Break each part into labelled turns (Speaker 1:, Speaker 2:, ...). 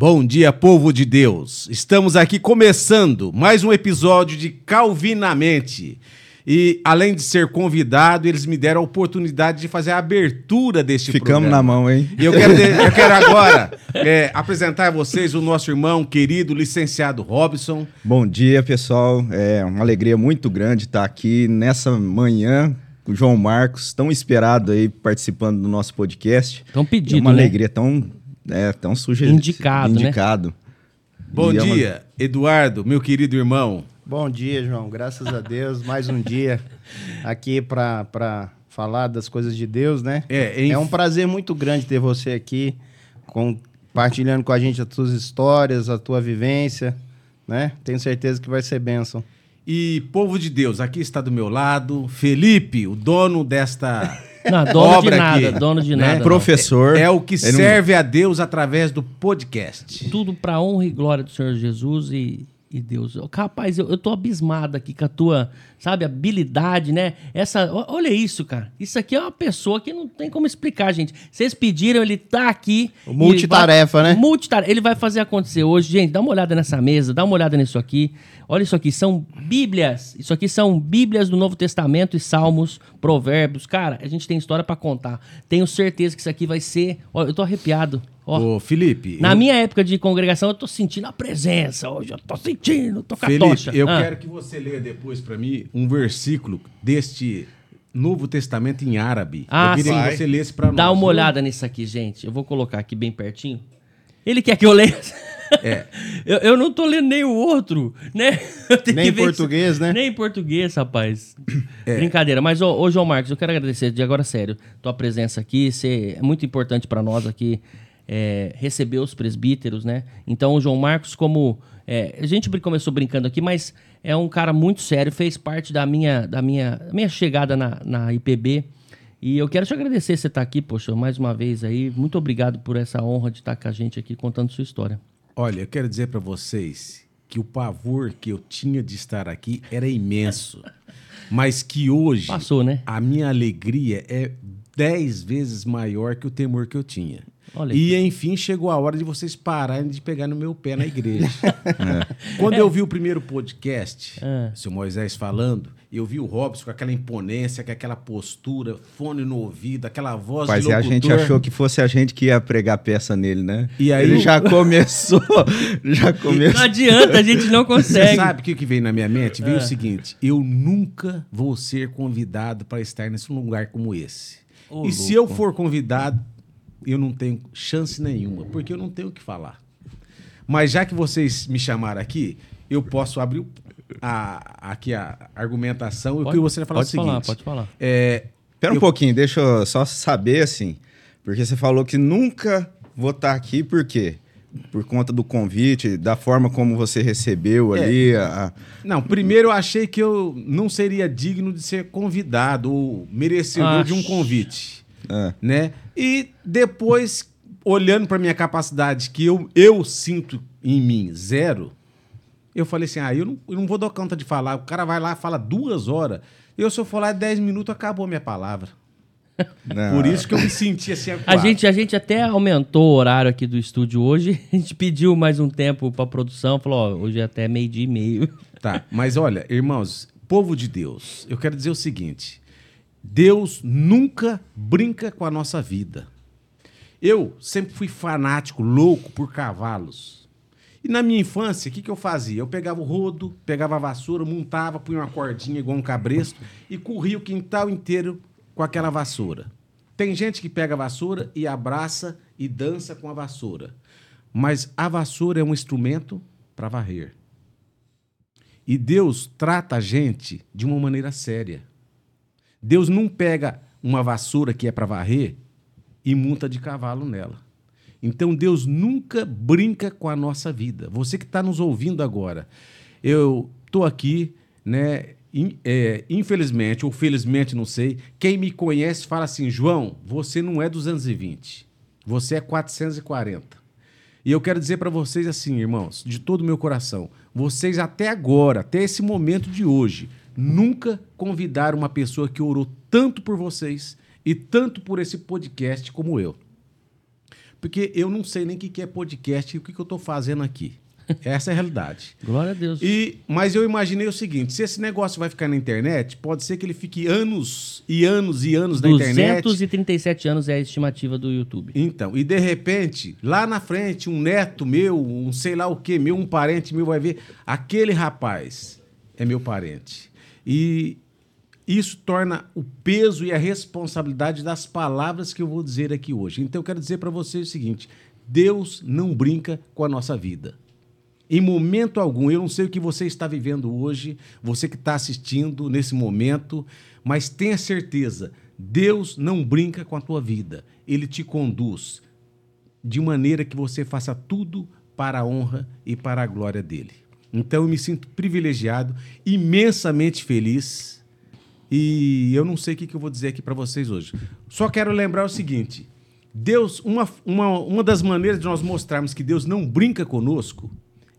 Speaker 1: Bom dia, povo de Deus. Estamos aqui começando mais um episódio de Calvinamente. E além de ser convidado, eles me deram a oportunidade de fazer a abertura deste
Speaker 2: Ficamos
Speaker 1: programa.
Speaker 2: na mão, hein?
Speaker 1: E eu quero, eu quero agora é, apresentar a vocês o nosso irmão querido, licenciado Robson.
Speaker 2: Bom dia, pessoal. É uma alegria muito grande estar aqui nessa manhã com o João Marcos, tão esperado aí participando do nosso podcast.
Speaker 3: Tão pedido,
Speaker 2: é uma
Speaker 3: né?
Speaker 2: alegria tão, é, tão sujeito.
Speaker 3: Indicado, né?
Speaker 2: indicado.
Speaker 1: Bom
Speaker 2: E é uma-
Speaker 1: dia, Eduardo, meu querido irmão.
Speaker 4: Bom dia, João. Graças a Deus, mais um dia aqui para falar das coisas de Deus, né?
Speaker 1: É, em-
Speaker 4: É um prazer muito grande ter você aqui, compartilhando com a gente as tuas histórias, a tua vivência, né? Tenho certeza que vai ser bênção.
Speaker 1: E povo de Deus, aqui está do meu lado Felipe, o dono desta
Speaker 3: Não, dono de
Speaker 1: obra
Speaker 3: nada,
Speaker 1: aqui,
Speaker 3: dono de
Speaker 1: né?
Speaker 3: nada.
Speaker 2: Professor.
Speaker 1: É o que
Speaker 2: não-
Speaker 1: serve a Deus através do podcast.
Speaker 3: Tudo pra honra e glória do Senhor Jesus e, e Deus. Rapaz, eu, eu tô abismado aqui com a tua, sabe, habilidade, né? Essa, olha isso, cara. Isso aqui é uma pessoa que não tem como explicar, gente. Vocês pediram, ele tá aqui.
Speaker 4: O multitarefa,
Speaker 3: vai-
Speaker 4: né?
Speaker 3: Multitarefa. Ele vai fazer acontecer hoje. Gente, dá uma olhada nessa mesa, dá uma olhada nisso aqui. Olha isso aqui, são bíblias. Isso aqui são bíblias do Novo Testamento e Salmos, Provérbios. Cara, a gente tem história pra contar. Tenho certeza que isso aqui vai ser... Ó, eu tô arrepiado. Ó,
Speaker 1: Ô, Felipe,
Speaker 3: na
Speaker 1: eu-
Speaker 3: minha época de congregação, eu tô sentindo a presença hoje. Eu tô sentindo, tô com a
Speaker 1: Felipe,
Speaker 3: tocha.
Speaker 1: eu
Speaker 3: Ah,
Speaker 1: quero que você leia depois para mim um versículo deste Novo Testamento em árabe.
Speaker 3: Ah,
Speaker 1: eu queria
Speaker 3: sim.
Speaker 1: que você lesse para nós.
Speaker 3: Dá uma olhada nisso aqui, gente. Eu vou colocar aqui bem pertinho. Ele quer que eu leia.
Speaker 1: É.
Speaker 3: eu, eu não tô lendo nem o outro, né?
Speaker 4: Nem em português,
Speaker 3: se-
Speaker 4: né?
Speaker 3: Nem em português, rapaz.
Speaker 1: É.
Speaker 3: Brincadeira. Mas, ô, ô, João Marcos, eu quero agradecer de agora sério tua presença aqui. Você é muito importante para nós aqui é, receber os presbíteros, né? Então, o João Marcos, como. é, a gente começou brincando aqui, mas é um cara muito sério, fez parte da minha, da minha, da minha chegada na, na IPB. E eu quero te agradecer você estar aqui, poxa, mais uma vez aí. Muito obrigado por essa honra de estar com a gente aqui contando sua história.
Speaker 1: Olha, eu quero dizer para vocês que o pavor que eu tinha de estar aqui era imenso. Mas que hoje
Speaker 3: Passou, né?
Speaker 1: a minha alegria é dez vezes maior que o temor que eu tinha.
Speaker 3: Olha
Speaker 1: e enfim chegou a hora de vocês pararem de pegar no meu pé na igreja. Quando eu vi o primeiro podcast,
Speaker 3: É.
Speaker 1: seu Moisés falando, eu vi o Robson com aquela imponência, com aquela postura, fone no ouvido, aquela voz
Speaker 2: Mas
Speaker 1: de
Speaker 2: e a
Speaker 1: locutor.
Speaker 2: gente achou que fosse a gente que ia pregar peça nele, né?
Speaker 1: E aí
Speaker 2: Ele já começou, já
Speaker 3: Não
Speaker 2: começou.
Speaker 3: adianta, a gente não
Speaker 1: Você
Speaker 3: consegue.
Speaker 1: sabe o que, que veio na minha mente? Veio o seguinte: eu nunca vou ser convidado para estar nesse lugar como esse.
Speaker 3: Ô,
Speaker 1: e se eu for convidado, eu não tenho chance nenhuma, porque eu não tenho o que falar. Mas já que vocês me chamaram aqui, eu posso abrir o- a, aqui a argumentação e o que você vai falar é o
Speaker 3: pode
Speaker 1: seguinte.
Speaker 3: falar, pode falar.
Speaker 1: É,
Speaker 2: Espera um pouquinho, deixa eu só saber assim. Porque você falou que nunca vou estar aqui, por quê? Por conta do convite, da forma como você recebeu
Speaker 1: É.
Speaker 2: ali. a- a-
Speaker 1: Não, primeiro eu achei que eu não seria digno de ser convidado ou merecedor
Speaker 3: Ah,
Speaker 1: de um convite,
Speaker 2: É.
Speaker 1: né? E depois, olhando para minha capacidade que eu, eu sinto em mim zero, eu falei assim, ah, eu não, eu não vou dar conta de falar. O cara vai lá e fala duas horas. Eu, se eu for lá 10 minutos, acabou a minha palavra.
Speaker 2: Não.
Speaker 1: Por isso que eu me senti assim
Speaker 3: A gente, a gente até aumentou o horário aqui do estúdio hoje. A gente pediu mais um tempo pra produção. Falou, ó, hoje é até meio-dia e meio.
Speaker 1: Tá, mas olha, irmãos, povo de Deus, eu quero dizer o seguinte: Deus nunca brinca com a nossa vida. Eu sempre fui fanático, louco por cavalos. E na minha infância, o que, que eu fazia? Eu pegava o rodo, pegava a vassoura, montava, punha uma cordinha igual um cabresto e corria o quintal inteiro com aquela vassoura. Tem gente que pega a vassoura e abraça e dança com a vassoura. Mas a vassoura é um instrumento para varrer. E Deus trata a gente de uma maneira séria. Deus não pega uma vassoura que é para varrer e monta de cavalo nela. Então Deus nunca brinca com a nossa vida. Você que está nos ouvindo agora, eu estou aqui, né? é, infelizmente ou felizmente, não sei. Quem me conhece fala assim: João, você não é 220, você é 440. E eu quero dizer para vocês assim, irmãos, de todo o meu coração, vocês até agora, até esse momento de hoje, nunca convidaram uma pessoa que orou tanto por vocês e tanto por esse podcast como eu. Porque eu não sei nem o que é podcast e o que, que eu estou fazendo aqui. Essa é a realidade.
Speaker 3: Glória a Deus.
Speaker 1: E, mas eu imaginei o seguinte: se esse negócio vai ficar na internet, pode ser que ele fique anos e anos e anos na internet.
Speaker 3: 237 anos é a estimativa do YouTube.
Speaker 1: Então, e de repente, lá na frente, um neto meu, um sei lá o que, meu, um parente meu vai ver, aquele rapaz é meu parente. E isso torna o peso e a responsabilidade das palavras que eu vou dizer aqui hoje. Então, eu quero dizer para vocês o seguinte: Deus não brinca com a nossa vida. Em momento algum, eu não sei o que você está vivendo hoje, você que está assistindo nesse momento, mas tenha certeza, Deus não brinca com a tua vida. Ele te conduz de maneira que você faça tudo para a honra e para a glória dele. Então eu me sinto privilegiado, imensamente feliz. E eu não sei o que eu vou dizer aqui para vocês hoje. Só quero lembrar o seguinte: Deus, uma, uma, uma das maneiras de nós mostrarmos que Deus não brinca conosco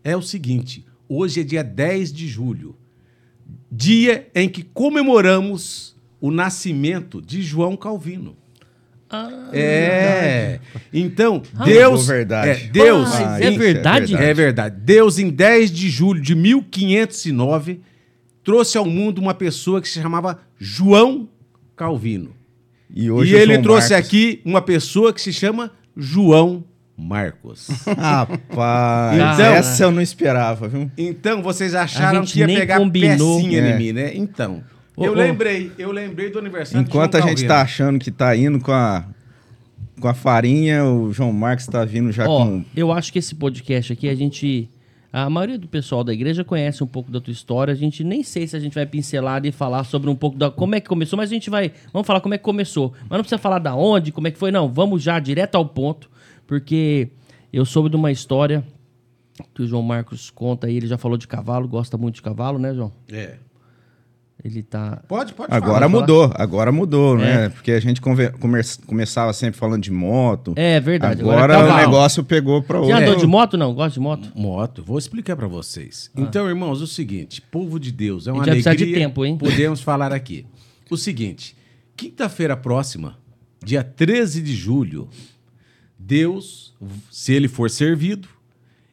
Speaker 1: é o seguinte: hoje é dia 10 de julho, dia em que comemoramos o nascimento de João Calvino.
Speaker 3: Ah,
Speaker 1: É. Então,
Speaker 3: Ah,
Speaker 1: Deus.
Speaker 2: é verdade.
Speaker 1: É, Deus.
Speaker 3: Ah,
Speaker 2: Ah,
Speaker 3: é
Speaker 2: isso é
Speaker 3: verdade?
Speaker 1: É verdade. Deus, em 10 de julho de 1509, trouxe ao mundo uma pessoa que se chamava João Calvino.
Speaker 2: E hoje
Speaker 1: e ele
Speaker 2: João
Speaker 1: trouxe
Speaker 2: Marcos-
Speaker 1: aqui uma pessoa que se chama João Marcos.
Speaker 2: Rapaz,
Speaker 3: Então-
Speaker 2: essa eu não esperava, viu?
Speaker 1: Então, vocês acharam que ia pegar
Speaker 3: combinou.
Speaker 1: pecinha
Speaker 2: É.
Speaker 1: em mim, né? Então, eu
Speaker 3: ô.
Speaker 1: lembrei, eu lembrei do aniversário
Speaker 2: Enquanto a gente tá achando que tá indo com a, com a farinha, o João Marcos tá vindo já
Speaker 3: Ó,
Speaker 2: com.
Speaker 3: eu acho que esse podcast aqui, a gente. A maioria do pessoal da igreja conhece um pouco da tua história. A gente nem sei se a gente vai pincelar e falar sobre um pouco da como é que começou, mas a gente vai. Vamos falar como é que começou. Mas não precisa falar da onde, como é que foi, não. Vamos já direto ao ponto, porque eu soube de uma história que o João Marcos conta aí. Ele já falou de cavalo, gosta muito de cavalo, né, João?
Speaker 1: É.
Speaker 3: Ele tá.
Speaker 1: Pode, pode
Speaker 2: Agora
Speaker 1: falar.
Speaker 2: mudou, agora mudou,
Speaker 3: É.
Speaker 2: né? Porque a gente conver- comer- começava sempre falando de moto.
Speaker 3: É verdade.
Speaker 2: Agora,
Speaker 3: é
Speaker 2: o
Speaker 3: cavalo.
Speaker 2: negócio pegou pra outro.
Speaker 3: Já andou de moto? Não, gosta de moto?
Speaker 1: Moto, vou explicar pra vocês. Então, irmãos, o seguinte, povo de Deus, é uma
Speaker 3: A
Speaker 1: alegria.
Speaker 3: de tempo, hein?
Speaker 1: Podemos falar aqui. O seguinte, quinta-feira próxima, dia 13 de julho, Deus, se ele for servido,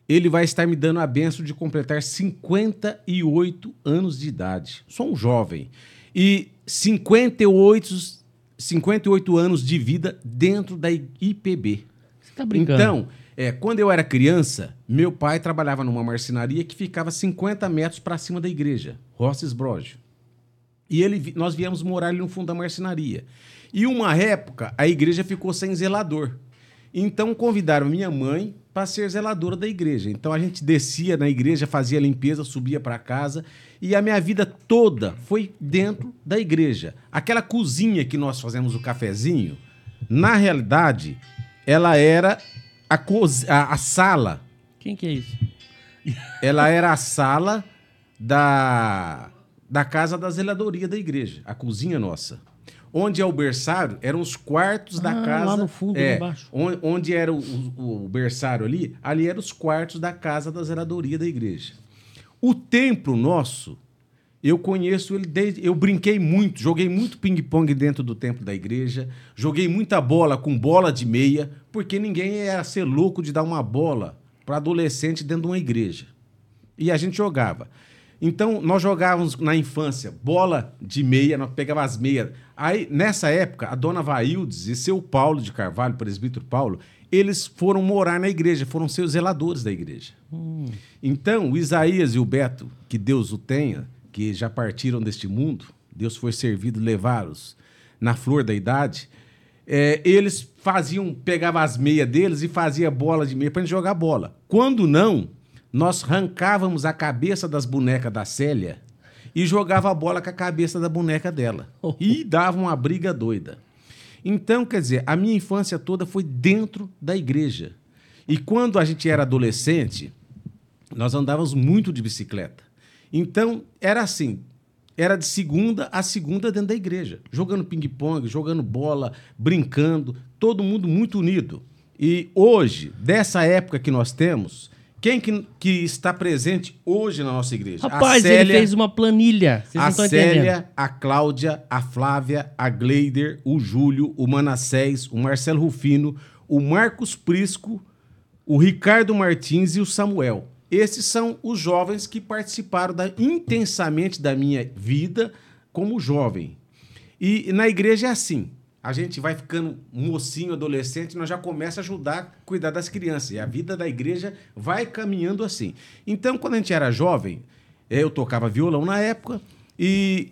Speaker 1: ele vai estar me dando a benção de completar 58 anos de idade. Sou um jovem. E 58, 58 anos de vida dentro da IPB.
Speaker 3: Você tá brincando?
Speaker 1: Então, é, quando eu era criança, meu pai trabalhava numa marcenaria que ficava 50 metros para cima da igreja, Rosses Brojo. E ele, nós viemos morar ali no fundo da marcenaria. E uma época, a igreja ficou sem zelador. Então convidaram minha mãe para ser zeladora da igreja. Então a gente descia na igreja, fazia limpeza, subia para casa. E a minha vida toda foi dentro da igreja. Aquela cozinha que nós fazemos o cafezinho, na realidade, ela era a, a- a sala
Speaker 3: Quem que é isso?
Speaker 1: ela era a sala da, da casa da zeladoria da igreja, a cozinha nossa. Onde é o berçário, eram os quartos da
Speaker 3: Ah,
Speaker 1: casa.
Speaker 3: lá no fundo,
Speaker 1: é,
Speaker 3: embaixo.
Speaker 1: on- Onde era o, o- o berçário ali, ali eram os quartos da casa da zeladoria da igreja. O templo nosso, eu conheço ele desde. Eu brinquei muito, joguei muito ping-pong dentro do templo da igreja, joguei muita bola com bola de meia, porque ninguém ia ser louco de dar uma bola para adolescente dentro de uma igreja. E a gente jogava. Então, nós jogávamos na infância bola de meia, nós pegava as meias. Aí, nessa época, a dona Vaildes e seu Paulo de Carvalho, presbítero Paulo, eles foram morar na igreja, foram seus zeladores da igreja. Então, o Isaías e o Beto, que Deus o tenha, que já partiram deste mundo, Deus foi servido levá-los na flor da idade, é, eles faziam, pegavam as meias deles e fazia bola de meia para gente jogar bola. Quando não, nós arrancávamos a cabeça das bonecas da Célia e jogava a bola com a cabeça da boneca dela. E dava uma briga doida. Então, quer dizer, a minha infância toda foi dentro da igreja. E quando a gente era adolescente, nós andávamos muito de bicicleta. Então, era assim, era de segunda a segunda dentro da igreja, jogando ping-pong, jogando bola, brincando, todo mundo muito unido. E hoje, dessa época que nós temos, quem que, que está presente hoje na nossa igreja?
Speaker 3: Rapaz, ele fez uma planilha. Vocês não
Speaker 1: a
Speaker 3: entendendo.
Speaker 1: Célia, a Cláudia, a Flávia, a Gleider, o Júlio, o Manassés, o Marcelo Rufino, o Marcos Prisco, o Ricardo Martins e o Samuel. Esses são os jovens que participaram da- intensamente da minha vida como jovem. E na igreja é assim. A gente vai ficando mocinho, adolescente, nós já começa a ajudar a cuidar das crianças. E a vida da igreja vai caminhando assim. Então, quando a gente era jovem, eh, eu tocava violão na época e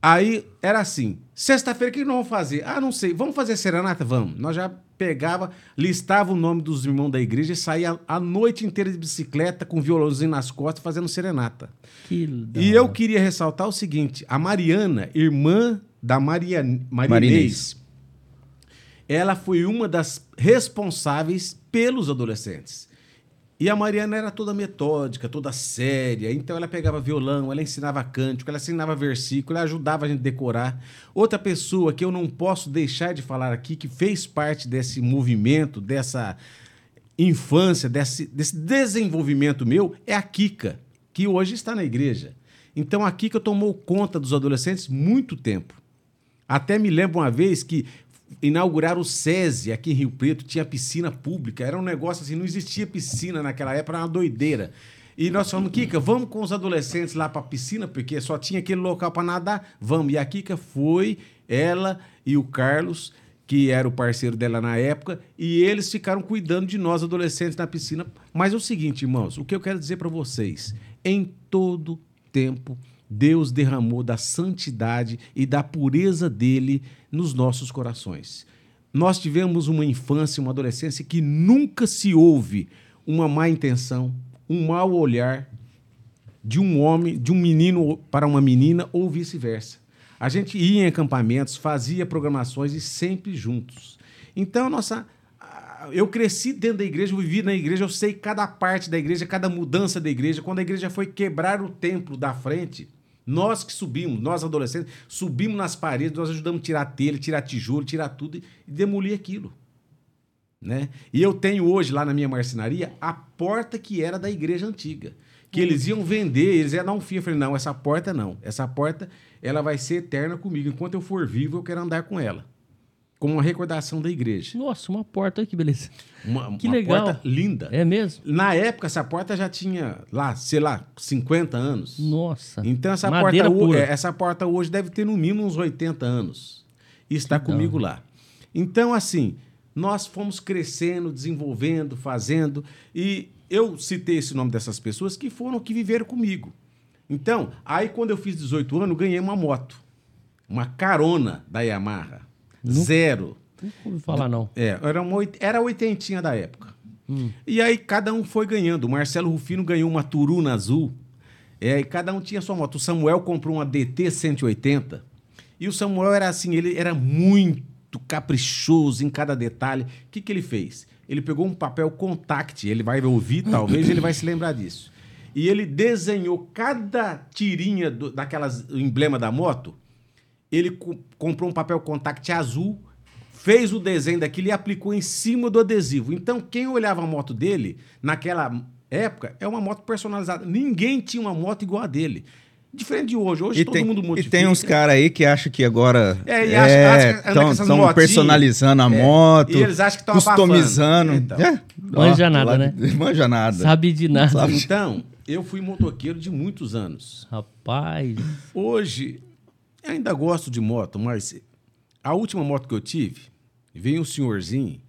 Speaker 1: aí era assim: sexta-feira, o que nós vamos fazer? Ah, não sei, vamos fazer serenata? Vamos. Nós já pegava, listava o nome dos irmãos da igreja e saía a noite inteira de bicicleta com violãozinho nas costas fazendo serenata.
Speaker 3: Que
Speaker 1: E eu queria ressaltar o seguinte: a Mariana, irmã da Maria, Marinês,
Speaker 2: Marinês.
Speaker 1: ela foi uma das responsáveis pelos adolescentes. E a Mariana era toda metódica, toda séria. Então ela pegava violão, ela ensinava cântico, ela ensinava versículo, ela ajudava a gente a decorar. Outra pessoa que eu não posso deixar de falar aqui, que fez parte desse movimento, dessa infância, desse, desse desenvolvimento meu, é a Kika, que hoje está na igreja. Então a Kika tomou conta dos adolescentes muito tempo. Até me lembro uma vez que inauguraram o SESI aqui em Rio Preto, tinha piscina pública, era um negócio assim, não existia piscina naquela época, era uma doideira. E nós falamos, Kika, vamos com os adolescentes lá para a piscina, porque só tinha aquele local para nadar. Vamos. E a Kika foi, ela e o Carlos, que era o parceiro dela na época, e eles ficaram cuidando de nós adolescentes na piscina. Mas é o seguinte, irmãos, o que eu quero dizer para vocês, em todo tempo Deus derramou da santidade e da pureza dele nos nossos corações. Nós tivemos uma infância, uma adolescência que nunca se houve uma má intenção, um mau olhar de um homem, de um menino para uma menina ou vice-versa. A gente ia em acampamentos, fazia programações e sempre juntos. Então, a nossa eu cresci dentro da igreja, eu vivi na igreja, eu sei cada parte da igreja, cada mudança da igreja. Quando a igreja foi quebrar o templo da frente, nós que subimos, nós adolescentes, subimos nas paredes, nós ajudamos a tirar telha, tirar tijolo, tirar tudo e demolir aquilo. Né? E eu tenho hoje lá na minha marcenaria a porta que era da igreja antiga. Que eles iam vender, eles iam dar um fio. Eu falei, não, essa porta não. Essa porta ela vai ser eterna comigo. Enquanto eu for vivo, eu quero andar com ela. Como uma recordação da igreja.
Speaker 3: Nossa, uma porta, olha que beleza.
Speaker 1: Uma,
Speaker 3: Que
Speaker 1: uma
Speaker 3: legal.
Speaker 1: porta linda.
Speaker 3: É mesmo?
Speaker 1: Na época, essa porta já tinha lá, sei lá, 50 anos.
Speaker 3: Nossa.
Speaker 1: Então essa porta,
Speaker 3: pura.
Speaker 1: é, essa porta hoje deve ter no mínimo uns 80 anos. E está comigo lá. Então, assim, nós fomos crescendo, desenvolvendo, fazendo. E eu citei esse nome dessas pessoas que foram que viveram comigo. Então, aí quando eu fiz 18 anos, ganhei uma moto. Uma carona da Yamaha. Zero.
Speaker 3: Não ouvi falar, não.
Speaker 1: É, era, uma, era a oitentinha da época. E aí cada um foi ganhando. O Marcelo Rufino ganhou uma Turuna azul. É, e cada um tinha sua moto. O Samuel comprou uma DT 180. E o Samuel era assim, ele era muito caprichoso em cada detalhe. O que, que ele fez? Ele pegou um papel contact, ele vai ouvir, talvez ele vai se lembrar disso. E ele desenhou cada tirinha do, daquelas emblema da moto. Ele co- comprou um papel contact azul, fez o desenho daquilo e aplicou em cima do adesivo. Então, quem olhava a moto dele, naquela época, é uma moto personalizada. Ninguém tinha uma moto igual a dele. Diferente de hoje. Hoje
Speaker 2: E
Speaker 1: todo
Speaker 2: tem,
Speaker 1: mundo
Speaker 2: e
Speaker 1: modifica.
Speaker 2: tem uns caras aí que acham que agora
Speaker 1: É, e acha- acha que anda com essas
Speaker 2: estão
Speaker 1: motinhas.
Speaker 2: personalizando a
Speaker 1: É,
Speaker 2: moto,
Speaker 1: e eles acham que tão
Speaker 2: customizando.
Speaker 1: abafando.
Speaker 2: É,
Speaker 3: Manja nada,
Speaker 2: lá-
Speaker 3: né?
Speaker 2: Manja nada.
Speaker 3: Sabe de nada.
Speaker 1: Então, eu fui motoqueiro de muitos anos.
Speaker 3: Rapaz.
Speaker 1: Hoje, ainda gosto de moto, mas a última moto que eu tive, veio um senhorzinho,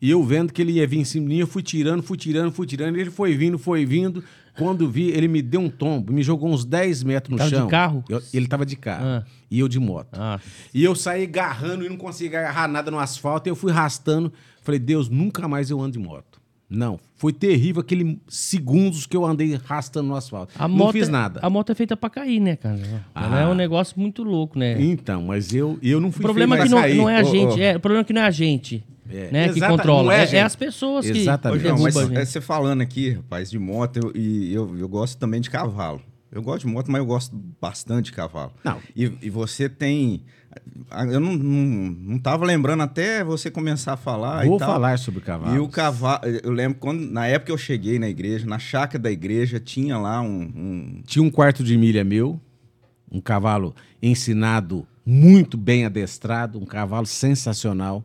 Speaker 1: e eu vendo que ele ia vir em cima de mim, eu fui tirando, fui tirando, fui tirando, ele foi vindo, foi vindo. Quando vi, ele me deu um tombo, me jogou uns 10 metros no
Speaker 3: Tava de
Speaker 1: chão.
Speaker 3: carro?
Speaker 1: Eu- ele tava de carro.
Speaker 3: Ah.
Speaker 1: E eu de moto.
Speaker 3: Ah,
Speaker 1: E eu saí agarrando e não conseguia agarrar nada no asfalto. E eu fui arrastando. Falei, Deus, nunca mais eu ando de moto. Não. Foi terrível aqueles segundos que eu andei arrastando no asfalto.
Speaker 3: a
Speaker 1: não
Speaker 3: moto,
Speaker 1: fiz
Speaker 3: é-
Speaker 1: nada.
Speaker 3: A moto é feita pra cair, né, cara? Ela
Speaker 1: Ah.
Speaker 3: é um negócio muito louco, né?
Speaker 1: Então, mas eu, eu não
Speaker 3: O
Speaker 1: fui
Speaker 3: problema é
Speaker 1: feito
Speaker 3: que
Speaker 1: pra
Speaker 3: não,
Speaker 1: cair.
Speaker 3: não é a gente.
Speaker 2: ô.
Speaker 3: É, o problema é que não é a gente
Speaker 1: É,
Speaker 3: né, que
Speaker 1: exata-
Speaker 3: controla.
Speaker 1: não é
Speaker 3: É, é as pessoas que
Speaker 1: Exatamente.
Speaker 2: Não,
Speaker 3: derrubam
Speaker 2: mas é, você falando aqui, rapaz, de moto, eu, e eu, eu gosto também de cavalo. Eu gosto de moto, mas eu gosto bastante de cavalo.
Speaker 1: Não.
Speaker 2: E, e você tem. Eu não, não, não tava lembrando até você começar a falar.
Speaker 1: Vou
Speaker 2: e
Speaker 1: falar sobre cavalo.
Speaker 2: E o cavalo. Eu lembro quando, na época que eu cheguei na igreja, na chácara da igreja, tinha lá um. um-
Speaker 1: Tinha um quarto de milha meu, um cavalo ensinado, muito bem adestrado, um cavalo sensacional.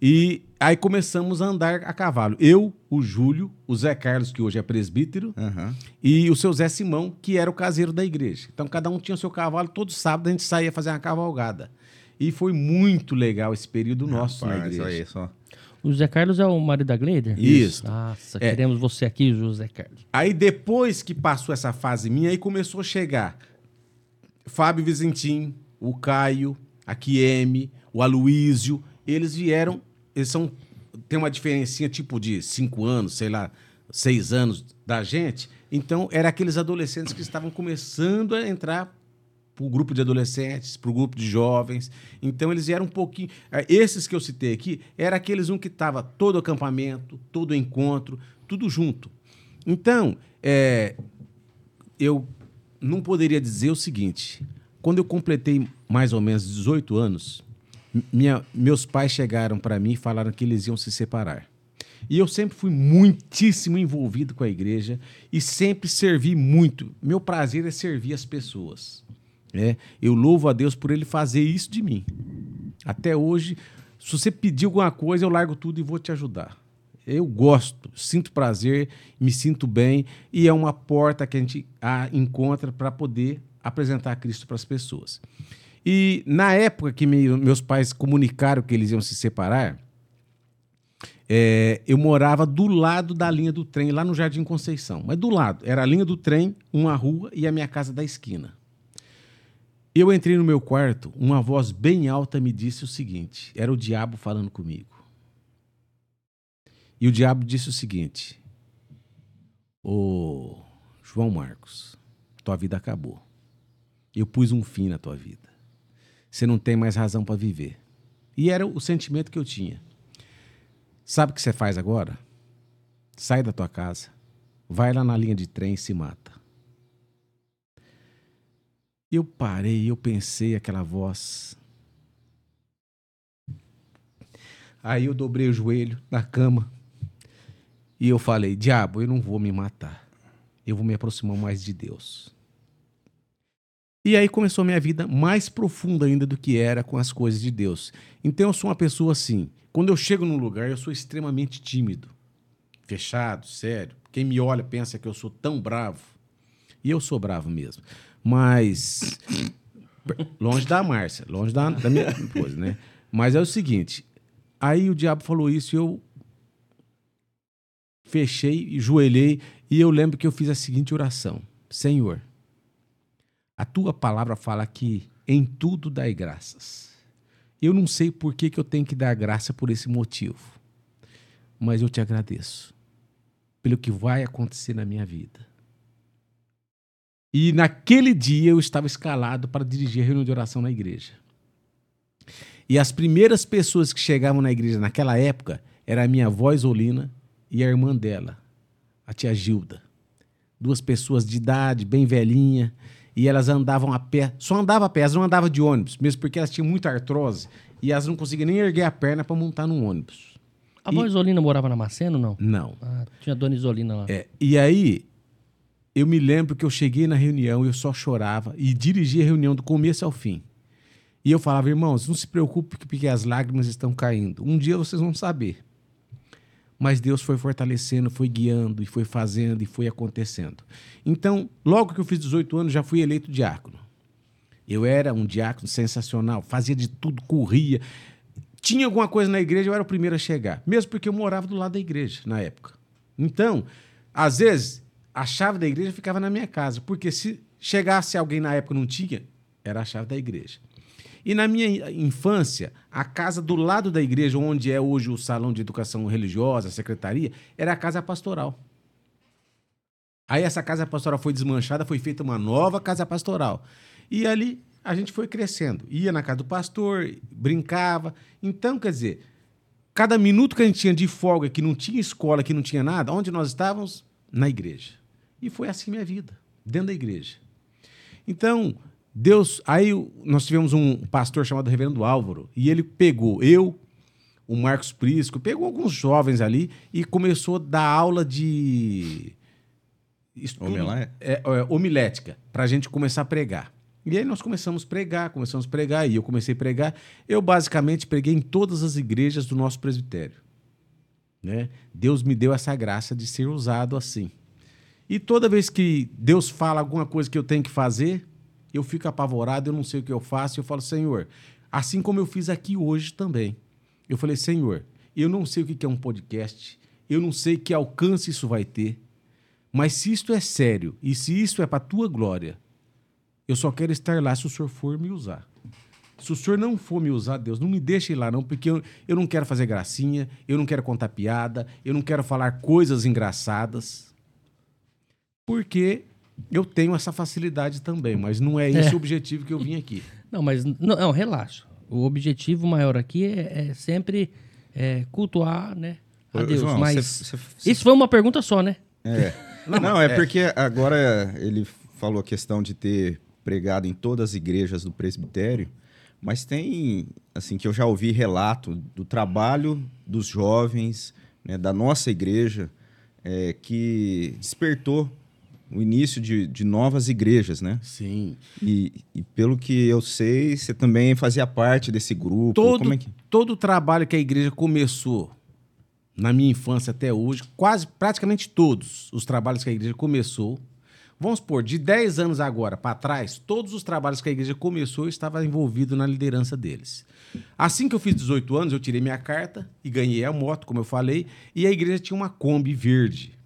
Speaker 1: E aí começamos a andar a cavalo. Eu, o Júlio, o Zé Carlos, que hoje é presbítero,
Speaker 2: Aham.
Speaker 1: e o seu Zé Simão, que era o caseiro da igreja. Então cada um tinha o seu cavalo, todo sábado a gente saía fazer uma cavalgada. E foi muito legal esse período nosso na
Speaker 2: Rapaz,
Speaker 1: igreja.
Speaker 2: olha só.
Speaker 3: O José Carlos é o marido da Gleider?
Speaker 1: Isso.
Speaker 3: Nossa,
Speaker 1: É.
Speaker 3: queremos você aqui, José Carlos.
Speaker 1: Aí depois que passou essa fase minha, aí começou a chegar Fábio Vizentim, o Caio, a Kieme, o Aloísio. Eles vieram, eles são. Tem uma diferencinha tipo de cinco anos, sei lá, seis anos da gente. Então, eram aqueles adolescentes que estavam começando a entrar para o grupo de adolescentes, para o grupo de jovens. Então, eles eram um pouquinho. eh, Esses que eu citei aqui, eram aqueles um que estava todo acampamento, todo encontro, tudo junto. Então, é, eu não poderia dizer o seguinte: quando eu completei mais ou menos 18 anos, minha- meus pais chegaram para mim e falaram que eles iam se separar. E eu sempre fui muitíssimo envolvido com a igreja e sempre servi muito. Meu prazer é servir as pessoas. Né? Eu louvo a Deus por ele fazer isso de mim. Até hoje, se você pedir alguma coisa, eu largo tudo e vou te ajudar. Eu gosto, sinto prazer, me sinto bem e é uma porta que a gente ah, encontra para poder apresentar Cristo para as pessoas. E na época que me- meus pais comunicaram que eles iam se separar, é, eu morava do lado da linha do trem, lá no Jardim Conceição. Mas do lado, era a linha do trem, uma rua e a minha casa da esquina. Eu entrei no meu quarto, uma voz bem alta me disse o seguinte: era o diabo falando comigo. E o diabo disse o seguinte: Ô João Marcos, tua vida acabou. Eu pus um fim na tua vida. Você não tem mais razão para viver. E era o sentimento que eu tinha. Sabe o que você faz agora? Sai da tua casa, vai lá na linha de trem e se mata. Eu parei, eu pensei aquela voz. Aí eu dobrei o joelho na cama e eu falei: Diabo, eu não vou me matar. Eu vou me aproximar mais de Deus. E aí começou a minha vida mais profunda ainda do que era com as coisas de Deus. Então eu sou uma pessoa assim. Quando eu chego num lugar, eu sou extremamente tímido, fechado, sério. Quem me olha pensa que eu sou tão bravo. E eu sou bravo mesmo. Mas longe da Márcia, longe da, da minha esposa, né? Mas é o seguinte, aí o diabo falou isso e eu fechei joelhei e eu lembro que eu fiz a seguinte oração: Senhor, a tua palavra fala que em tudo dai graças. Eu não sei por que, que eu tenho que dar graça por esse motivo, mas eu te agradeço pelo que vai acontecer na minha vida. E naquele dia eu estava escalado para dirigir a reunião de oração na igreja. E as primeiras pessoas que chegavam na igreja naquela época era a minha avó Isolina e a irmã dela, a tia Gilda. Duas pessoas de idade, bem velhinha, e elas andavam a pé. Só andavam a pé, elas não andavam de ônibus, mesmo porque elas tinham muita artrose e elas não conseguiam nem erguer a perna para montar num ônibus.
Speaker 3: A avó Isolina morava na Macena ou não?
Speaker 1: Não.
Speaker 3: Ah, tinha a dona Isolina lá.
Speaker 1: É, e aí, eu me lembro que eu cheguei na reunião e eu só chorava e dirigi a reunião do começo ao fim. E eu falava, irmãos, não se preocupe porque as lágrimas estão caindo. Um dia vocês vão saber. Mas Deus foi fortalecendo, foi guiando, e foi fazendo, e foi acontecendo. Então, logo que eu fiz 18 anos, já fui eleito diácono. Eu era um diácono sensacional, fazia de tudo, corria. Tinha alguma coisa na igreja, eu era o primeiro a chegar. Mesmo porque eu morava do lado da igreja na época. Então, às vezes, a chave da igreja ficava na minha casa. Porque se chegasse alguém na época não tinha, era a chave da igreja. E na minha infância, a casa do lado da igreja, onde é hoje o salão de educação religiosa, a secretaria, era a casa pastoral. Aí essa casa pastoral foi desmanchada, foi feita uma nova casa pastoral. E ali a gente foi crescendo. Ia na casa do pastor, brincava. Então, quer dizer, cada minuto que a gente tinha de folga, que não tinha escola, que não tinha nada, onde nós estávamos? Na igreja. E foi assim minha vida, dentro da igreja. Então, Deus. Aí nós tivemos um pastor chamado Reverendo Álvaro, e ele pegou eu, o Marcos Prisco, pegou alguns jovens ali e começou a dar aula de. estudo- é, é, homilética, para a gente começar a pregar. E aí nós começamos a pregar, começamos a pregar, e eu comecei a pregar. Eu basicamente preguei em todas as igrejas do nosso presbitério. Né? Deus me deu essa graça de ser usado assim. E toda vez que Deus fala alguma coisa que eu tenho que fazer, eu fico apavorado, eu não sei o que eu faço, eu falo, Senhor, assim como eu fiz aqui hoje também. Eu falei, Senhor, eu não sei o que é um podcast, eu não sei que alcance isso vai ter, mas se isto é sério e se isso é para tua glória, eu só quero estar lá se o Senhor for me usar. Se o senhor não for me usar, Deus, não me deixe ir lá, não, porque eu, eu não quero fazer gracinha, eu não quero contar piada, eu não quero falar coisas engraçadas. Porque eu tenho essa facilidade também, mas não é esse
Speaker 3: É.
Speaker 1: o objetivo que eu vim aqui.
Speaker 3: Não, mas não, não, relaxa. O objetivo maior aqui é, é sempre é, cultuar, né? A Deus.
Speaker 2: João,
Speaker 3: mas
Speaker 2: cê- cê- cê-
Speaker 3: isso foi uma pergunta só, né?
Speaker 2: É. Não, é, porque agora ele falou a questão de ter pregado em todas as igrejas do presbitério, mas tem, assim, que eu já ouvi relato do trabalho dos jovens, né, da nossa igreja, é, que despertou o início de, de novas igrejas, né?
Speaker 1: Sim.
Speaker 2: E, e pelo que eu sei, você também fazia parte desse grupo.
Speaker 1: Todo,
Speaker 2: Como é que...
Speaker 1: todo o trabalho que a igreja começou na minha infância até hoje, quase praticamente todos os trabalhos que a igreja começou, vamos supor, de 10 anos agora para trás, todos os trabalhos que a igreja começou, eu estava envolvido na liderança deles. Assim que eu fiz 18 anos, eu tirei minha carta e ganhei a moto, como eu falei, e a igreja tinha uma Kombi verde.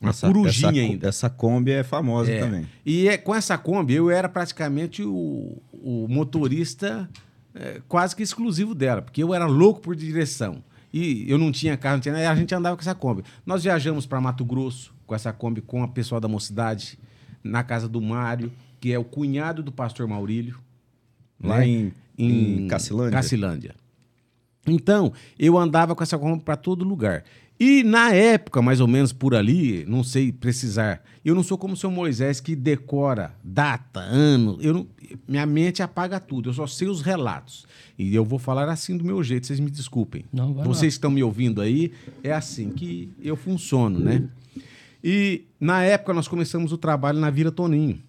Speaker 1: Uma
Speaker 2: essa,
Speaker 1: corujinha
Speaker 2: essa,
Speaker 1: ainda.
Speaker 2: Essa Kombi é famosa
Speaker 1: É.
Speaker 2: também.
Speaker 1: E é, com essa Kombi, eu era praticamente o, o motorista é, quase que exclusivo dela, porque eu era louco por direção. E eu não tinha carro, não tinha nada, e a gente andava com essa Kombi. Nós viajamos para Mato Grosso com essa Kombi com a pessoal da mocidade, na casa do Mário, que é o cunhado do pastor Maurílio.
Speaker 2: Lá
Speaker 1: né?
Speaker 2: em, em Cacilândia.
Speaker 1: Cacilândia. Então, eu andava com essa Kombi para todo lugar. E na época, mais ou menos por ali, não sei precisar, eu não sou como o seu Moisés que decora data, ano, eu não- minha mente apaga tudo, eu só sei os relatos. E eu vou falar assim do meu jeito, vocês me desculpem.
Speaker 3: Não.
Speaker 1: Vocês estão me ouvindo aí, é assim que eu funciono, né? E na época nós começamos o trabalho na Vila Toninho.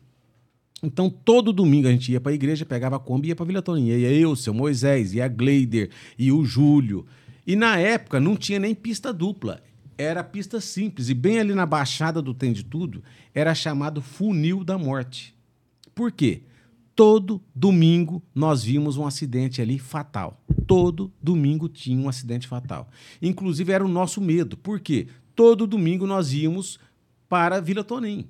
Speaker 1: Então, todo domingo a gente ia para a igreja, pegava a Kombi e ia para Vila Toninho. Ia eu, o seu Moisés, ia a Gleider, e o Júlio. E na época não tinha nem pista dupla. Era pista simples. E bem ali na baixada do Tem de Tudo, era chamado Funil da Morte. Por quê? Todo domingo nós vimos um acidente ali fatal. Todo domingo tinha um acidente fatal. Inclusive era o nosso medo. Por quê? Todo domingo nós íamos para Vila Toninho.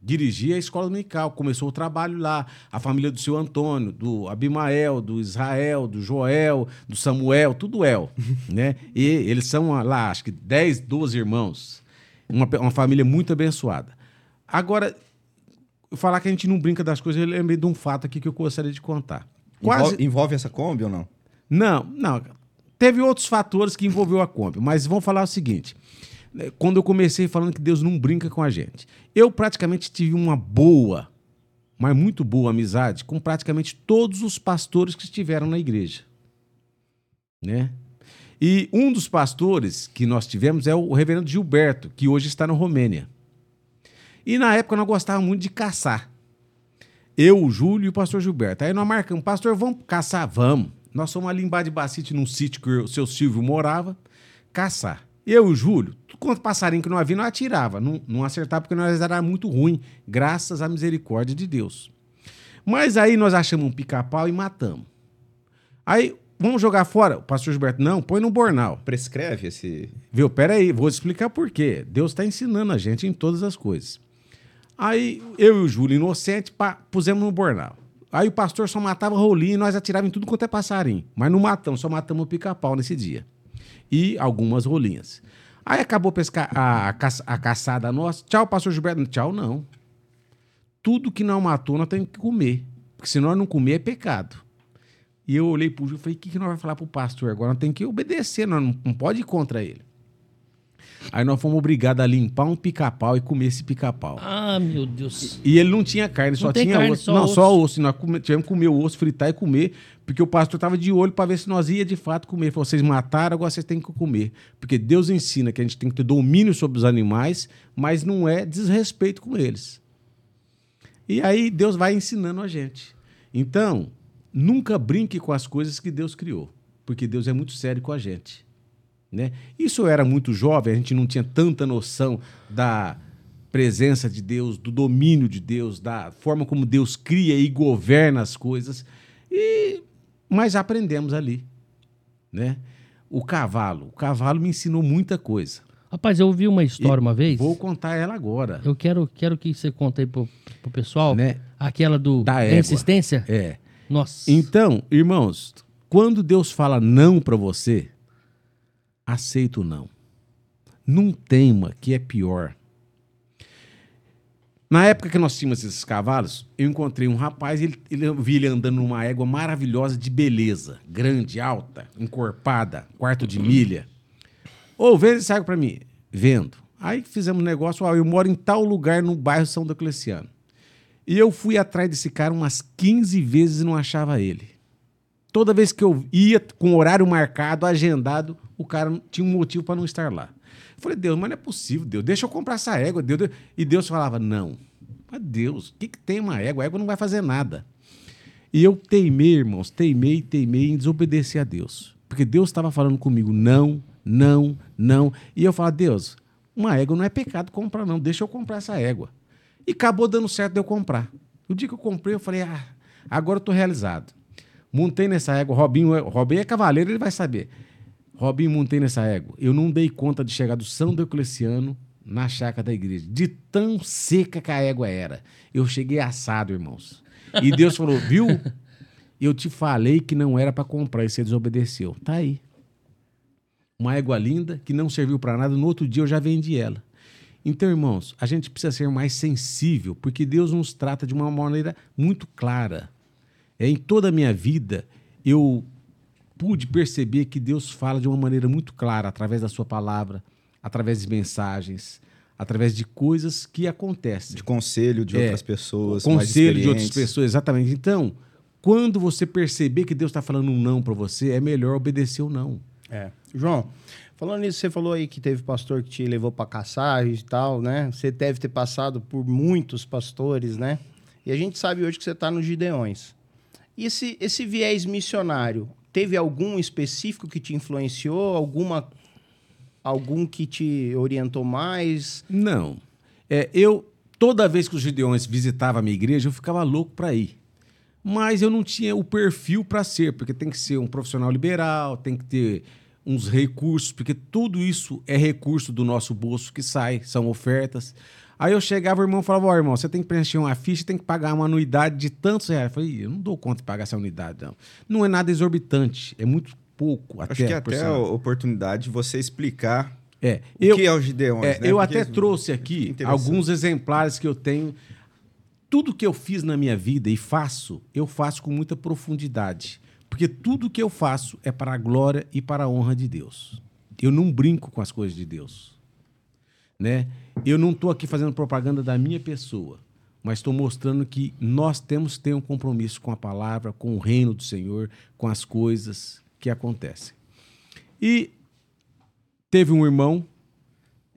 Speaker 1: Dirigia a escola dominical, começou o trabalho lá. A família do seu Antônio, do Abimael, do Israel, do Joel, do Samuel, tudo El, né? E eles são ah, lá, acho que 10, 12 irmãos. Uma, uma família muito abençoada. Agora, falar que a gente não brinca das coisas, eu lembrei de um fato aqui que eu gostaria de contar. Quase.
Speaker 2: Envolve, envolve essa Kombi ou não?
Speaker 1: Não, não. Teve outros fatores que envolveu a Kombi, mas vamos falar o seguinte. Né, Quando eu comecei falando que Deus não brinca com a gente, eu praticamente tive uma boa, mas muito boa amizade com praticamente todos os pastores que estiveram na igreja. Né? E um dos pastores que nós tivemos é o reverendo Gilberto, que hoje está na Romênia. E na época nós gostávamos muito de caçar. Eu, o Júlio e o pastor Gilberto. Aí nós marcamos, pastor, vamos caçar? Vamos. Nós fomos ali Bade Bacite, num sítio que o seu Silvio morava, caçar. Eu e o Júlio, quanto passarinho que nós havia, nós atirava. Não, não acertava porque nós era muito ruim, graças à misericórdia de Deus. Mas aí nós achamos um pica-pau e matamos. Aí, vamos jogar fora? O pastor Gilberto, não, põe no bornal.
Speaker 2: Prescreve esse.
Speaker 1: Viu? Pera aí, vou explicar por quê. Deus está ensinando a gente em todas as coisas. Aí eu e o Júlio, inocente, pá, pusemos no bornal. Aí o pastor só matava rolinho e nós atirávamos em tudo quanto é passarinho. Mas não matamos, só matamos o pica-pau nesse dia. E algumas rolinhas. Aí acabou pescar a, a, caça- a caçada nossa. Tchau, pastor Gilberto. Tchau, não. Tudo que não matou, nós temos que comer. Porque se nós não comer, é pecado. E eu olhei pro Júlio e falei, o que, que nós vamos falar pro pastor agora? Nós temos que obedecer, nós não, não pode ir contra ele. Aí nós fomos obrigados a limpar um pica-pau e comer esse pica-pau.
Speaker 3: Ah, meu Deus.
Speaker 1: E ele não tinha carne, só
Speaker 3: tem
Speaker 1: tinha
Speaker 3: carne,
Speaker 1: osso.
Speaker 3: só
Speaker 1: não,
Speaker 3: osso.
Speaker 1: só osso. E nós tivemos que comer o osso, fritar e comer, porque o pastor estava de olho para ver se nós ia de fato comer. Ele falou, vocês mataram, agora vocês têm que comer. Porque Deus ensina que a gente tem que ter domínio sobre os animais, mas não é desrespeito com eles. E aí Deus vai ensinando a gente. Então, nunca brinque com as coisas que Deus criou, porque Deus é muito sério com a gente. Né? Isso eu era muito jovem, a gente não tinha tanta noção da presença de Deus, do domínio de Deus, da forma como Deus cria e governa as coisas. E mas aprendemos ali, né? O cavalo, o cavalo me ensinou muita coisa.
Speaker 3: Rapaz, eu ouvi uma história
Speaker 1: E
Speaker 3: uma vez.
Speaker 1: Vou contar ela agora.
Speaker 3: Eu quero, quero que você conte aí pro, pro pessoal.
Speaker 1: Né?
Speaker 3: Aquela do
Speaker 1: Da
Speaker 3: insistência.
Speaker 1: É.
Speaker 3: Nossa.
Speaker 1: Então, irmãos, quando Deus fala não para você, aceita o não. Não tema que é pior. Na época que nós tínhamos esses cavalos, eu encontrei um rapaz, ele, ele, eu vi ele andando numa égua maravilhosa de beleza, grande, alta, encorpada, quarto de milha. Ô, vende essa égua pra mim. Vendo. Aí fizemos um negócio, ó, eu moro em tal lugar no bairro São Diocleciano. E eu fui atrás desse cara umas 15 vezes e não achava ele. Toda vez que eu ia com horário marcado, agendado, o cara tinha um motivo para não estar lá. Eu falei, Deus, mas não é possível, Deus, deixa eu comprar essa égua. Deus, Deus. E Deus falava, não. Mas Deus, o que, que tem uma égua? A égua não vai fazer nada. E eu teimei, irmãos, teimei, teimei em desobedecer a Deus. Porque Deus estava falando comigo, não, não, não. E eu falava, Deus, uma égua não é pecado comprar, não. Deixa eu comprar essa égua. E acabou dando certo de eu comprar. O dia que eu comprei, eu falei, ah, agora eu tô realizado. Montei nessa égua, Robinho, Robinho é cavaleiro, ele vai saber. Robinho, montei nessa égua. Eu não dei conta de chegar do São Diocleciano na chácara da igreja. De tão seca que a égua era. Eu cheguei assado, irmãos. E Deus falou, viu? Eu te falei que não era para comprar e você desobedeceu. Tá aí. Uma égua linda que não serviu para nada. No outro dia eu já vendi ela. Então, irmãos, a gente precisa ser mais sensível, porque Deus nos trata de uma maneira muito clara. É, em toda a minha vida, eu pude perceber que Deus fala de uma maneira muito clara, através da sua palavra, através de mensagens, através de coisas que acontecem.
Speaker 2: De conselho de
Speaker 1: É,
Speaker 2: outras pessoas. mais
Speaker 1: Conselho de outras pessoas, exatamente. Então, quando você perceber que Deus está falando um não para você, é melhor obedecer o não.
Speaker 4: É. João, falando nisso, você falou aí que teve pastor que te levou para caçar e tal, né? Você deve ter passado por muitos pastores, né? E a gente sabe hoje que você está nos Gideões. E esse, esse viés missionário, teve algum específico que te influenciou? Alguma, algum que te orientou mais?
Speaker 1: Não. É, eu, toda vez que os Gideões visitavam a minha igreja, eu ficava louco para ir. Mas eu não tinha o perfil para ser, porque tem que ser um profissional liberal, tem que ter uns recursos, porque tudo isso é recurso do nosso bolso que sai, são ofertas. Aí eu chegava, o irmão falava, ó, irmão, você tem que preencher uma ficha, tem que pagar uma anuidade de tantos reais. Eu falei, "Ih, eu não dou conta de pagar essa anuidade, não. Não é nada exorbitante, é muito pouco até.
Speaker 2: Acho que é até a oportunidade de você explicar
Speaker 1: É,
Speaker 2: o
Speaker 1: eu,
Speaker 2: que é o Gideões,
Speaker 1: é,
Speaker 2: né?
Speaker 1: eu
Speaker 2: Porque-
Speaker 1: até trouxe aqui alguns exemplares que eu tenho. Tudo que eu fiz na minha vida e faço, eu faço com muita profundidade. Porque tudo que eu faço é para a glória e para a honra de Deus. Eu não brinco com as coisas de Deus. Né? Eu não estou aqui fazendo propaganda da minha pessoa, mas estou mostrando que nós temos que ter um compromisso com a palavra, com o reino do Senhor, com as coisas que acontecem. E teve um irmão,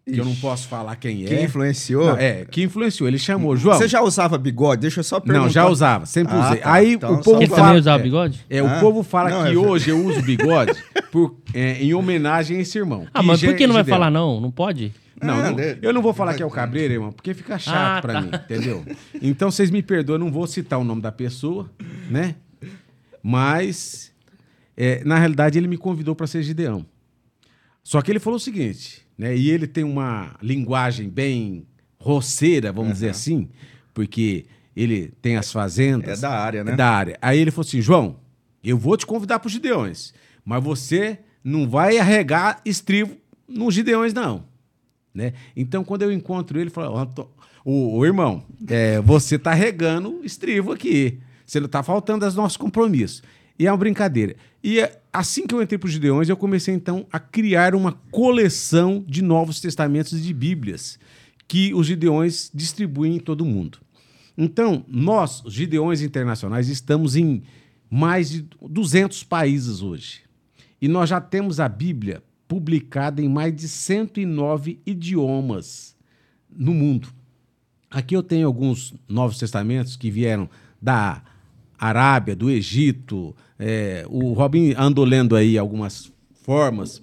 Speaker 1: que eu não posso falar quem
Speaker 2: Que
Speaker 1: é.
Speaker 2: influenciou?
Speaker 1: Não, é, que influenciou. Ele chamou, João.
Speaker 2: Você já usava bigode? Deixa eu só perguntar.
Speaker 1: Não, já usava, sempre
Speaker 2: Ah,
Speaker 1: usei.
Speaker 2: tá.
Speaker 1: Aí
Speaker 2: Então,
Speaker 1: o povo
Speaker 3: Ele
Speaker 1: fala,
Speaker 3: também usava
Speaker 1: é,
Speaker 3: bigode?
Speaker 1: É,
Speaker 2: Ah,
Speaker 1: o povo fala
Speaker 2: não,
Speaker 1: que
Speaker 2: é
Speaker 1: hoje eu uso bigode por, é, em homenagem a esse irmão.
Speaker 3: Ah, mas por que não vai falar não? Não pode?
Speaker 1: Não,
Speaker 2: Ah,
Speaker 1: não,
Speaker 2: de-
Speaker 1: eu não vou falar que é o Cabreiro, irmão, porque fica chato
Speaker 3: Ah,
Speaker 1: pra
Speaker 3: tá.
Speaker 1: mim, entendeu? Então vocês me perdoam, eu não vou citar o nome da pessoa, né? Mas, é, na realidade, ele me convidou para ser Gideão. Só que ele falou o seguinte, né? E ele tem uma linguagem bem roceira, vamos dizer assim, porque ele tem as fazendas.
Speaker 2: É da área, né?
Speaker 1: É da área. Aí ele falou assim: João, eu vou te convidar para os Gideões, mas você não vai arregar estribo nos Gideões, não. Né? Então, quando eu encontro ele, ele fala: "Ó, Anto- o, o irmão, é, você tá regando estribo aqui. Você não tá faltando aos nossos compromissos. E é uma brincadeira. E é, assim que eu entrei para os Gideões, eu comecei então a criar uma coleção de Novos Testamentos e de Bíblias que os Gideões distribuem em todo o mundo. Então, nós, os Gideões Internacionais, estamos em mais de 200 países hoje. E nós já temos a Bíblia publicada em mais de 109 idiomas no mundo. Aqui eu tenho alguns Novos Testamentos que vieram da Arábia, do Egito. é, o Robin andou lendo aí algumas formas.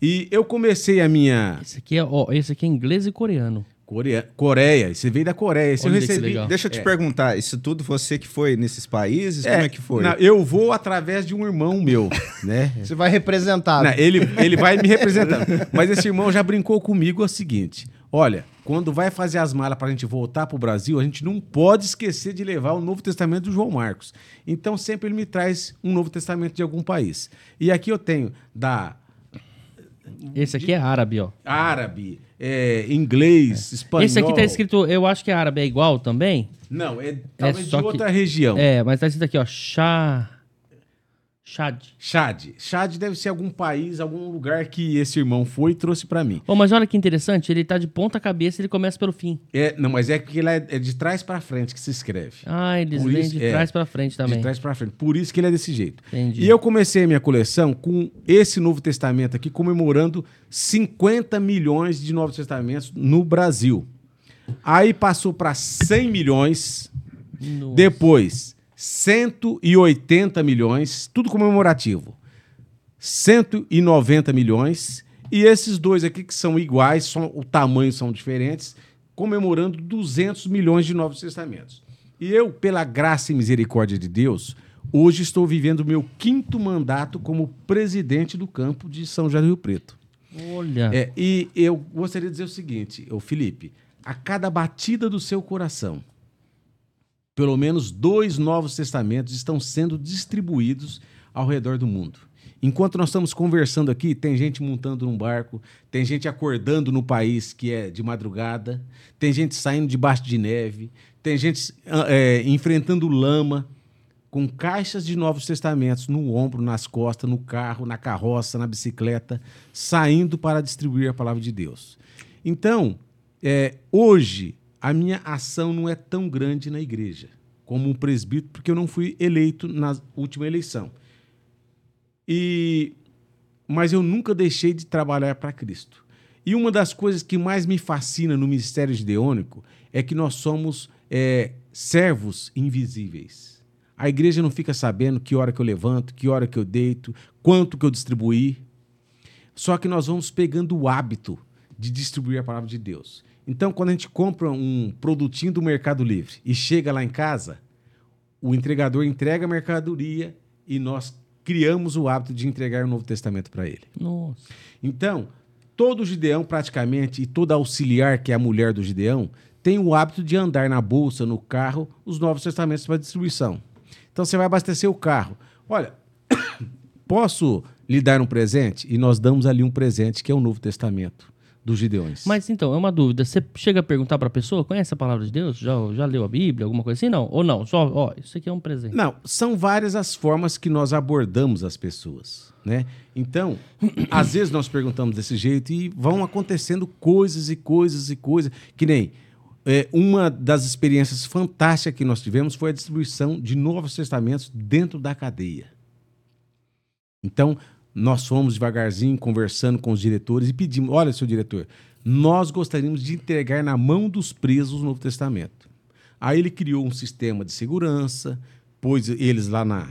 Speaker 1: E eu comecei a minha.
Speaker 3: Esse aqui é, ó, esse aqui é inglês e coreano.
Speaker 1: Coreia, Coreia, você veio da Coreia. Eu recebi.
Speaker 2: Deixa eu te
Speaker 1: É.
Speaker 2: perguntar, isso tudo você que foi nesses países? Como é que foi?
Speaker 1: não, eu vou através de um irmão meu, né?
Speaker 4: Você vai representado.
Speaker 1: Não, ele, ele vai me representando. Mas esse irmão já brincou comigo é o seguinte: olha, quando vai fazer as malas para a gente voltar para o Brasil, a gente não pode esquecer de levar o Novo Testamento do João Marcos. Então sempre ele me traz um Novo Testamento de algum país. E aqui eu tenho da
Speaker 3: Esse aqui é árabe, ó.
Speaker 1: árabe, é, inglês, espanhol.
Speaker 3: Esse aqui tá escrito, eu acho que é árabe, é igual também?
Speaker 1: Não, é talvez de
Speaker 3: só que-
Speaker 1: outra região.
Speaker 3: É, mas tá escrito aqui, ó, Chá... Chad.
Speaker 1: Chad. Chad deve ser algum país, algum lugar que esse irmão foi e trouxe para mim.
Speaker 3: Ô, mas olha que interessante, ele tá de ponta cabeça e ele começa pelo fim.
Speaker 1: É, não, mas é porque ele é é de trás para frente que se escreve.
Speaker 3: Ah, eles
Speaker 1: Por isso-
Speaker 3: de
Speaker 1: é,
Speaker 3: trás pra frente também.
Speaker 1: De trás para frente. Por isso que ele é desse jeito.
Speaker 3: Entendi.
Speaker 1: E eu comecei a minha coleção com esse Novo Testamento aqui, comemorando 50 milhões de Novos Testamentos no Brasil. Aí passou para 100 milhões,
Speaker 3: Nossa.
Speaker 1: depois 180 milhões, tudo comemorativo. 190 milhões. E esses dois aqui que são iguais, só o tamanho são diferentes, comemorando 200 milhões de Novos Testamentos. E eu, pela graça e misericórdia de Deus, hoje estou vivendo o meu quinto mandato como presidente do campo de São José do Rio Preto.
Speaker 3: Olha.
Speaker 1: É, e eu gostaria de dizer o seguinte, ô Felipe, a cada batida do seu coração, pelo menos dois novos testamentos estão sendo distribuídos ao redor do mundo. Enquanto nós estamos conversando aqui, tem gente montando num barco, tem gente acordando no país que é de madrugada, tem gente saindo debaixo de neve, tem gente ah, é, enfrentando lama, com caixas de Novos Testamentos no ombro, nas costas, no carro, na carroça, na bicicleta, saindo para distribuir a palavra de Deus. Então, é, hoje, a minha ação não é tão grande na igreja como um presbítero, porque eu não fui eleito na última eleição. E mas eu nunca deixei de trabalhar para Cristo. E uma das coisas que mais me fascina no ministério gideônico é que nós somos é, servos invisíveis. A igreja não fica sabendo que hora que eu levanto, que hora que eu deito, quanto que eu distribuí. Só que nós vamos pegando o hábito de distribuir a palavra de Deus. Então, quando a gente compra um produtinho do Mercado Livre e chega lá em casa, o entregador entrega a mercadoria e nós criamos o hábito de entregar o Novo Testamento para ele.
Speaker 3: Nossa.
Speaker 1: Então, todo Gideão, praticamente, e toda auxiliar, que é a mulher do Gideão, tem o hábito de andar na bolsa, no carro, os Novos Testamentos para distribuição. Então, você vai abastecer o carro. Olha, posso lhe dar um presente? E nós damos ali um presente, que é o Novo Testamento dos Gideões.
Speaker 3: Mas então, é uma dúvida. Você chega a perguntar pra pessoa, conhece a palavra de Deus? Já, já leu a Bíblia, alguma coisa assim? Não. Ou não? Só, ó, isso aqui é um presente.
Speaker 1: Não, são várias as formas que nós abordamos as pessoas, né? Então, às vezes nós perguntamos desse jeito e vão acontecendo coisas e coisas e coisas, que nem é, uma das experiências fantásticas que nós tivemos foi a distribuição de Novos Testamentos dentro da cadeia. Então, nós fomos devagarzinho conversando com os diretores e pedimos: olha, seu diretor, nós gostaríamos de entregar na mão dos presos o Novo Testamento. Aí ele criou um sistema de segurança, pôs eles lá na,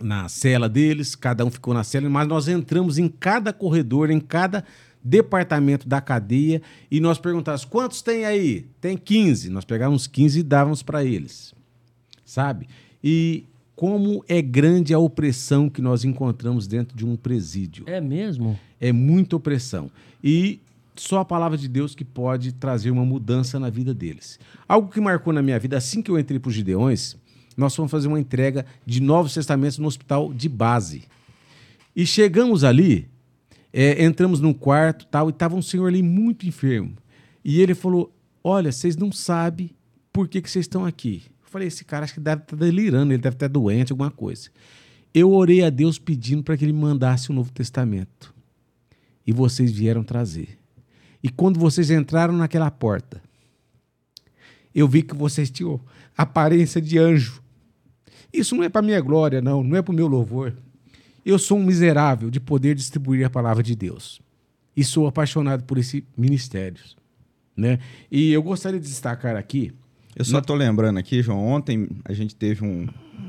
Speaker 1: na cela deles, cada um ficou na cela, mas nós entramos em cada corredor, em cada departamento da cadeia e nós perguntávamos: quantos tem aí? Tem 15. Nós pegávamos 15 e dávamos para eles, sabe? E como é grande a opressão que nós encontramos dentro de um presídio.
Speaker 3: É mesmo?
Speaker 1: É muita opressão. E só a palavra de Deus que pode trazer uma mudança na vida deles. Algo que marcou na minha vida, assim que eu entrei para os Gideões, nós fomos fazer uma entrega de Novos Testamentos no hospital de base. E chegamos ali, é, entramos num quarto tal, e estava um senhor ali muito enfermo. E ele falou: Olha, vocês não sabem por que, que vocês estão aqui. Falei: Esse cara acho que deve estar delirando, ele deve estar doente, alguma coisa. Eu orei a Deus pedindo para que ele mandasse o Novo Testamento. E vocês vieram trazer. E quando vocês entraram naquela porta, eu vi que vocês tinham aparência de anjo. Isso não é para minha glória, não, não é para o meu louvor. Eu sou um miserável de poder distribuir a palavra de Deus. E sou apaixonado por esse ministério. Né? E eu gostaria de destacar aqui.
Speaker 2: Eu só tô lembrando aqui, João, ontem a gente teve um,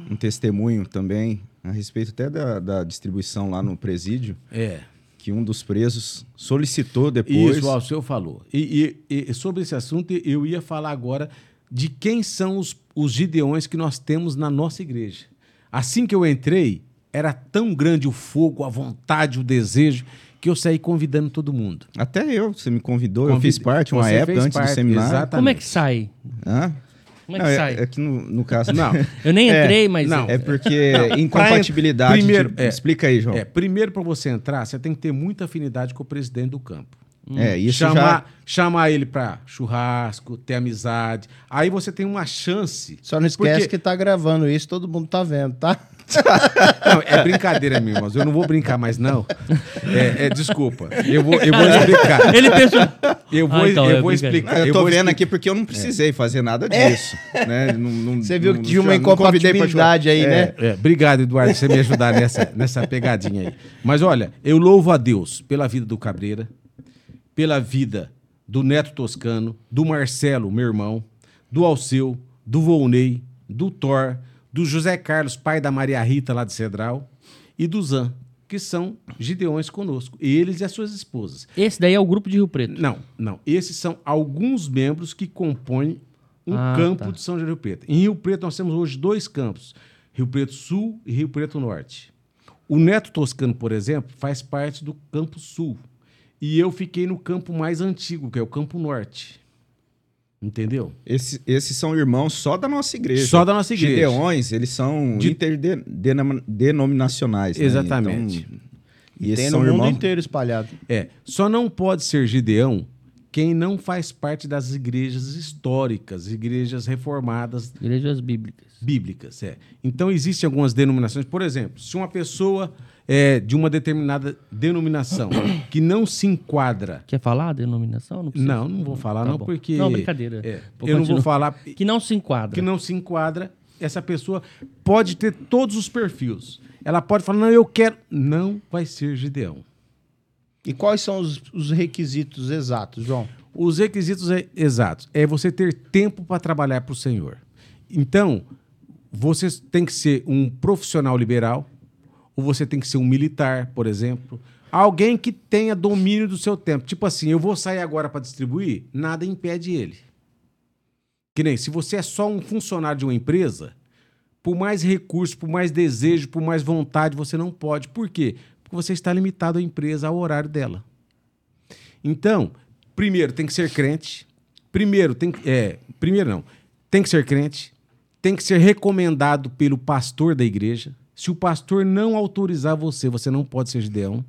Speaker 2: um testemunho também a respeito até da, da distribuição lá no presídio,
Speaker 1: É.
Speaker 2: que um dos presos solicitou depois.
Speaker 1: Isso, o senhor falou. E, e- e sobre esse assunto, eu ia falar agora de quem são os, os gideões que nós temos na nossa igreja. Assim que eu entrei, era tão grande o fogo, a vontade, o desejo, que eu saí convidando todo mundo.
Speaker 2: Até eu, você me convidou, eu fiz parte uma
Speaker 1: Você
Speaker 2: época antes
Speaker 1: parte,
Speaker 2: do seminário.
Speaker 1: exatamente.
Speaker 3: Como é que sai?
Speaker 2: Hã?
Speaker 3: Como é
Speaker 2: Não,
Speaker 3: que
Speaker 2: é,
Speaker 3: sai?
Speaker 2: é que no, no caso.
Speaker 1: Não,
Speaker 3: Eu nem
Speaker 2: É,
Speaker 3: entrei, mas.
Speaker 1: não.
Speaker 2: É porque incompatibilidade.
Speaker 1: primeiro,
Speaker 2: de-
Speaker 1: é.
Speaker 2: Explica aí, João.
Speaker 1: é, primeiro para você entrar, você tem que ter muita afinidade com o presidente do campo.
Speaker 2: É, isso
Speaker 1: chamar,
Speaker 2: já.
Speaker 1: chamar ele para churrasco, ter amizade. Aí você tem uma chance.
Speaker 4: Só não esquece
Speaker 1: Porque-
Speaker 4: que tá gravando isso, todo mundo tá vendo, tá?
Speaker 1: Não, é brincadeira, meu irmão. Eu não vou brincar mais, não. É, é, desculpa. Eu vou, eu vou explicar.
Speaker 3: Ele pensou.
Speaker 1: Eu vou,
Speaker 3: Ah, então,
Speaker 1: eu
Speaker 3: é
Speaker 1: vou explicar.
Speaker 2: Não, eu tô
Speaker 1: vou
Speaker 2: vendo
Speaker 1: expli-
Speaker 2: aqui porque eu não precisei fazer nada disso. Né? Não- não-
Speaker 4: Você viu que tinha uma incompatibilidade aí, né?
Speaker 1: É, obrigado, Eduardo, por você me ajudar nessa, nessa pegadinha aí. Mas olha, eu louvo a Deus pela vida do Cabreira, pela vida do Neto Toscano, do Marcelo, meu irmão, do Alceu, do Volney, do Thor, do José Carlos, pai da Maria Rita lá de Cedral, e do Zan, que são gideões conosco. Eles e as suas esposas.
Speaker 3: Esse daí é o grupo de Rio Preto.
Speaker 1: Não, não. Esses são alguns membros que compõem um
Speaker 3: Ah,
Speaker 1: campo
Speaker 3: tá.
Speaker 1: de São João do Rio Preto. Em Rio Preto, nós temos hoje dois campos: Rio Preto Sul e Rio Preto Norte. O Neto Toscano, por exemplo, faz parte do Campo Sul. E eu fiquei no campo mais antigo, que é o Campo Norte. Entendeu?
Speaker 2: Esse- esses são irmãos só da nossa igreja.
Speaker 1: Só da nossa igreja.
Speaker 2: Gideões, eles são
Speaker 1: De-
Speaker 2: interdenominacionais. né?
Speaker 1: Exatamente.
Speaker 2: Então, e esses
Speaker 4: Tem
Speaker 2: são
Speaker 4: no mundo
Speaker 2: irmãos.
Speaker 4: inteiro espalhado.
Speaker 1: É. Só não pode ser Gideão quem não faz parte das igrejas históricas, igrejas reformadas
Speaker 3: Igrejas bíblicas.
Speaker 1: bíblicas. É. Então, existem algumas denominações. Por exemplo, se uma pessoa é de uma determinada denominação que não se enquadra.
Speaker 3: Quer falar a denominação? Não.
Speaker 1: Não, não vou falar,
Speaker 3: Tá
Speaker 1: não,
Speaker 3: bom.
Speaker 1: porque.
Speaker 3: Não, brincadeira.
Speaker 1: é, eu não vou
Speaker 3: continuar.
Speaker 1: falar
Speaker 3: Que não se enquadra.
Speaker 1: que não se enquadra. Essa pessoa pode ter todos os perfis. Ela pode falar, não, eu quero. Não vai ser Gideão.
Speaker 4: E quais são os, os requisitos exatos, João?
Speaker 1: Os requisitos é- exatos é você ter tempo para trabalhar para o Senhor. Então, você tem que ser um profissional liberal, ou você tem que ser um militar, por exemplo. Alguém que tenha domínio do seu tempo. Tipo assim, eu vou sair agora para distribuir, nada impede ele. Que nem se você é só um funcionário de uma empresa, por mais recurso, por mais desejo, por mais vontade, você não pode. Por quê? Você está limitado à empresa, ao horário dela. Então, primeiro tem que ser crente. Primeiro tem que. É, primeiro não. Tem que ser crente. Tem que ser recomendado pelo pastor da igreja. Se o pastor não autorizar você, você não pode ser gideão.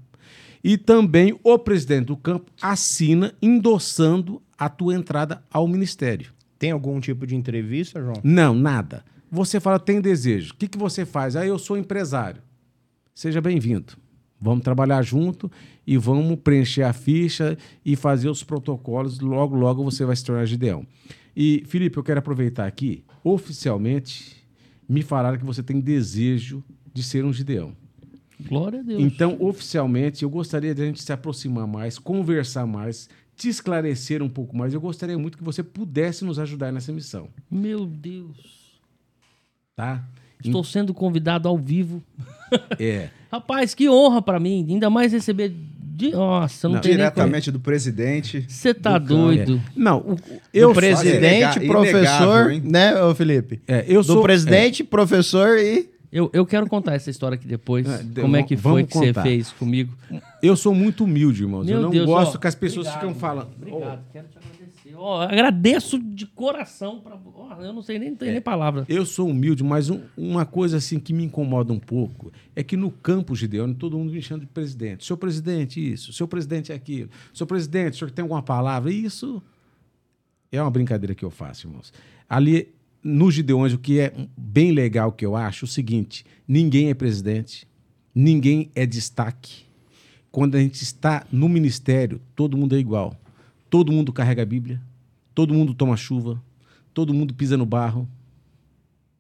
Speaker 1: E também o presidente do campo assina endossando a tua entrada ao ministério.
Speaker 4: Tem algum tipo de entrevista, João?
Speaker 1: Não, nada. Você fala, tem desejo. O que, que você faz? Ah, eu sou empresário. Seja bem-vindo. Vamos trabalhar junto e vamos preencher a ficha e fazer os protocolos. Logo, logo você vai se tornar Gideão. E, Felipe, eu quero aproveitar aqui. Oficialmente, me falaram que você tem desejo de ser um Gideão.
Speaker 3: Glória a Deus.
Speaker 1: Então, oficialmente, eu gostaria de a gente se aproximar mais, conversar mais, te esclarecer um pouco mais. Eu gostaria muito que você pudesse nos ajudar nessa missão,
Speaker 3: Meu Deus.
Speaker 1: tá?
Speaker 3: Estou sendo convidado ao vivo.
Speaker 1: É.
Speaker 3: Rapaz, que honra pra mim. Ainda mais receber. De... Nossa, não,
Speaker 1: Não,
Speaker 3: tem.
Speaker 2: Diretamente do presidente.
Speaker 3: Você tá
Speaker 2: do
Speaker 3: doido.
Speaker 1: Não, o-
Speaker 4: Eu do presidente,
Speaker 2: Inegável,
Speaker 4: professor,
Speaker 2: hein?
Speaker 4: né, ô Felipe?
Speaker 1: É, eu
Speaker 4: do
Speaker 1: sou
Speaker 4: presidente, professor e.
Speaker 3: Eu, eu quero contar essa história aqui depois.
Speaker 1: É, de-
Speaker 3: como é que foi que você
Speaker 1: contar.
Speaker 3: fez comigo?
Speaker 1: é, eu sou muito humilde, irmãos.
Speaker 3: Meu
Speaker 1: eu não
Speaker 3: Deus,
Speaker 1: gosto
Speaker 3: ó,
Speaker 1: que as pessoas
Speaker 3: obrigado,
Speaker 1: ficam falando.
Speaker 3: Obrigado, quero te agradecer. Ó, agradeço de coração. Pra... ó, eu não sei nem, não tenho nem palavra.
Speaker 1: Eu sou humilde, mas um- uma coisa assim que me incomoda um pouco é que no campo Gideone todo mundo me chama de presidente. Seu presidente isso, seu presidente aquilo. Seu presidente, o senhor tem alguma palavra? Isso é uma brincadeira que eu faço, irmãos. Ali no Gideões, o que é bem legal que eu acho, é o seguinte: ninguém é presidente, ninguém é destaque. Quando a gente está no ministério, todo mundo é igual. Todo mundo carrega a Bíblia, todo mundo toma chuva, todo mundo pisa no barro.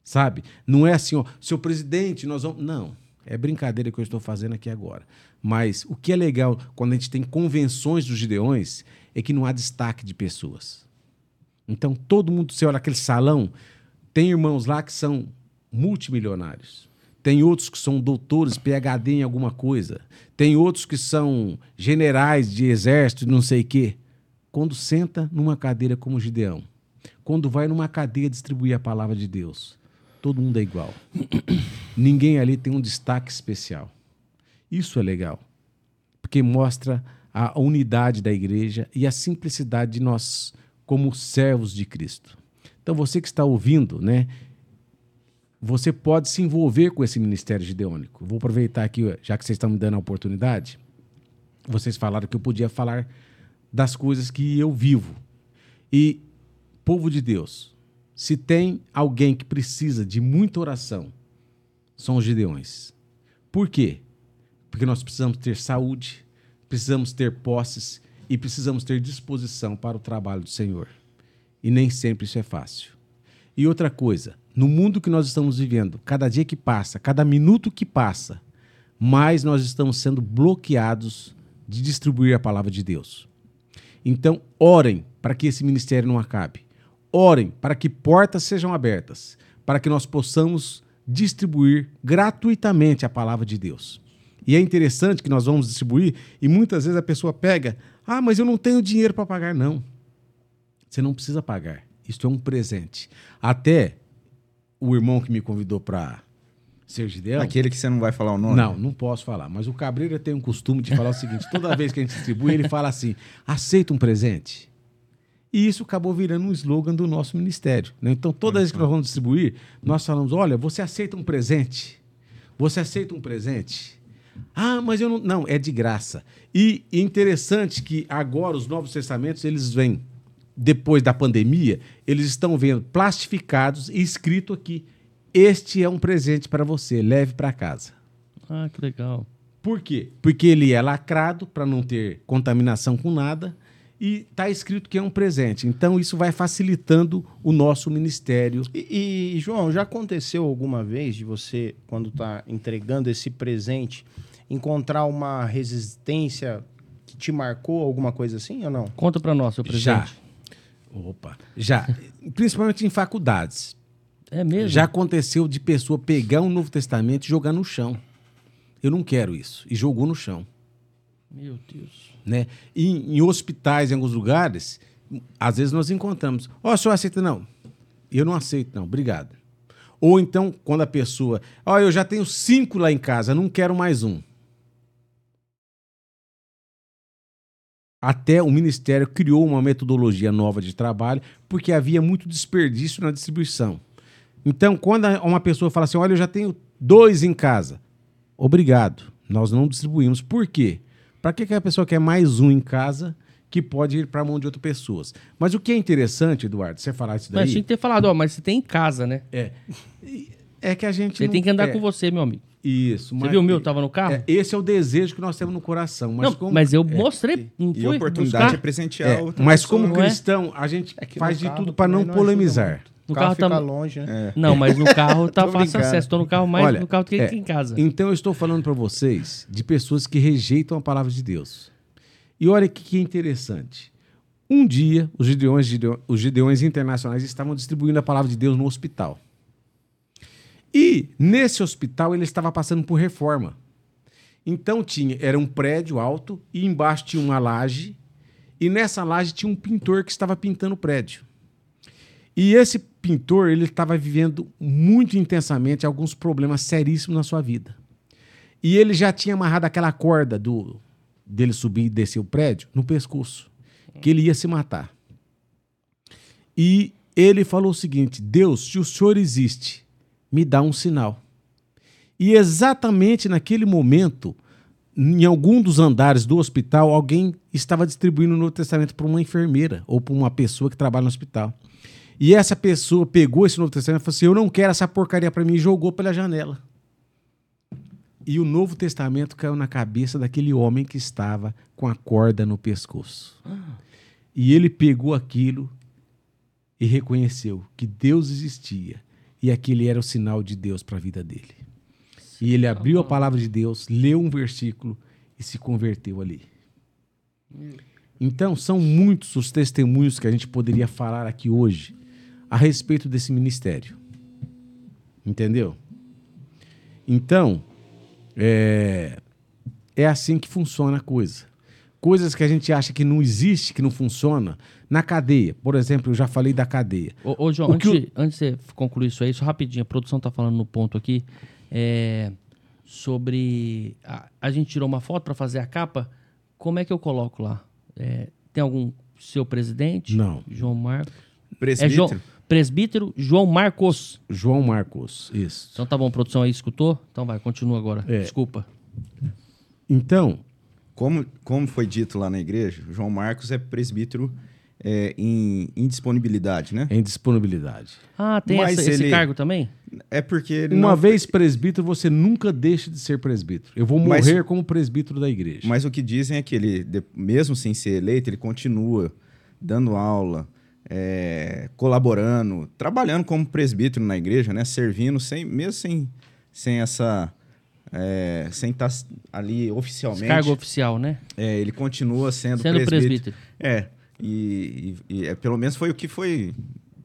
Speaker 1: Sabe? Não é assim, ó, seu presidente, nós vamos. Não. É brincadeira que eu estou fazendo aqui agora. Mas o que é legal quando a gente tem convenções dos Gideões é que não há destaque de pessoas. Então, todo mundo, você olha aquele salão, tem irmãos lá que são multimilionários. tem outros que são doutores, PhD em alguma coisa, tem outros que são generais de exército, não sei o quê. Quando senta numa cadeira como Gideão, quando vai numa cadeia distribuir a palavra de Deus, todo mundo é igual. Ninguém ali tem um destaque especial. Isso é legal, porque mostra a unidade da igreja e a simplicidade de nós como servos de Cristo. Então você que está ouvindo, né, você pode se envolver com esse ministério gideônico. Vou aproveitar aqui, já que vocês estão me dando a oportunidade, vocês falaram que eu podia falar das coisas que eu vivo. E, povo de Deus, se tem alguém que precisa de muita oração, são os gideões. Por quê? Porque nós precisamos ter saúde, precisamos ter posses e precisamos ter disposição para o trabalho do Senhor. E nem sempre isso é fácil. E outra coisa, no mundo que nós estamos vivendo, cada dia que passa, cada minuto que passa, mais nós estamos sendo bloqueados de distribuir a palavra de Deus. Então, orem para que esse ministério não acabe. Orem para que portas sejam abertas, para que nós possamos distribuir gratuitamente a palavra de Deus. E é interessante que nós vamos distribuir e muitas vezes a pessoa pega: "Ah, mas eu não tenho dinheiro para pagar não". Você não precisa pagar. Isto é um presente. Até o irmão que me convidou para ser Gideão.
Speaker 2: Aquele que você não vai falar o nome?
Speaker 1: Não, não posso falar. Mas o Cabreira tem um costume de falar o seguinte: toda vez que a gente distribui, ele fala assim: aceita um presente. E isso acabou virando um slogan do nosso ministério. Né? Então, toda vez que nós vamos distribuir, nós falamos: olha, você aceita um presente? Você aceita um presente? Ah, mas eu não. Não, é de graça. E interessante que agora os Novos Testamentos eles vêm depois da pandemia, eles estão vendo plastificados e escrito aqui: Este é um presente para você, leve para casa.
Speaker 3: Ah, que legal.
Speaker 1: Por quê? Porque ele é lacrado para não ter contaminação com nada e está escrito que é um presente. Então isso vai facilitando o nosso ministério.
Speaker 4: E, e João, já aconteceu alguma vez de você, quando está entregando esse presente, encontrar uma resistência que te marcou, alguma coisa assim ou não?
Speaker 3: Conta para nós, seu presente.
Speaker 1: Já. Opa, já. Principalmente em faculdades.
Speaker 3: É mesmo?
Speaker 1: Já aconteceu de pessoa pegar um Novo Testamento e jogar no chão. Eu não quero isso. E jogou no chão.
Speaker 3: Meu Deus.
Speaker 1: Né? E em hospitais, em alguns lugares, às vezes nós encontramos. Ó, oh, o senhor aceita? Não. Eu não aceito, não. Obrigado. Ou então, quando a pessoa. Ó, oh, eu já tenho cinco lá em casa, não quero mais um. Até o Ministério criou uma metodologia nova de trabalho, porque havia muito desperdício na distribuição. Então, quando uma pessoa fala assim: Olha, eu já tenho dois em casa. Obrigado, nós não distribuímos. Por quê? Para que a pessoa quer mais um em casa que pode ir para a mão de outras pessoas? Mas o que é interessante, Eduardo, você falar isso daí.
Speaker 3: Mas tinha que ter falado, ó, mas você tem em casa, né?
Speaker 1: É. É que a gente.
Speaker 3: Ele
Speaker 1: não,
Speaker 3: tem que andar
Speaker 1: é,
Speaker 3: com você, meu amigo.
Speaker 1: Isso.
Speaker 3: Você viu o meu? Tava no carro?
Speaker 1: É, esse é o desejo que nós temos no coração. Mas,
Speaker 3: não,
Speaker 1: como,
Speaker 3: mas eu
Speaker 1: é,
Speaker 3: mostrei. Não
Speaker 2: E a oportunidade
Speaker 3: buscar?
Speaker 2: é presentear
Speaker 1: é,
Speaker 2: outra
Speaker 1: mas
Speaker 2: pessoa.
Speaker 1: como
Speaker 3: não é?
Speaker 1: cristão, a gente
Speaker 4: É
Speaker 1: faz de
Speaker 4: carro
Speaker 1: tudo para não polemizar.
Speaker 4: muito.
Speaker 3: No
Speaker 4: o carro,
Speaker 3: carro
Speaker 4: fica
Speaker 3: tam-
Speaker 4: longe, né?
Speaker 1: É.
Speaker 3: Não, mas no carro tá fácil
Speaker 4: brincando.
Speaker 3: acesso. Tô no carro mais
Speaker 1: Olha,
Speaker 3: no carro do que
Speaker 1: é,
Speaker 3: em casa.
Speaker 1: Então eu estou falando para vocês de pessoas que rejeitam a palavra de Deus. E olha que, que interessante. Um dia, os gideões, Gideõ- os gideões internacionais estavam distribuindo a palavra de Deus no hospital. E nesse hospital ele estava passando por reforma. Então tinha, era um prédio alto e embaixo tinha uma laje e nessa laje tinha um pintor que estava pintando o prédio. E esse pintor, ele estava vivendo muito intensamente alguns problemas seríssimos na sua vida. E ele já tinha amarrado aquela corda do dele subir e descer o prédio no pescoço, que ele ia se matar. E ele falou o seguinte: Deus, se o Senhor existe, me dá um sinal. E exatamente naquele momento, em algum dos andares do hospital, alguém estava distribuindo o Novo Testamento para uma enfermeira ou para uma pessoa que trabalha no hospital. E essa pessoa pegou esse Novo Testamento e falou assim: Eu não quero essa porcaria para mim, e jogou pela janela. E o Novo Testamento caiu na cabeça daquele homem que estava com a corda no pescoço. E ele pegou aquilo e reconheceu que Deus existia e aquele era o sinal de Deus para a vida dele. E ele abriu a palavra de Deus, leu um versículo e se converteu ali. Então, são muitos os testemunhos que a gente poderia falar aqui hoje a respeito desse ministério. Entendeu? Então, é, é assim que funciona a coisa. Coisas que a gente acha que não existe, que não funciona, na cadeia. Por exemplo, eu já falei da cadeia.
Speaker 3: Ô, ô João,
Speaker 1: O
Speaker 3: antes, de- antes de você concluir isso aí, só rapidinho, a produção tá falando no ponto aqui, é, sobre... A, a gente tirou uma foto para fazer a capa, como é que eu coloco lá? É, tem algum seu presidente?
Speaker 1: Não.
Speaker 3: João Marcos? É
Speaker 2: Presbítero?
Speaker 3: João, presbítero João Marcos.
Speaker 1: João Marcos, isso.
Speaker 3: Então tá bom, produção aí escutou? Então vai, continua agora.
Speaker 1: É.
Speaker 3: Desculpa.
Speaker 1: Então,
Speaker 2: Como, como foi dito lá na igreja, João Marcos é presbítero é, em indisponibilidade, né?
Speaker 1: em disponibilidade.
Speaker 3: Ah, tem
Speaker 2: Mas
Speaker 3: essa- esse
Speaker 2: ele-
Speaker 3: cargo também?
Speaker 2: É porque ele
Speaker 1: Uma
Speaker 2: não-
Speaker 1: vez presbítero, você nunca deixa de ser presbítero. Eu vou
Speaker 2: Mas-
Speaker 1: morrer como presbítero da igreja.
Speaker 2: Mas o que dizem é que ele, mesmo sem ser eleito, ele continua dando aula, é, colaborando, trabalhando como presbítero na igreja, né? Servindo, sem, mesmo sem, sem essa... é, sem estar ali
Speaker 3: Esse
Speaker 2: oficialmente.
Speaker 3: cargo oficial, né?
Speaker 2: É, ele continua sendo,
Speaker 3: Sendo
Speaker 2: presbítero.
Speaker 3: presbítero.
Speaker 2: É, e, e- e é, pelo menos foi o que foi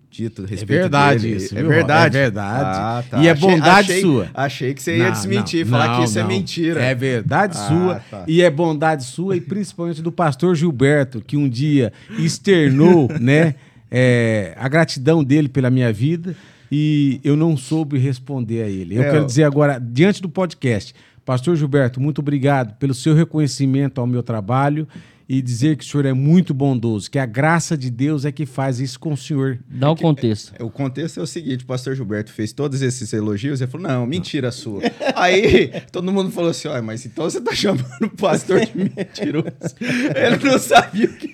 Speaker 2: dito a
Speaker 1: É
Speaker 2: respeito
Speaker 1: verdade
Speaker 2: dele.
Speaker 1: isso.
Speaker 2: É
Speaker 1: viu,
Speaker 2: verdade?
Speaker 1: É verdade.
Speaker 2: Ah, tá.
Speaker 1: E é
Speaker 2: Achei-
Speaker 1: bondade
Speaker 2: achei-
Speaker 1: sua.
Speaker 2: Achei que você ia
Speaker 1: Não,
Speaker 2: desmentir,
Speaker 1: não,
Speaker 2: falar
Speaker 1: não,
Speaker 2: que isso é mentira.
Speaker 1: É verdade
Speaker 2: Ah,
Speaker 1: sua.
Speaker 2: tá.
Speaker 1: E é bondade sua, e principalmente do pastor Gilberto, que um dia externou né, é, a gratidão dele pela minha vida e eu não soube responder a ele. Eu
Speaker 2: É,
Speaker 1: quero dizer agora, diante do podcast, pastor Gilberto, muito obrigado pelo seu reconhecimento ao meu trabalho e dizer que o senhor é muito bondoso, que a graça de Deus é que faz isso com o senhor.
Speaker 3: Dá o contexto.
Speaker 2: O contexto é o seguinte: o pastor Gilberto fez todos esses elogios e falou: não, mentira sua. Aí todo mundo falou assim: olha, mas então você tá chamando o pastor de mentiroso. Ele não sabia o que.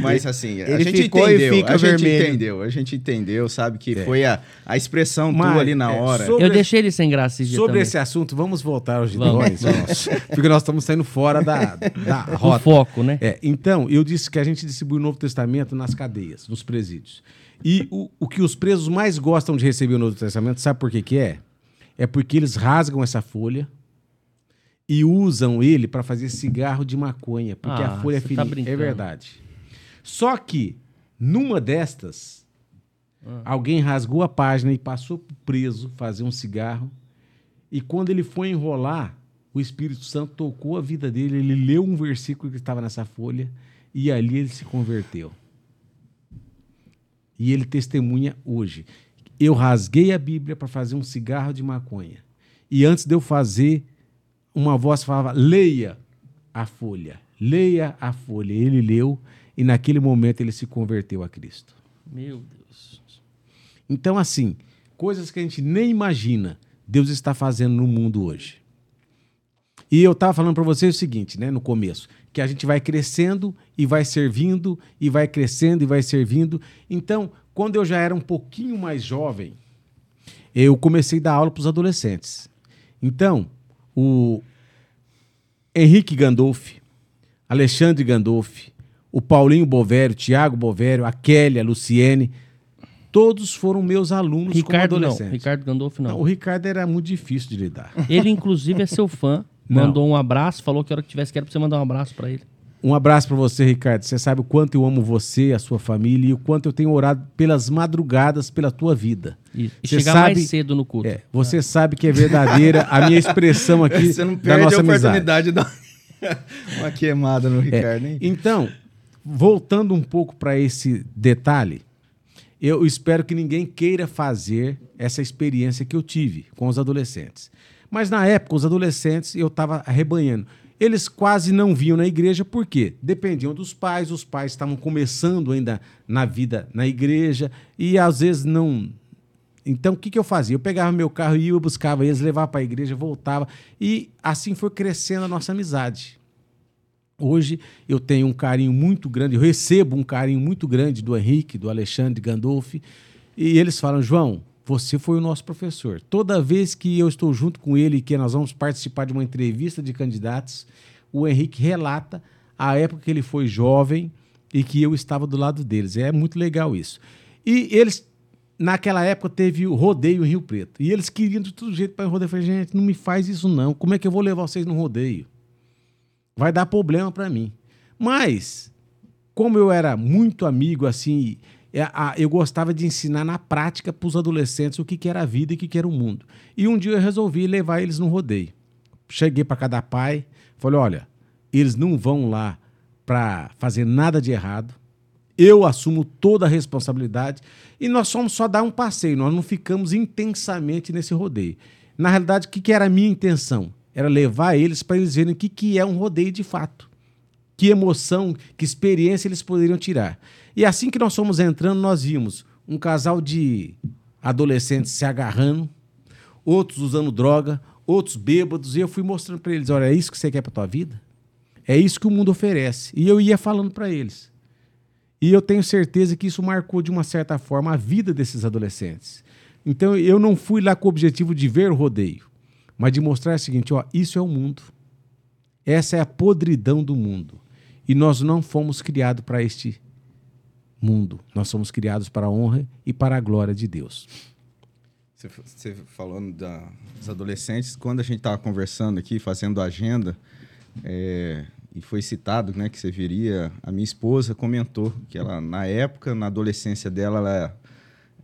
Speaker 2: Mas assim, a
Speaker 4: Ele
Speaker 2: gente
Speaker 4: ficou e
Speaker 2: entendeu.
Speaker 4: fica
Speaker 2: a gente
Speaker 4: vermelho.
Speaker 2: entendeu, a gente entendeu, sabe que foi a, a expressão
Speaker 1: Mas,
Speaker 2: tua ali na
Speaker 1: é,
Speaker 2: hora.
Speaker 1: sobre-
Speaker 3: Eu deixei ele sem graça esse
Speaker 1: Sobre
Speaker 3: também.
Speaker 1: esse assunto, vamos voltar aos
Speaker 3: Vamos,
Speaker 1: gideões, porque nós estamos saindo fora da, da
Speaker 3: O
Speaker 1: rota.
Speaker 3: foco, né?
Speaker 1: É, então, eu disse que a gente distribui o Novo Testamento nas cadeias, nos presídios. E o, o que os presos mais gostam de receber o Novo Testamento, sabe por que, que é? É porque eles rasgam essa folha e usam ele para fazer cigarro de maconha, porque
Speaker 3: Ah,
Speaker 1: a folha é
Speaker 3: você tá
Speaker 1: fininha. é verdade. Só que, numa destas, alguém rasgou a página e passou pro preso fazer um cigarro. E quando ele foi enrolar, o Espírito Santo tocou a vida dele, ele leu um versículo que estava nessa folha e ali ele se converteu. E ele testemunha hoje. Eu rasguei a Bíblia para fazer um cigarro de maconha. E antes de eu fazer, uma voz falava: leia a folha, leia a folha. Ele leu e naquele momento ele se converteu a Cristo.
Speaker 3: Meu Deus.
Speaker 1: Então, assim, coisas que a gente nem imagina, Deus está fazendo no mundo hoje. E eu estava falando para vocês o seguinte, né, no começo, que a gente vai crescendo e vai servindo, e vai crescendo e vai servindo. Então, quando eu já era um pouquinho mais jovem, eu comecei a dar aula para os adolescentes. Então, o Henrique Gandolfi, Alexandre Gandolfi, o Paulinho Bovério, Tiago Bovério, a Kelly, a Luciene, todos foram meus alunos
Speaker 3: Ricardo
Speaker 1: como
Speaker 3: não.
Speaker 1: adolescentes.
Speaker 3: Ricardo Gandolfo não.
Speaker 1: Não, o Ricardo era muito difícil de lidar.
Speaker 3: Ele, inclusive, é seu fã.
Speaker 1: Não.
Speaker 3: Mandou um abraço, falou que a hora que tivesse, quero pra você mandar um abraço pra ele.
Speaker 1: Um abraço para você, Ricardo. Você sabe o quanto eu amo você, a sua família e o quanto eu tenho orado pelas madrugadas pela tua vida.
Speaker 3: E, e
Speaker 1: Você
Speaker 3: chegar
Speaker 1: sabe-
Speaker 3: mais cedo no culto.
Speaker 1: É, você sabe que é verdadeira a minha expressão aqui
Speaker 2: Você não
Speaker 1: da
Speaker 2: perde
Speaker 1: nossa
Speaker 2: a oportunidade de dar uma queimada no Ricardo, hein?
Speaker 1: Então, voltando um pouco para esse detalhe, eu espero que ninguém queira fazer essa experiência que eu tive com os adolescentes. Mas na época, os adolescentes, eu estava arrebanhando. Eles quase não vinham na igreja, por quê? Dependiam dos pais, os pais estavam começando ainda na vida na igreja e às vezes não. Então, o que, que eu fazia? Eu pegava meu carro e ia, eu buscava eles, levava para a igreja, voltava. E assim foi crescendo a nossa amizade. Hoje eu tenho um carinho muito grande, eu recebo um carinho muito grande do Henrique, do Alexandre Gandolfi, e eles falam: João, você foi o nosso professor. Toda vez que eu estou junto com ele e que nós vamos participar de uma entrevista de candidatos, o Henrique relata a época que ele foi jovem e que eu estava do lado deles. É muito legal isso. E eles, naquela época, teve o rodeio em Rio Preto. E eles queriam de todo jeito para rodeio. Eu falei, gente, não me faz isso não. Como é que eu vou levar vocês no rodeio? vai dar problema para mim. Mas, como eu era muito amigo assim, eu gostava de ensinar na prática para os adolescentes o que, era a vida e o que, era o mundo. E um dia eu resolvi levar eles no rodeio. Cheguei para cada pai, falei: olha, eles não vão lá para fazer nada de errado. Eu assumo toda a responsabilidade e nós somos só dar um passeio, nós não ficamos intensamente nesse rodeio. Na realidade, o que, que era a minha intenção? Era levar eles para eles verem o que, que é um rodeio de fato. Que emoção, que experiência eles poderiam tirar. E assim que nós fomos entrando, nós vimos um casal de adolescentes se agarrando, outros usando droga, outros bêbados, e eu fui mostrando para eles: olha, é isso que você quer para tua vida? É isso que o mundo oferece. E eu ia falando para eles. E eu tenho certeza que isso marcou de uma certa forma a vida desses adolescentes. Então eu não fui lá com o objetivo de ver o rodeio, mas de mostrar o seguinte: ó, isso é o mundo. Essa é a podridão do mundo. E nós não fomos criados para este mundo. Nós somos criados para a honra e para a glória de Deus.
Speaker 2: Você, você falando da, dos adolescentes, quando a gente estava conversando aqui, fazendo agenda, é, e foi citado né, que você viria, a minha esposa comentou que ela, na época, na adolescência dela, ela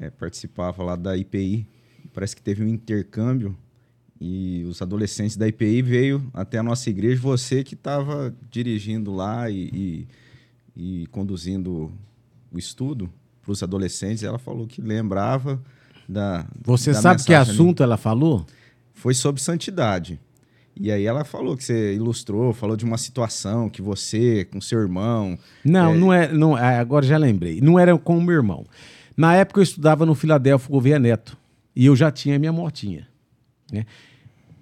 Speaker 2: é, participava lá da IPI. Parece que teve um intercâmbio e os adolescentes da IPI veio até a nossa igreja. Você que estava dirigindo lá e, e, e conduzindo o estudo para os adolescentes, ela falou que lembrava da.
Speaker 1: Você
Speaker 2: da
Speaker 1: sabe que
Speaker 2: mensagem ali.
Speaker 1: assunto ela falou?
Speaker 2: Foi sobre santidade. E aí ela falou que você ilustrou, falou de uma situação que você, com seu irmão.
Speaker 1: Não,
Speaker 2: É.
Speaker 1: não é. Não, é, agora já lembrei. Não era com o meu irmão. Na época eu estudava no Filadélfia Gouveia Neto. E eu já tinha minha motinha. Né?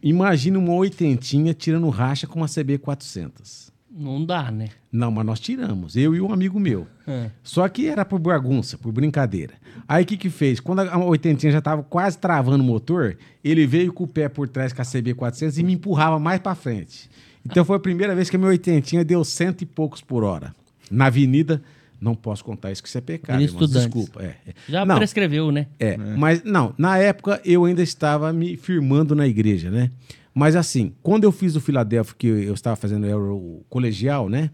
Speaker 1: Imagina uma oitentinha tirando racha com uma CB 400.
Speaker 3: Não dá, né?
Speaker 1: Não, mas nós tiramos, eu e um amigo meu.
Speaker 3: É.
Speaker 1: Só que era por bagunça, por brincadeira. Aí o que que fez? Quando a oitentinha já estava quase travando o motor, ele veio com o pé por trás com a CB 400 e me empurrava mais para frente. Então foi a primeira vez que a minha oitentinha deu cento e poucos por hora. Na avenida, não posso contar isso que isso é pecado,
Speaker 3: Avenida
Speaker 1: irmãos, desculpa. É, é.
Speaker 3: Já
Speaker 1: Não,
Speaker 3: prescreveu, né?
Speaker 1: é, mas não, na época eu ainda estava me firmando na igreja, né? Mas assim, quando eu fiz o Filadélfia, que eu estava fazendo era o colegial, né?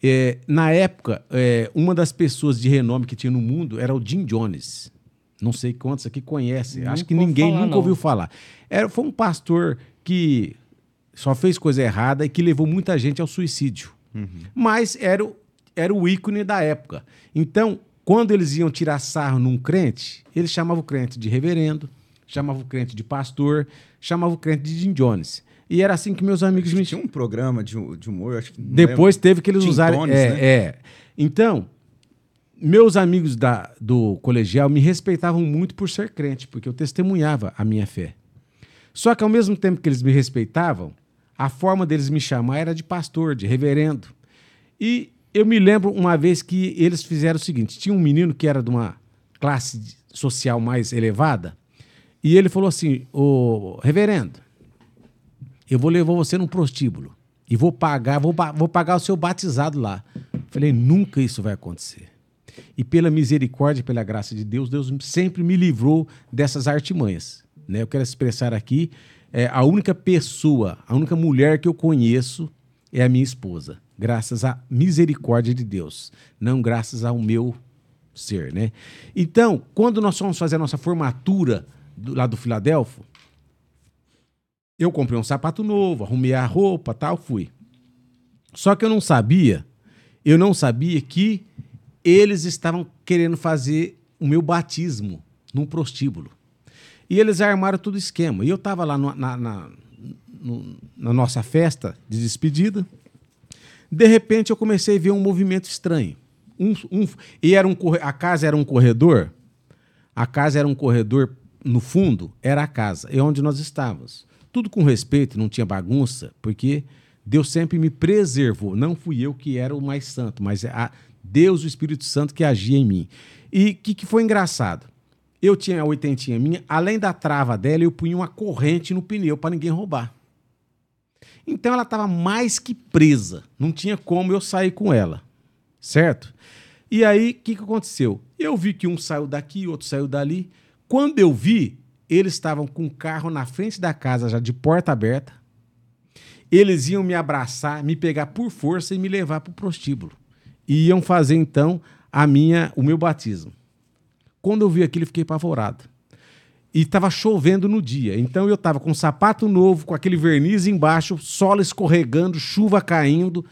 Speaker 1: É, na época, é, uma das pessoas de renome que tinha no mundo era o Jim Jones. Não sei quantos aqui conhecem. Acho que ninguém
Speaker 3: falar,
Speaker 1: nunca
Speaker 3: não.
Speaker 1: ouviu falar. Era, foi um pastor que só fez coisa errada e que levou muita gente ao suicídio. Mas era, o- era o ícone da época. Então, quando eles iam tirar sarro num crente, eles chamavam o crente de reverendo, chamavam o crente de pastor, chamavam o crente de Jim Jones. E era assim que meus amigos me
Speaker 2: Tinha um programa de, de humor, acho que. não
Speaker 1: depois
Speaker 2: lembro.
Speaker 1: teve que eles
Speaker 2: Tim
Speaker 1: usarem.
Speaker 2: Tones,
Speaker 1: é,
Speaker 2: né?
Speaker 1: é. Então, meus amigos da, do colegial me respeitavam muito por ser crente, porque eu testemunhava a minha fé. Só que ao mesmo tempo que eles me respeitavam, a forma deles me chamar era de pastor, de reverendo. E eu me lembro uma vez que eles fizeram o seguinte: tinha um menino que era de uma classe social mais elevada, e ele falou assim: Ô reverendo, eu vou levar você num prostíbulo e vou pagar, vou, vou pagar o seu batizado lá. Falei, nunca isso vai acontecer. E pela misericórdia pela graça de Deus, Deus sempre me livrou dessas artimanhas. Né? Eu quero expressar aqui, é, a única pessoa, a única mulher que eu conheço é a minha esposa. Graças à misericórdia de Deus, não graças ao meu ser, né? Então, quando nós fomos fazer a nossa formatura do- lá do Filadélfia, eu comprei um sapato novo, arrumei a roupa, tal, fui. Só que eu não sabia, eu não sabia que eles estavam querendo fazer o meu batismo num prostíbulo. E eles armaram todo o esquema. E eu estava lá no- na, na- no- na nossa festa de despedida. De repente eu comecei a ver um movimento estranho. Um, um- e era um, a casa era um corredor. A casa era um corredor no fundo, era a casa, é onde nós estávamos. Tudo com respeito, não tinha bagunça, porque Deus sempre me preservou. Não fui eu que era o mais santo, mas é a Deus, o Espírito Santo, que agia em mim. E o que, que foi engraçado? Eu tinha a oitentinha minha, além da trava dela, eu punha uma corrente no pneu para ninguém roubar. Então ela estava mais que presa. Não tinha como eu sair com ela. Certo? E aí, o que, que aconteceu? Eu vi que um saiu daqui, outro saiu dali. Quando eu vi, eles estavam com o carro na frente da casa, já de porta aberta. Eles iam me abraçar, me pegar por força e me levar para o prostíbulo. E iam fazer, então, a minha, o meu batismo. Quando eu vi aquilo, eu fiquei apavorado. E estava chovendo no dia. Então eu estava com um sapato novo, com aquele verniz embaixo, solo escorregando, chuva caindo.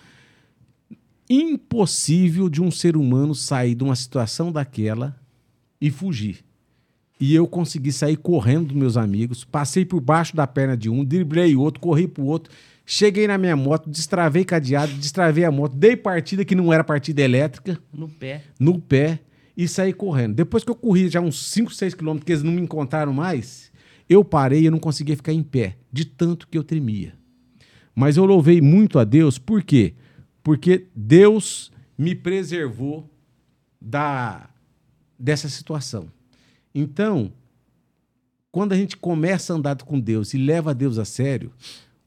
Speaker 1: Impossível de um ser humano sair de uma situação daquela e fugir. E eu consegui sair correndo dos meus amigos, passei por baixo da perna de um, driblei outro, corri pro outro, cheguei na minha moto, destravei cadeado, destravei a moto, dei partida que não era partida elétrica.
Speaker 3: No pé.
Speaker 1: No pé e saí correndo. Depois que eu corri já uns 5, 6 quilômetros, que eles não me encontraram mais, eu parei e não conseguia ficar em pé, de tanto que eu tremia. Mas eu louvei muito a Deus, por quê? Porque Deus me preservou da dessa situação. Então, quando a gente começa a andar com Deus e leva Deus a sério,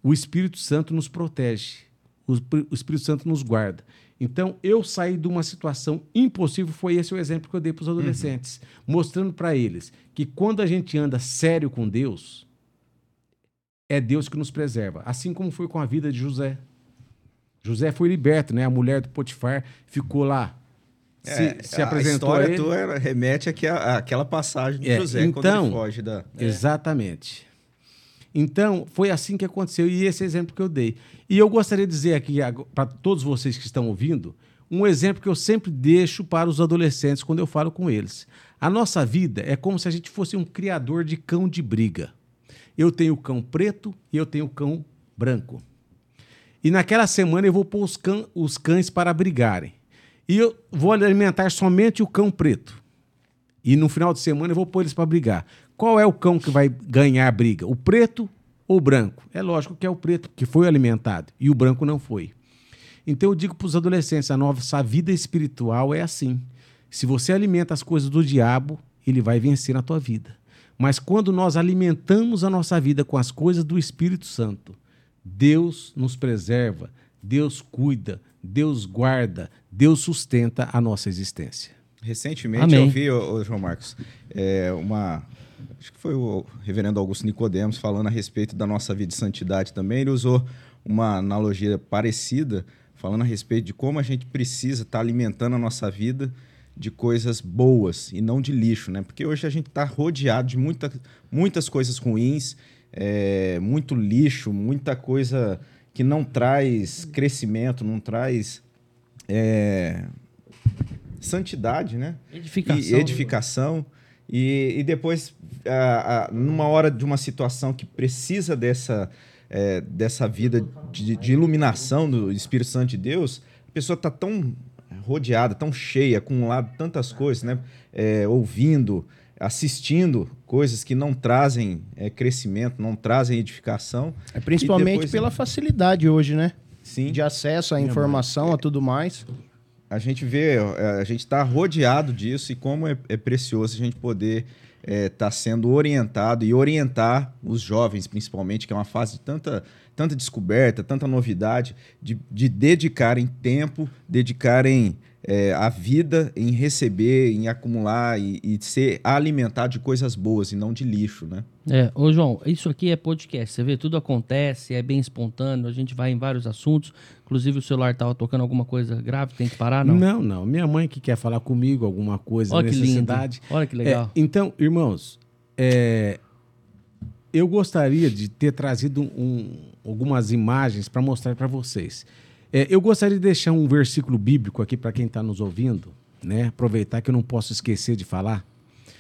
Speaker 1: o Espírito Santo nos protege, o Espírito Santo nos guarda. Então, eu saí de uma situação impossível, foi esse o exemplo que eu dei para os uhum. adolescentes, uhum. mostrando para eles que quando a gente anda sério com Deus, é Deus que nos preserva. Assim como foi com a vida de José. José foi liberto, né? A mulher do Potifar ficou lá.
Speaker 2: Se, é, se apresentou a história tua remete àquela passagem de é, José
Speaker 1: então, quando ele foge da. É. Exatamente. Então, foi assim que aconteceu e esse exemplo que eu dei. E eu gostaria de dizer aqui para todos vocês que estão ouvindo, um exemplo que eu sempre deixo para os adolescentes quando eu falo com eles. A nossa vida é como se a gente fosse um criador de cão de briga. Eu tenho o cão preto e eu tenho o cão branco. E naquela semana eu vou pôr os cães para brigarem. E eu vou alimentar somente o cão preto. E no final de semana eu vou pôr eles para brigar. Qual é o cão que vai ganhar a briga? O preto ou o branco? É lógico que é o preto, que foi alimentado, e o branco não foi. Então eu digo para os adolescentes: a nossa vida espiritual é assim. Se você alimenta as coisas do diabo, ele vai vencer na tua vida. Mas quando nós alimentamos a nossa vida com as coisas do Espírito Santo, Deus nos preserva, Deus cuida, Deus guarda, Deus sustenta a nossa existência.
Speaker 2: Recentemente Amém. eu vi, ô, João Marcos, é, uma, acho que foi o reverendo Augusto Nicodemos falando a respeito da nossa vida de santidade também. Ele usou uma analogia parecida, falando a respeito de como a gente precisa estar tá alimentando a nossa vida de coisas boas e não de lixo, né? Porque hoje a gente está rodeado de muita, muitas coisas ruins, é, muito lixo, muita coisa que não traz crescimento, não traz é, santidade, né?
Speaker 3: Edificação.
Speaker 2: E edificação. E, e depois, a, a, numa hora de uma situação que precisa dessa, é, dessa vida de, de, iluminação do Espírito Santo de Deus, a pessoa está tão rodeada, tão cheia, acumulada tantas coisas, né? É, ouvindo, assistindo coisas que não trazem é, crescimento, não trazem edificação.
Speaker 4: É principalmente depois, pela facilidade hoje, né? Sim. De acesso à informação, a tudo mais
Speaker 2: a gente vê, é, a gente está rodeado disso e como é, é, precioso a gente poder estar é, tá sendo orientado e orientar os jovens, principalmente, que é uma fase de tanta, tanta descoberta, tanta novidade, de, de dedicarem tempo, dedicarem é, a vida em receber, em acumular e, e, ser alimentado de coisas boas e não de lixo, né?
Speaker 3: É, ô João, isso aqui é podcast, você vê, tudo acontece, é bem espontâneo, a gente vai em vários assuntos, inclusive o celular estava tocando alguma coisa grave, tem que parar, não?
Speaker 1: Não, não, minha mãe que quer falar comigo alguma coisa, Olha necessidade.
Speaker 3: Que lindo. Olha que legal.
Speaker 1: É, então, irmãos, é, eu gostaria de ter trazido um, algumas imagens para mostrar para vocês. É, eu gostaria de deixar um versículo bíblico aqui para quem está nos ouvindo, né? Aproveitar que eu não posso esquecer de falar.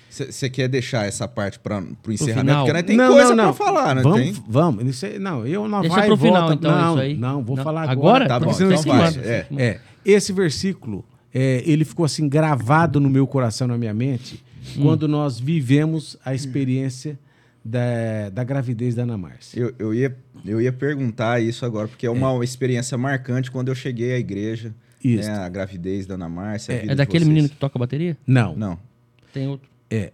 Speaker 2: Você quer deixar essa parte para o encerramento? Porque né, tem não, coisa para falar, né?
Speaker 1: Vamos,
Speaker 2: tem?
Speaker 1: vamos. não, eu não
Speaker 3: Deixa para o final, então,
Speaker 1: não,
Speaker 3: isso aí.
Speaker 1: Não, vou
Speaker 3: não.
Speaker 1: falar
Speaker 3: agora.
Speaker 1: Agora?
Speaker 3: Tá
Speaker 1: bom,
Speaker 3: então vai.
Speaker 1: É. é. Esse versículo, é, ele ficou assim gravado no meu coração, na minha mente, hum. quando nós vivemos a experiência da, da gravidez da Ana Márcia.
Speaker 2: Eu, eu, ia, eu ia perguntar isso agora, porque é uma é. experiência marcante quando eu cheguei à igreja. Isso. Né, a gravidez da Ana Márcia.
Speaker 3: É, é daquele menino que toca bateria?
Speaker 1: Não.
Speaker 2: Não.
Speaker 3: Tem outro.
Speaker 1: É,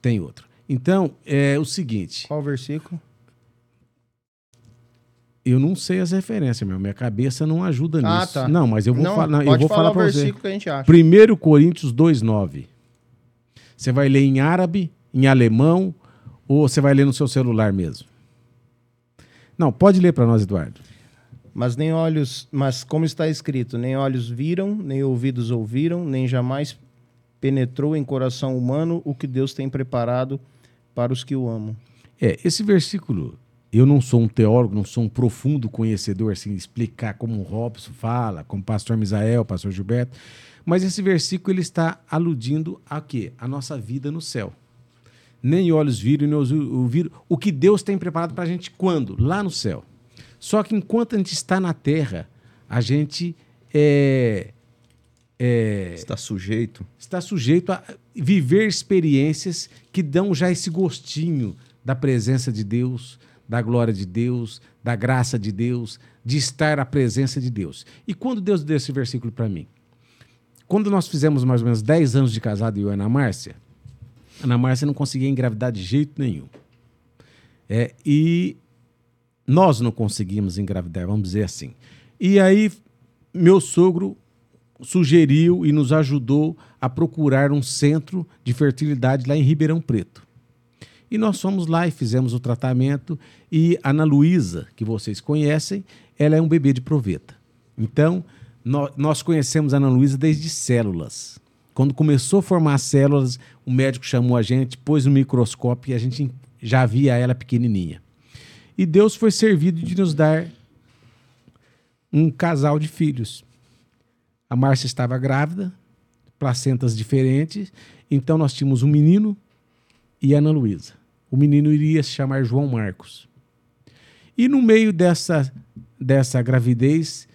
Speaker 1: tem outro. Então, é o seguinte.
Speaker 4: Qual o versículo?
Speaker 1: Eu não sei as referências, meu. Minha cabeça não ajuda
Speaker 4: ah,
Speaker 1: nisso.
Speaker 4: Tá.
Speaker 1: Não, mas eu vou,
Speaker 4: não,
Speaker 1: falar,
Speaker 4: eu
Speaker 1: vou falar
Speaker 4: para
Speaker 1: você.
Speaker 4: Que a gente acha.
Speaker 1: 1 Coríntios 2,9. Você vai ler em árabe, em alemão, ou você vai ler no seu celular mesmo? Não, pode ler para nós, Eduardo.
Speaker 4: Mas nem olhos, mas como está escrito, nem olhos viram, nem ouvidos ouviram, nem jamais penetrou em coração humano o que Deus tem preparado para os que o amam.
Speaker 1: É, esse versículo, eu não sou um teólogo, não sou um profundo conhecedor, assim, explicar como o Robson fala, como o pastor Misael, o pastor Gilberto, mas esse versículo ele está aludindo a quê? A nossa vida no céu. Nem olhos viram, nem ouviram. O que Deus tem preparado para a gente quando? Lá no céu. Só que enquanto a gente está na terra, a gente é,
Speaker 2: é, está sujeito.
Speaker 1: Está sujeito a viver experiências que dão já esse gostinho da presença de Deus, da glória de Deus, da graça de Deus, de estar à presença de Deus. E quando Deus deu esse versículo para mim? Quando nós fizemos mais ou menos 10 anos de casado, eu e Ana Márcia, Ana Márcia não conseguia engravidar de jeito nenhum. É, e nós não conseguimos engravidar, vamos dizer assim. E aí, meu sogro sugeriu e nos ajudou a procurar um centro de fertilidade lá em Ribeirão Preto. E nós fomos lá e fizemos o tratamento. E a Ana Luísa, que vocês conhecem, ela é um bebê de proveta. Então, nós conhecemos a Ana Luísa desde células. Quando começou a formar células, o médico chamou a gente, pôs no microscópio e a gente já via ela pequenininha. E Deus foi servido de nos dar um casal de filhos. A Márcia estava grávida, placentas diferentes, então nós tínhamos um menino e Ana Luísa. O menino iria se chamar João Marcos. E no meio dessa, dessa gravidez,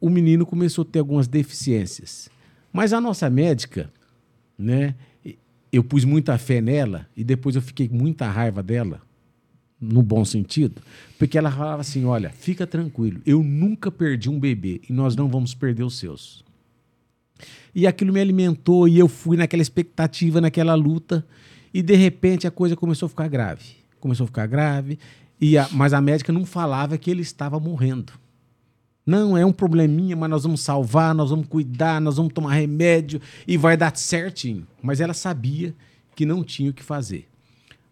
Speaker 1: o menino começou a ter algumas deficiências. Mas a nossa médica, né, eu pus muita fé nela e depois eu fiquei com muita raiva dela, no bom sentido, porque ela falava assim: olha, fica tranquilo, eu nunca perdi um bebê e nós não vamos perder os seus. E aquilo me alimentou e eu fui naquela expectativa, naquela luta, e de repente a coisa começou a ficar grave. Começou a ficar grave, e a, mas a médica não falava que ele estava morrendo. Não, é um probleminha, mas nós vamos salvar, nós vamos cuidar, nós vamos tomar remédio e vai dar certinho. Mas ela sabia que não tinha o que fazer.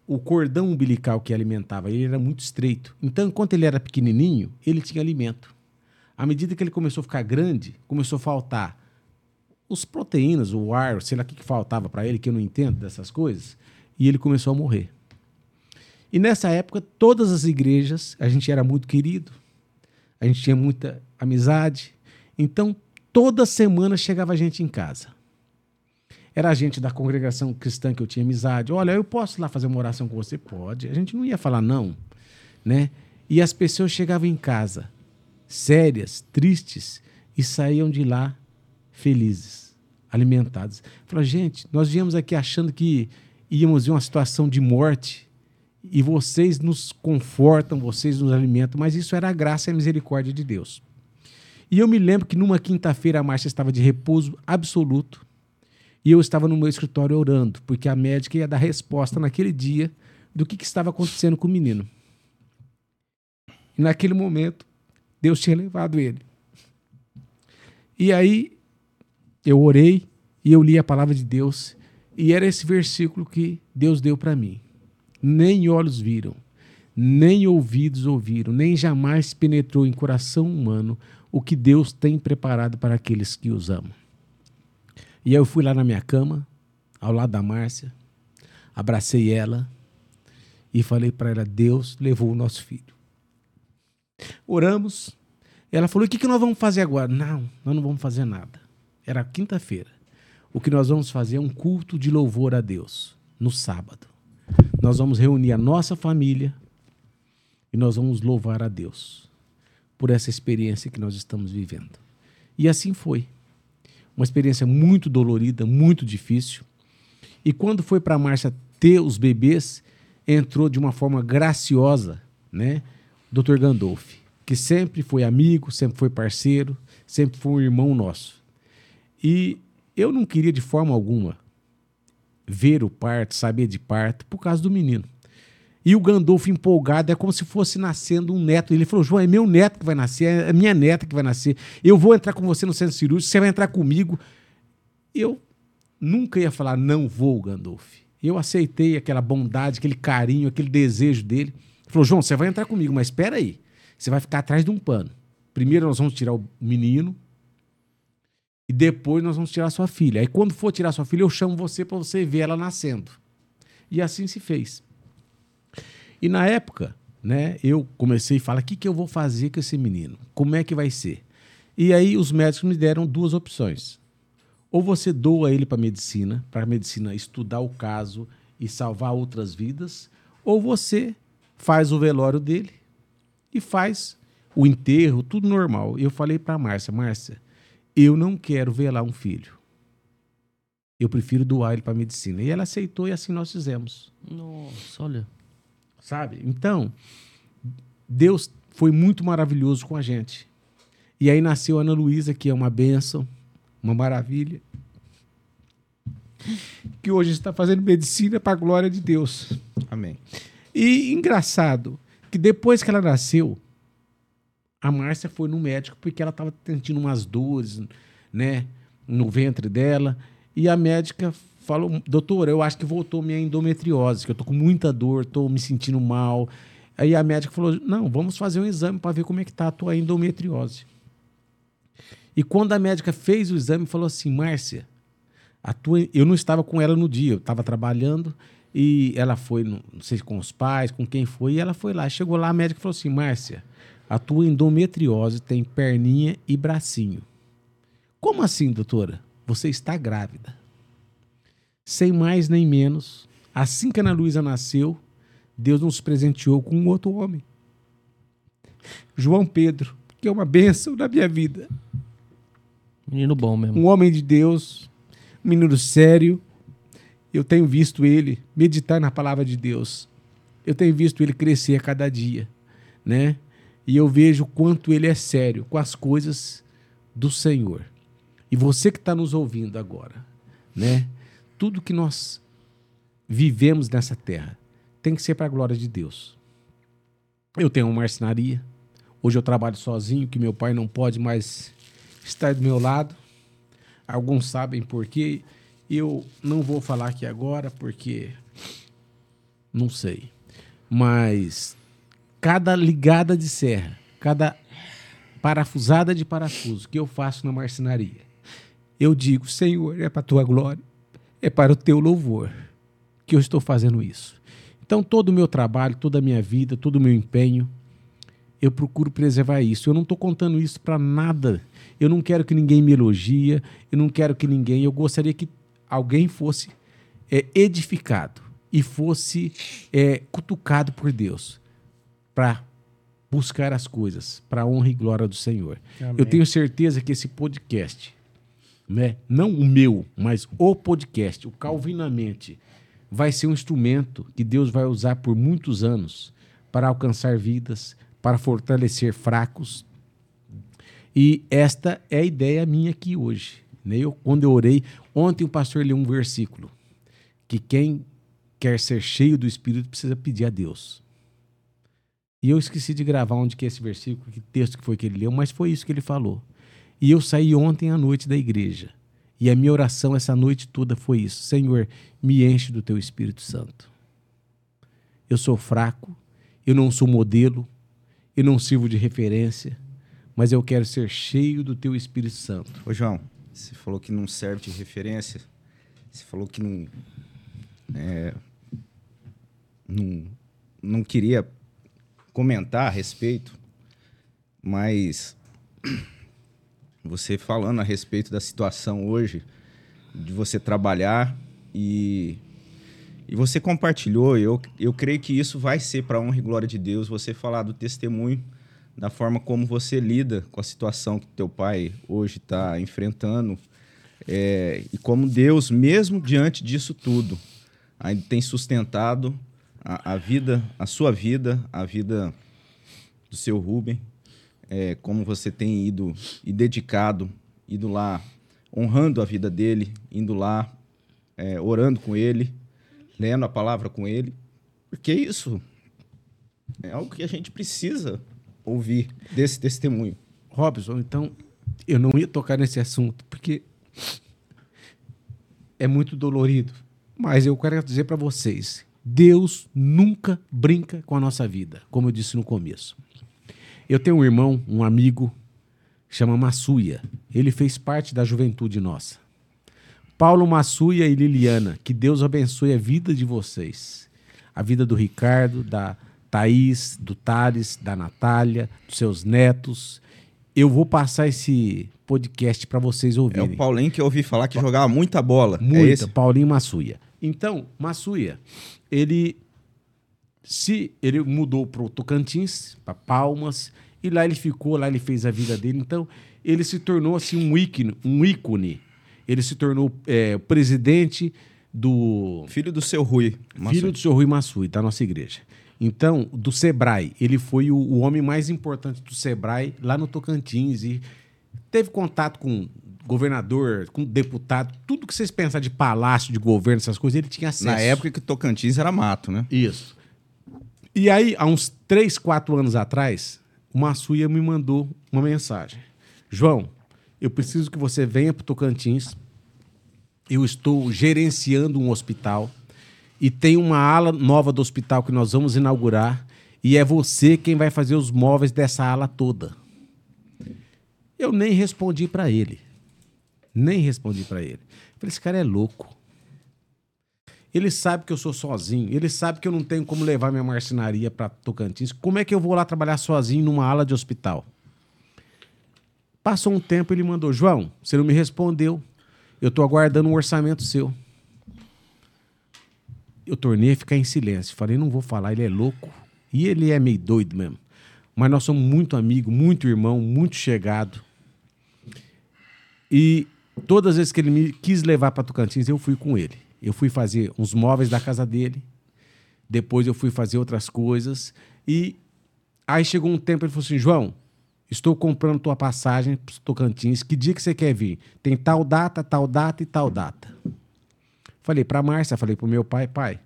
Speaker 1: O cordão umbilical que alimentava ele era muito estreito. Então, enquanto ele era pequenininho, ele tinha alimento. À medida que ele começou a ficar grande, começou a faltar os proteínas, o ar, sei lá o que, que faltava para ele, que eu não entendo dessas coisas, e ele começou a morrer. E nessa época, todas as igrejas, a gente era muito querido, a gente tinha muita amizade. Então, toda semana chegava gente em casa. Era a gente da congregação cristã que eu tinha amizade. Olha, eu posso ir lá fazer uma oração com você? Pode. A gente não ia falar não, né? E as pessoas chegavam em casa, sérias, tristes, e saíam de lá felizes, alimentadas. Falaram, gente, nós viemos aqui achando que íamos ver uma situação de morte e vocês nos confortam, vocês nos alimentam, mas isso era a graça e a misericórdia de Deus. E eu me lembro que numa quinta-feira a Márcia estava de repouso absoluto e eu estava no meu escritório orando, porque a médica ia dar resposta naquele dia do que, que estava acontecendo com o menino. E naquele momento, Deus tinha levado ele. E aí eu orei e eu li a palavra de Deus e era esse versículo que Deus deu para mim nem olhos viram, nem ouvidos ouviram, nem jamais penetrou em coração humano o que Deus tem preparado para aqueles que os amam. E eu fui lá na minha cama, ao lado da Márcia, abracei ela e falei para ela: Deus levou o nosso filho. Oramos. Ela falou: O que, que nós vamos fazer agora? Não, nós não vamos fazer nada. Era quinta-feira. O que nós vamos fazer é um culto de louvor a Deus no sábado nós vamos reunir a nossa família e nós vamos louvar a Deus por essa experiência que nós estamos vivendo. E assim foi. Uma experiência muito dolorida, muito difícil. E quando foi para a Márcia ter os bebês, entrou de uma forma graciosa, né? Dr. Gandolfi, que sempre foi amigo, sempre foi parceiro, sempre foi um irmão nosso. E eu não queria de forma alguma ver o parto, saber de parto, por causa do menino. E o Gandolfo empolgado, é como se fosse nascendo um neto. Ele falou: João, é meu neto que vai nascer, é minha neta que vai nascer. Eu vou entrar com você no centro cirúrgico, você vai entrar comigo. Eu nunca ia falar, não vou, Gandolfo. Eu aceitei aquela bondade, aquele carinho, aquele desejo dele. Ele falou: João, você vai entrar comigo, mas espera aí. Você vai ficar atrás de um pano. primeiro nós vamos tirar o menino e depois nós vamos tirar sua filha. Aí quando for tirar sua filha, eu chamo você para você ver ela nascendo. E assim se fez. E na época, né, eu comecei a falar: o que, que eu vou fazer com esse menino? Como é que vai ser? E aí os médicos me deram duas opções. Ou você doa ele para medicina, para a medicina estudar o caso e salvar outras vidas, ou você faz o velório dele e faz o enterro, tudo normal. Eu falei para Márcia, Márcia, eu não quero velar um filho. Eu prefiro doar ele para medicina. E ela aceitou e assim nós fizemos.
Speaker 3: Nossa, olha.
Speaker 1: Sabe? Então, Deus foi muito maravilhoso com a gente. E aí nasceu a Ana Luísa, que é uma bênção, uma maravilha. Que hoje está fazendo medicina para a glória de Deus.
Speaker 2: Amém.
Speaker 1: E engraçado que depois que ela nasceu, a Márcia foi no médico porque ela estava sentindo umas dores, né, no ventre dela. E a médica falou: Doutor, eu acho que voltou minha endometriose, que eu tô com muita dor, tô me sentindo mal. Aí a médica falou: Não, vamos fazer um exame para ver como é que tá a tua endometriose. E quando a médica fez o exame, falou assim: Márcia, a tua... eu não estava com ela no dia, eu estava trabalhando e ela foi, não sei com os pais, com quem foi, e ela foi lá. Chegou lá, a médica falou assim: Márcia, a tua endometriose tem perninha e bracinho. Como assim, doutora? Você está grávida. Sem mais nem menos, assim que Ana Luísa nasceu, Deus nos presenteou com um outro homem. João Pedro, que é uma bênção na minha vida.
Speaker 3: Menino bom mesmo.
Speaker 1: Um homem de Deus, um menino sério. Eu tenho visto ele meditar na palavra de Deus. Eu tenho visto ele crescer a cada dia, né? E eu vejo quanto ele é sério com as coisas do Senhor. E você que está nos ouvindo agora, né? Tudo que nós vivemos nessa terra tem que ser para a glória de Deus. Eu tenho uma marcenaria. Hoje eu trabalho sozinho, que meu pai não pode mais estar do meu lado. Alguns sabem por quê. Eu não vou falar aqui agora porque não sei. Mas cada ligada de serra, cada parafusada de parafuso que eu faço na marcenaria, eu digo, Senhor, é para tua glória, é para o teu louvor que eu estou fazendo isso. Então, todo o meu trabalho, toda a minha vida, todo o meu empenho, eu procuro preservar isso. Eu não estou contando isso para nada. Eu não quero que ninguém me elogie, eu não quero que ninguém. Eu gostaria que alguém fosse é, edificado e fosse é, cutucado por Deus para buscar as coisas para a honra e glória do Senhor. Amém. Eu tenho certeza que esse podcast, né, não o meu, mas o podcast, o Calvinamente, vai ser um instrumento que Deus vai usar por muitos anos para alcançar vidas, para fortalecer fracos. E esta é a ideia minha aqui hoje. Né? Eu, quando eu orei, ontem o pastor leu um versículo que quem quer ser cheio do Espírito precisa pedir a Deus. E eu esqueci de gravar onde que é esse versículo, que texto que foi que ele leu, mas foi isso que ele falou. E eu saí ontem à noite da igreja. E a minha oração essa noite toda foi isso: Senhor, me enche do teu Espírito Santo. Eu sou fraco, eu não sou modelo, eu não sirvo de referência, mas eu quero ser cheio do teu Espírito Santo.
Speaker 2: Ô, João, você falou que não serve de referência, você falou que não. É, não, não queria comentar a respeito, mas você falando a respeito da situação hoje, de você trabalhar e, e você compartilhou, eu, eu creio que isso vai ser para honra e glória de Deus, você falar do testemunho, da forma como você lida com a situação que teu pai hoje está enfrentando, é, e como Deus, mesmo diante disso tudo, ainda tem sustentado a, a vida, a sua vida, a vida do seu Rubem, é, como você tem ido e dedicado, ido lá honrando a vida dele, indo lá é, orando com ele, lendo a palavra com ele, porque isso é algo que a gente precisa ouvir desse testemunho.
Speaker 1: Robson, então eu não ia tocar nesse assunto porque é muito dolorido, mas eu quero dizer para vocês Deus nunca brinca com a nossa vida, como eu disse no começo. Eu tenho um irmão, um amigo, chama Massuia. Ele fez parte da juventude nossa. Paulo Massuia e Liliana, que Deus abençoe a vida de vocês. A vida do Ricardo, da Thaís, do Thales, da Natália, dos seus netos. Eu vou passar esse podcast para vocês
Speaker 2: É
Speaker 1: ouvirem.
Speaker 2: o Paulinho que eu ouvi falar que jogava muita bola. É
Speaker 1: Muita,
Speaker 2: esse?
Speaker 1: Paulinho Massuia. Então, Massuia, ele se ele mudou para o Tocantins, para Palmas, e lá ele ficou, lá ele fez a vida dele. Então, ele se tornou assim um ícone, um ícone. Ele se tornou é, presidente do
Speaker 2: Filho do seu Rui.
Speaker 1: filho do senhor Rui Massui, da nossa igreja. Então, do Sebrae, ele foi o, o homem mais importante do Sebrae lá no Tocantins e teve contato com governador, com deputado, tudo que vocês pensam de palácio, de governo, essas coisas, ele tinha acesso.
Speaker 2: Na época que Tocantins era mato, né?
Speaker 1: Isso. E aí, há uns 3, 4 anos atrás, o Massuia me mandou uma mensagem. João, eu preciso que você venha para Tocantins. Eu estou gerenciando um hospital e tem uma ala nova do hospital que nós vamos inaugurar e é você quem vai fazer os móveis dessa ala toda. Eu nem respondi para ele. Nem respondi para ele. Falei, esse cara é louco. Ele sabe que eu sou sozinho. Ele sabe que eu não tenho como levar minha marcenaria para Tocantins. Como é que eu vou lá trabalhar sozinho numa ala de hospital? Passou um tempo, ele mandou: João, você não me respondeu. Eu estou aguardando um orçamento seu. Eu tornei a ficar em silêncio. Falei: não vou falar, ele é louco. E ele é meio doido mesmo. Mas nós somos muito amigos, muito irmão, muito chegado. E todas as vezes que ele me quis levar para Tocantins, eu fui com ele. Eu fui fazer uns móveis da casa dele. Depois eu fui fazer outras coisas. E aí chegou um tempo, ele falou assim: João, estou comprando tua passagem para Tocantins. Que dia que você quer vir? Tem tal data, tal data e tal data. Falei para Márcia, falei para meu pai: pai,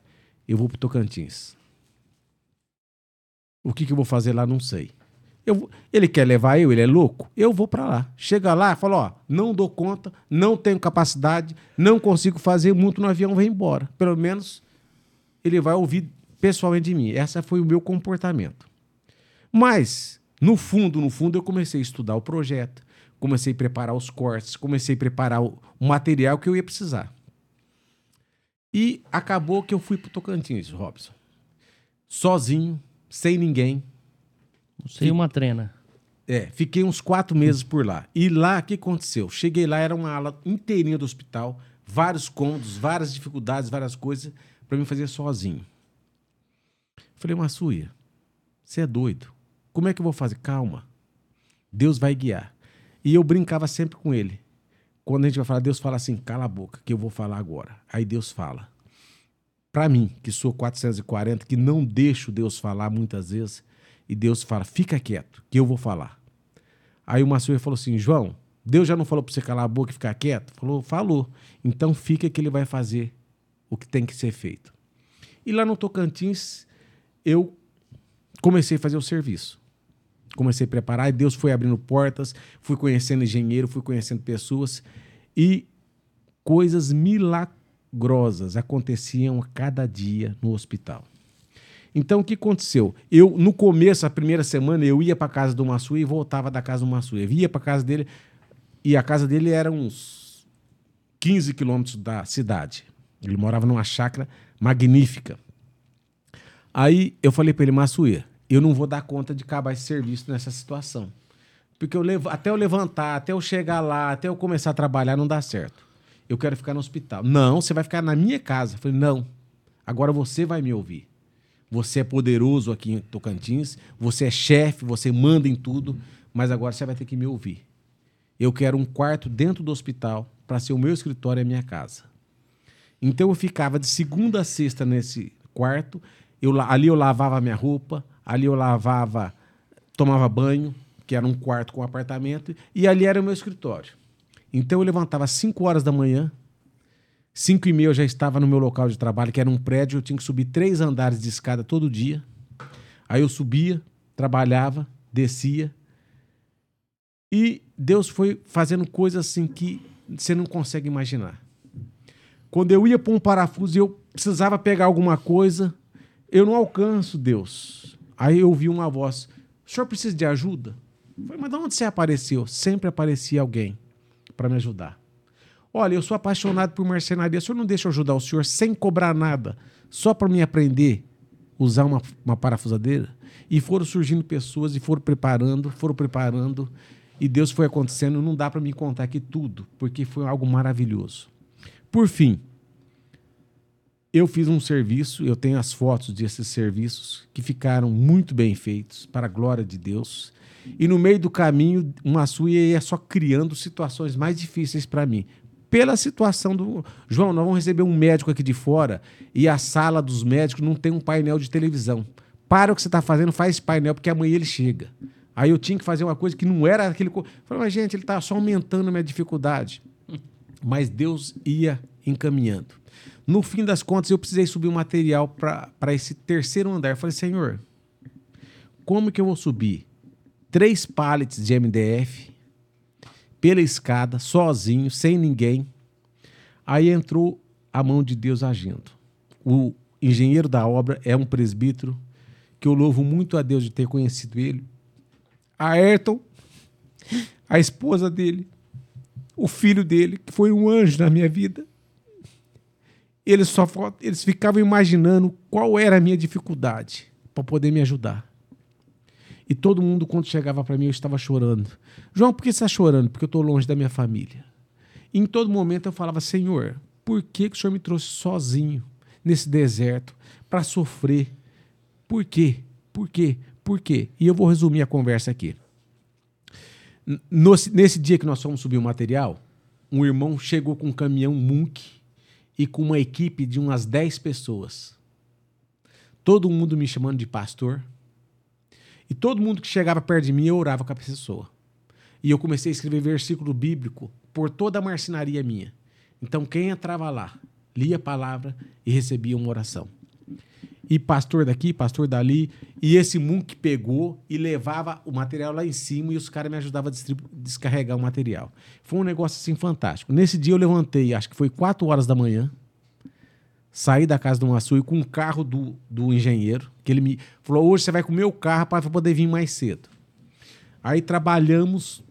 Speaker 1: eu vou para Tocantins. O que, que eu vou fazer lá, não sei. Eu, ele quer levar eu, ele é louco? Eu vou para lá. Chega lá, fala, ó, não dou conta, não tenho capacidade, não consigo fazer, muito no avião, vem embora. Pelo menos ele vai ouvir pessoalmente de mim. Esse foi o meu comportamento. Mas, no fundo, no fundo, eu comecei a estudar o projeto, comecei a preparar os cortes, comecei a preparar o, o material que eu ia precisar. E acabou que eu fui para Tocantins, Robson. Sozinho, sem ninguém.
Speaker 3: Sem uma trena.
Speaker 1: É, fiquei uns quatro meses por lá. E lá, o que aconteceu? Cheguei lá, era uma ala inteirinha do hospital, vários cômodos, várias dificuldades, várias coisas, para mim fazer sozinho. Falei, Massuia, você é doido. Como é que eu vou fazer? Calma. Deus vai guiar. E eu brincava sempre com ele. Quando a gente vai falar, Deus fala assim, cala a boca, que eu vou falar agora. Aí Deus fala. Para mim, que sou 440, que não deixo Deus falar muitas vezes, e Deus fala, fica quieto, que eu vou falar. Aí o Massuia falou assim, João, Deus já não falou para você calar a boca e ficar quieto? Falou, falou. Então fica que ele vai fazer o que tem que ser feito. E lá no Tocantins, eu comecei a fazer o serviço. Comecei a preparar e Deus foi abrindo portas, fui conhecendo engenheiro, fui conhecendo pessoas e coisas milagrosas aconteciam a cada dia no hospital. Então, o que aconteceu? Eu, no começo, a primeira semana, eu ia para casa do Massuia e voltava da casa do Massuia. Eu ia para casa dele e a casa dele era uns 15 quilômetros da cidade. Ele morava numa chácara magnífica. Aí eu falei para ele, Massuia, eu não vou dar conta de acabar esse serviço nessa situação. Porque eu levo, até eu levantar, até eu chegar lá, até eu começar a trabalhar, não dá certo. Eu quero ficar no hospital. Não, você vai ficar na minha casa. Eu falei, não. Agora você vai me ouvir. Você é poderoso aqui em Tocantins, você é chefe, você manda em tudo, mas agora você vai ter que me ouvir. Eu quero um quarto dentro do hospital para ser o meu escritório e a minha casa. Então eu ficava de segunda a sexta nesse quarto, eu, ali eu lavava minha roupa, ali eu lavava, tomava banho, que era um quarto com apartamento, e ali era o meu escritório. Então eu levantava às 5 horas da manhã, 5 e meia eu já estava no meu local de trabalho, que era um prédio, eu tinha que subir três andares de escada todo dia. Aí eu subia, trabalhava, descia. E Deus foi fazendo coisas assim que você não consegue imaginar. Quando eu ia para um parafuso e eu precisava pegar alguma coisa, eu não alcanço Deus. Aí eu ouvi uma voz: O senhor precisa de ajuda? Falei, mas de onde você apareceu? Sempre aparecia alguém para me ajudar. Olha, eu sou apaixonado por marcenaria. O senhor não deixa eu ajudar o senhor sem cobrar nada, só para me aprender usar uma, uma parafusadeira? E foram surgindo pessoas e foram preparando, foram preparando. E Deus foi acontecendo. Não dá para me contar aqui tudo, porque foi algo maravilhoso. Por fim, eu fiz um serviço, eu tenho as fotos desses serviços que ficaram muito bem feitos, para a glória de Deus. E no meio do caminho, uma sua ia só criando situações mais difíceis para mim. Pela situação do. João, nós vamos receber um médico aqui de fora e a sala dos médicos não tem um painel de televisão. Para o que você está fazendo, faz painel, porque amanhã ele chega. Aí eu tinha que fazer uma coisa que não era aquele. Falei, mas gente, ele está só aumentando a minha dificuldade. Mas Deus ia encaminhando. No fim das contas, eu precisei subir o material para esse terceiro andar. Eu falei, Senhor, como que eu vou subir três pallets de MDF pela escada, sozinho, sem ninguém? Aí entrou a mão de Deus agindo. O engenheiro da obra é um presbítero que eu louvo muito a Deus de ter conhecido ele. A Ayrton, a esposa dele, o filho dele, que foi um anjo na minha vida eles só eles ficavam imaginando qual era a minha dificuldade para poder me ajudar. E todo mundo, quando chegava para mim, eu estava chorando. João, por que você está chorando? Porque eu estou longe da minha família. E em todo momento eu falava, Senhor, por que, que o Senhor me trouxe sozinho nesse deserto para sofrer? Por quê? Por quê? Por quê? E eu vou resumir a conversa aqui. Nesse dia que nós fomos subir o material, um irmão chegou com um caminhão Munk e com uma equipe de umas 10 pessoas. Todo mundo me chamando de pastor. E todo mundo que chegava perto de mim, eu orava com a pessoa. E eu comecei a escrever versículo bíblico por toda a marcenaria minha. Então, quem entrava lá, lia a palavra e recebia uma oração e pastor daqui, pastor dali. E esse Munk pegou e levava o material lá em cima e os caras me ajudavam a descarregar o material. Foi um negócio assim fantástico. Nesse dia eu levantei, acho que foi 4 horas da manhã, saí da casa do Maçui com o carro do, do engenheiro, que ele me falou: hoje você vai com o meu carro para poder vir mais cedo. Aí trabalhamos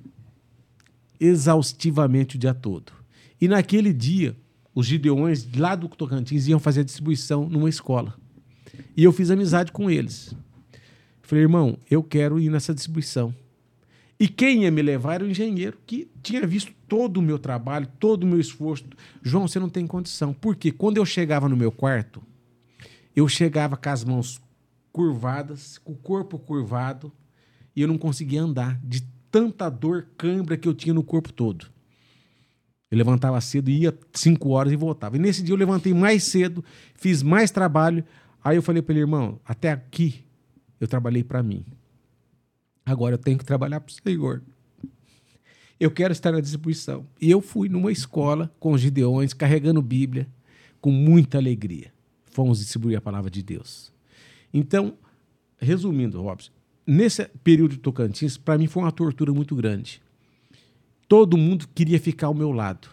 Speaker 1: exaustivamente o dia todo. E naquele dia, os gideões lá do Tocantins iam fazer a distribuição numa escola. E eu fiz amizade com eles. Falei, irmão, eu quero ir nessa distribuição. E quem ia me levar era o engenheiro, que tinha visto todo o meu trabalho, todo o meu esforço. João, você não tem condição. Porque quando eu chegava no meu quarto, eu chegava com as mãos curvadas, com o corpo curvado, e eu não conseguia andar de tanta dor, cãibra que eu tinha no corpo todo. Eu levantava cedo, ia cinco horas e voltava. E nesse dia eu levantei mais cedo, fiz mais trabalho. Aí eu falei para ele, irmão, até aqui eu trabalhei para mim. Agora eu tenho que trabalhar para o Senhor. Eu quero estar na distribuição. E eu fui numa escola com os Gideões, carregando Bíblia, com muita alegria. Fomos distribuir a palavra de Deus. Então, resumindo, Robson, nesse período de Tocantins, para mim foi uma tortura muito grande. Todo mundo queria ficar ao meu lado.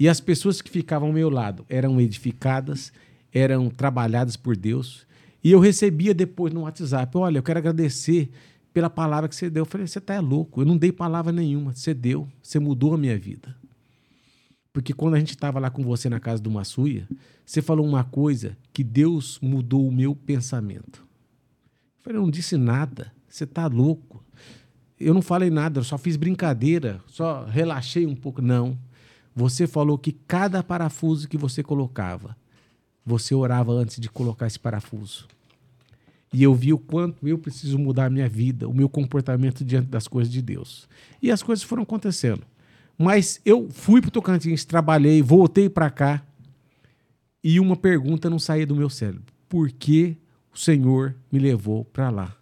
Speaker 1: E as pessoas que ficavam ao meu lado eram edificadas, eram trabalhadas por Deus. E eu recebia depois no WhatsApp: olha, eu quero agradecer pela palavra que você deu. Eu falei: você está louco, eu não dei palavra nenhuma. Você deu, você mudou a minha vida. Porque quando a gente estava lá com você na casa do Massuia, você falou uma coisa que Deus mudou o meu pensamento. Eu falei: eu não disse nada, você está louco. Eu não falei nada, eu só fiz brincadeira, só relaxei um pouco. Não. Você falou que cada parafuso que você colocava você orava antes de colocar esse parafuso. E eu vi o quanto eu preciso mudar a minha vida, o meu comportamento diante das coisas de Deus. E as coisas foram acontecendo. Mas eu fui para o Tocantins, trabalhei, voltei para cá e uma pergunta não saía do meu cérebro: por que o Senhor me levou para lá?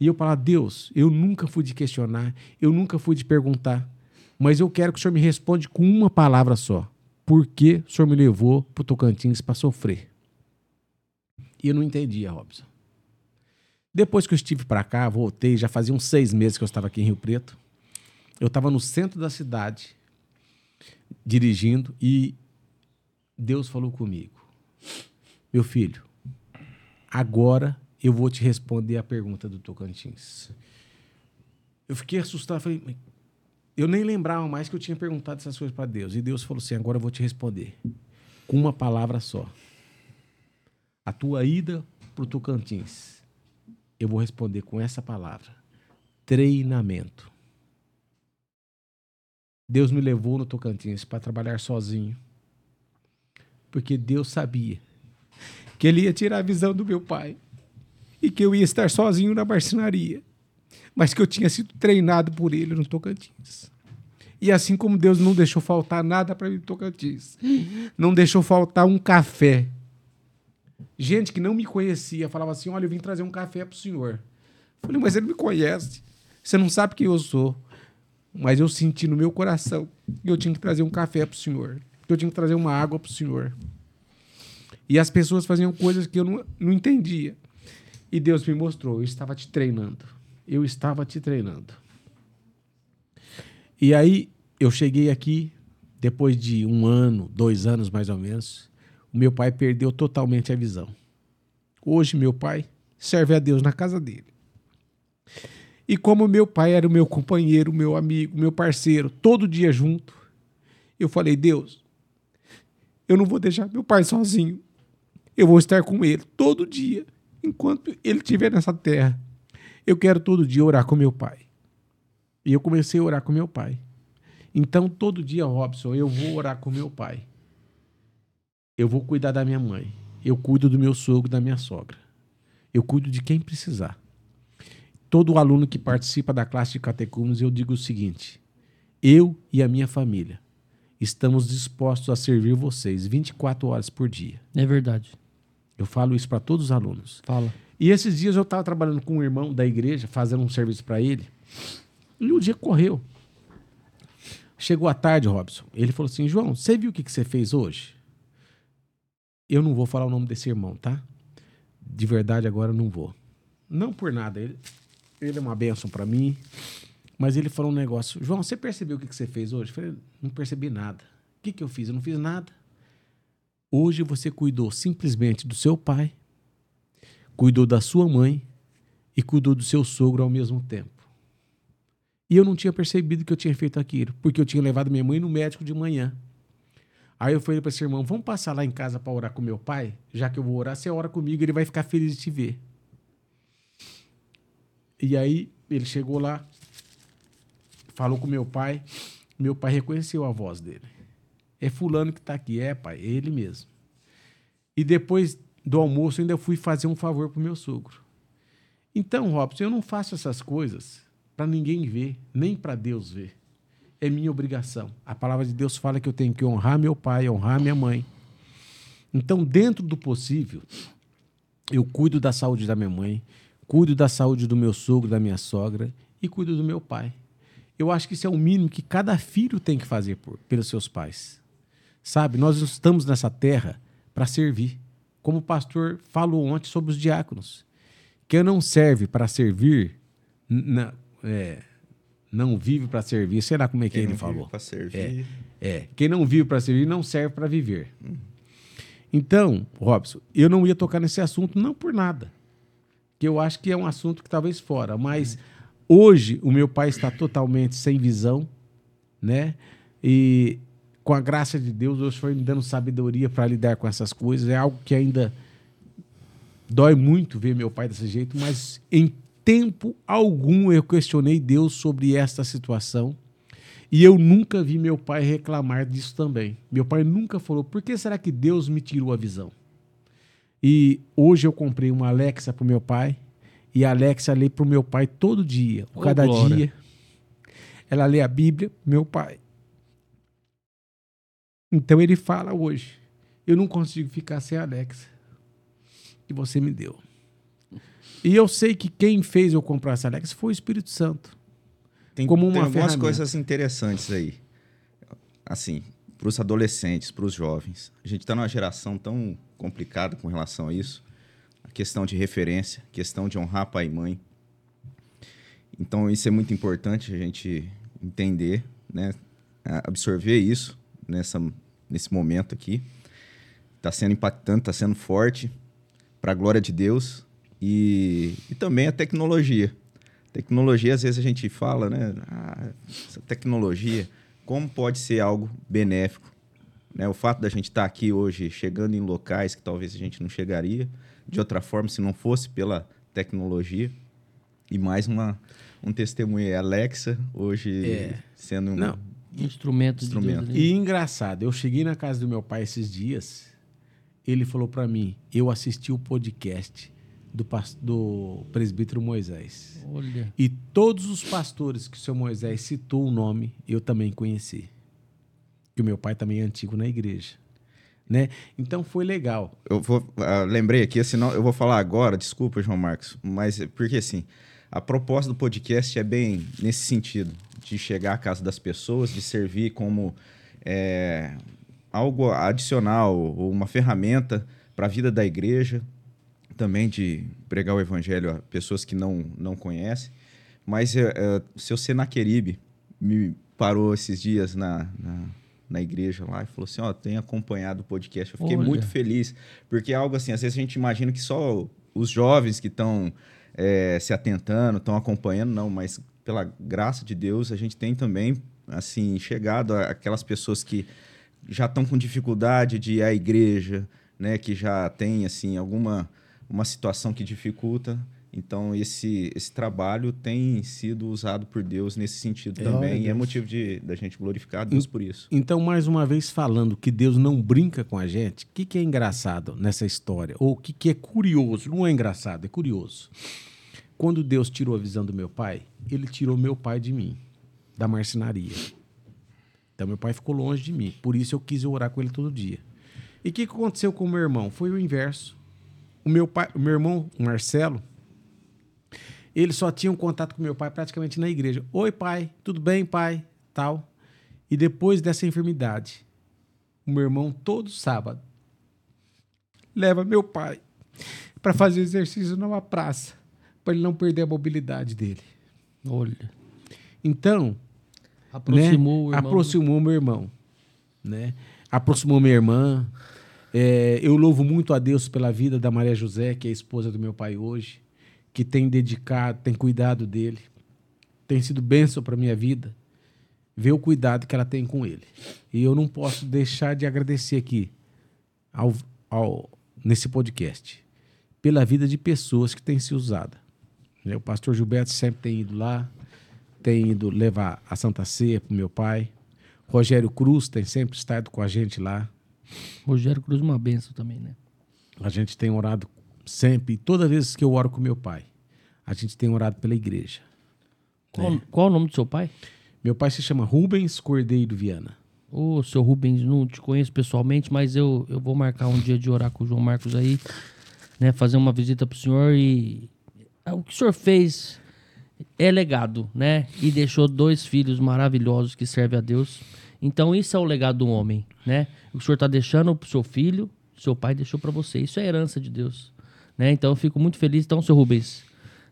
Speaker 1: E eu falava: Deus, eu nunca fui de questionar, eu nunca fui de perguntar, mas eu quero que o Senhor me responda com uma palavra só por que o senhor me levou para o Tocantins para sofrer? E eu não entendia, Robson. Depois que eu estive para cá, voltei, já fazia uns seis meses que eu estava aqui em Rio Preto. Eu estava no centro da cidade, dirigindo, e Deus falou comigo: Meu filho, agora eu vou te responder a pergunta do Tocantins. Eu fiquei assustado, falei, eu nem lembrava mais que eu tinha perguntado essas coisas para Deus. E Deus falou assim: agora eu vou te responder com uma palavra só. A tua ida para o Tocantins, eu vou responder com essa palavra: treinamento. Deus me levou no Tocantins para trabalhar sozinho. Porque Deus sabia que Ele ia tirar a visão do meu pai e que eu ia estar sozinho na marcenaria, mas que eu tinha sido treinado por Ele no Tocantins. E assim como Deus não deixou faltar nada para mim no Tocantins, não deixou faltar um café. Gente que não me conhecia falava assim: Olha, eu vim trazer um café para o senhor. Eu falei, mas ele me conhece. Você não sabe quem eu sou. Mas eu senti no meu coração que eu tinha que trazer um café para o senhor, que eu tinha que trazer uma água para o senhor. E as pessoas faziam coisas que eu não, não entendia. E Deus me mostrou, eu estava te treinando. Eu estava te treinando. E aí eu cheguei aqui, depois de um ano, dois anos mais ou menos, o meu pai perdeu totalmente a visão. Hoje meu pai serve a Deus na casa dele. E como meu pai era o meu companheiro, meu amigo, meu parceiro, todo dia junto, eu falei: Deus, eu não vou deixar meu pai sozinho. Eu vou estar com ele todo dia, enquanto ele estiver nessa terra. Eu quero todo dia orar com meu pai. E eu comecei a orar com meu pai. Então, todo dia, Robson, eu vou orar com meu pai. Eu vou cuidar da minha mãe. Eu cuido do meu sogro, da minha sogra. Eu cuido de quem precisar todo aluno que participa da classe de catecúmenos, eu digo o seguinte: eu e a minha família estamos dispostos a servir vocês 24 horas por dia.
Speaker 3: É verdade.
Speaker 1: Eu falo isso para todos os alunos.
Speaker 3: Fala.
Speaker 1: E esses dias eu estava trabalhando com um irmão da igreja, fazendo um serviço para ele, e o dia correu. Chegou à tarde, Robson. Ele falou assim: João, você viu o que, que você fez hoje? Eu não vou falar o nome desse irmão, tá? De verdade, agora eu não vou. Não por nada. Ele, ele é uma benção para mim. Mas ele falou um negócio. João, você percebeu o que, que você fez hoje? Eu falei, não percebi nada. O que, que eu fiz? Eu não fiz nada. Hoje você cuidou simplesmente do seu pai, cuidou da sua mãe e cuidou do seu sogro ao mesmo tempo. E eu não tinha percebido que eu tinha feito aquilo, porque eu tinha levado minha mãe no médico de manhã. Aí eu falei para esse irmão: vamos passar lá em casa para orar com meu pai? Já que eu vou orar, você ora comigo, ele vai ficar feliz de te ver. E aí ele chegou lá, falou com meu pai. Meu pai reconheceu a voz dele. É fulano que está aqui. É, pai, é ele mesmo. E depois do almoço, ainda fui fazer um favor pro meu sogro. Então, Robson, eu não faço essas coisas para ninguém ver, nem para Deus ver. É minha obrigação. A palavra de Deus fala que eu tenho que honrar meu pai, honrar minha mãe. Então, dentro do possível, eu cuido da saúde da minha mãe, cuido da saúde do meu sogro, da minha sogra e cuido do meu pai. Eu acho que isso é o mínimo que cada filho tem que fazer por, pelos seus pais. Sabe, nós estamos nessa terra para servir. Como o pastor falou ontem sobre os diáconos. Quem não serve para servir, na, é, não vive para servir. Será como é que
Speaker 2: Quem
Speaker 1: ele
Speaker 2: não
Speaker 1: falou?
Speaker 2: Vive para servir.
Speaker 1: É, é, quem não vive para servir não serve para viver. Hum. Então, Robson, eu não ia tocar nesse assunto não por nada que eu acho que é um assunto que talvez fora, mas hoje o meu pai está totalmente sem visão, né? E com a graça de Deus, Deus foi me dando sabedoria para lidar com essas coisas. É algo que ainda dói muito ver meu pai desse jeito, mas em tempo algum eu questionei Deus sobre esta situação. E eu nunca vi meu pai reclamar disso também. Meu pai nunca falou: por que será que Deus me tirou a visão? E hoje eu comprei uma Alexa pro meu pai. E a Alexa lê pro meu pai todo dia. Oh, cada glória. dia. Ela lê a Bíblia, meu pai. Então ele fala hoje: Eu não consigo ficar sem a Alexa. Que você me deu. E eu sei que quem fez eu comprar essa Alexa foi o Espírito Santo.
Speaker 2: Tem, como uma tem algumas coisas interessantes aí. Assim, para os adolescentes, para os jovens. A gente está numa geração tão complicada com relação a isso. A questão de referência, questão de honrar pai e mãe. Então, isso é muito importante a gente entender, né? absorver isso nessa, nesse momento aqui. Está sendo impactante, está sendo forte, para a glória de Deus. E, e também a tecnologia. Tecnologia, às vezes a gente fala, né? Ah, essa tecnologia, como pode ser algo benéfico? Né? O fato da gente estar tá aqui hoje, chegando em locais que talvez a gente não chegaria de outra forma se não fosse pela tecnologia. E mais uma, um testemunho, Alexa, hoje é. sendo um
Speaker 3: não. instrumento.
Speaker 1: instrumento. De Deus, e engraçado, eu cheguei na casa do meu pai esses dias, ele falou para mim, eu assisti o podcast do, do presbítero Moisés.
Speaker 3: Olha.
Speaker 1: E todos os pastores que o seu Moisés citou o nome, eu também conheci. Que o meu pai também é antigo na igreja. Né? Então foi legal.
Speaker 2: Eu vou, uh, lembrei aqui, senão eu vou falar agora, desculpa, João Marcos, mas porque assim, a proposta do podcast é bem nesse sentido, de chegar à casa das pessoas, de servir como é, algo adicional ou uma ferramenta para a vida da igreja, também de pregar o evangelho a pessoas que não, não conhecem. Mas o seu Senaqueribe me parou esses dias na, na, na, igreja lá e falou assim: Ó, oh, tem acompanhado o podcast. Eu fiquei Olha. muito feliz, porque é algo assim, às vezes a gente imagina que só os jovens que estão é, se atentando, estão acompanhando, não, mas pela graça de Deus, a gente tem também assim chegado aquelas pessoas que já estão com dificuldade de ir à igreja, né, que já tem assim alguma uma situação que dificulta. Então, esse, esse trabalho tem sido usado por Deus nesse sentido é, também. E é motivo de da gente glorificar a Deus por isso.
Speaker 1: Então, mais uma vez, falando que Deus não brinca com a gente, o que, que é engraçado nessa história? Ou o que, que é curioso? Não é engraçado, é curioso. Quando Deus tirou a visão do meu pai, ele tirou meu pai de mim, da marcenaria. Então, meu pai ficou longe de mim. Por isso, eu quis orar com ele todo dia. E o que, que aconteceu com o meu irmão? Foi o inverso. O meu, pai, o meu irmão, o Marcelo, ele só tinha um contato com meu pai praticamente na igreja. Oi, pai, tudo bem, pai? Tal. E depois dessa enfermidade, o meu irmão, todo sábado, leva meu pai para fazer exercício numa praça, para ele não perder a mobilidade dele.
Speaker 3: Olha.
Speaker 1: Então,
Speaker 3: aproximou,
Speaker 1: né? aproximou meu irmão, né? Aproximou minha irmã, é, eu louvo muito a Deus pela vida da Maria José, que é a esposa do meu pai hoje, que tem dedicado, tem cuidado dele, tem sido bênção para minha vida, ver o cuidado que ela tem com ele. E eu não posso deixar de agradecer aqui, ao, ao, nesse podcast, pela vida de pessoas que têm se usada. Né, o pastor Gilberto sempre tem ido lá, tem ido levar a Santa Ceia para o meu pai. Rogério Cruz tem sempre estado com a gente lá.
Speaker 3: Rogério Cruz, uma benção também, né?
Speaker 1: A gente tem orado sempre, toda vez que eu oro com meu pai, a gente tem orado pela igreja.
Speaker 3: Qual, né? qual o nome do seu pai?
Speaker 1: Meu pai se chama Rubens Cordeiro Viana.
Speaker 3: Ô, oh, seu Rubens, não te conheço pessoalmente, mas eu, eu vou marcar um dia de orar com o João Marcos aí, né? Fazer uma visita pro senhor e. Ah, o que o senhor fez é legado, né? E deixou dois filhos maravilhosos que servem a Deus. Então, isso é o legado do homem, né? O senhor está deixando para o seu filho, seu pai deixou para você. Isso é herança de Deus, né? Então, eu fico muito feliz. Então, seu Rubens,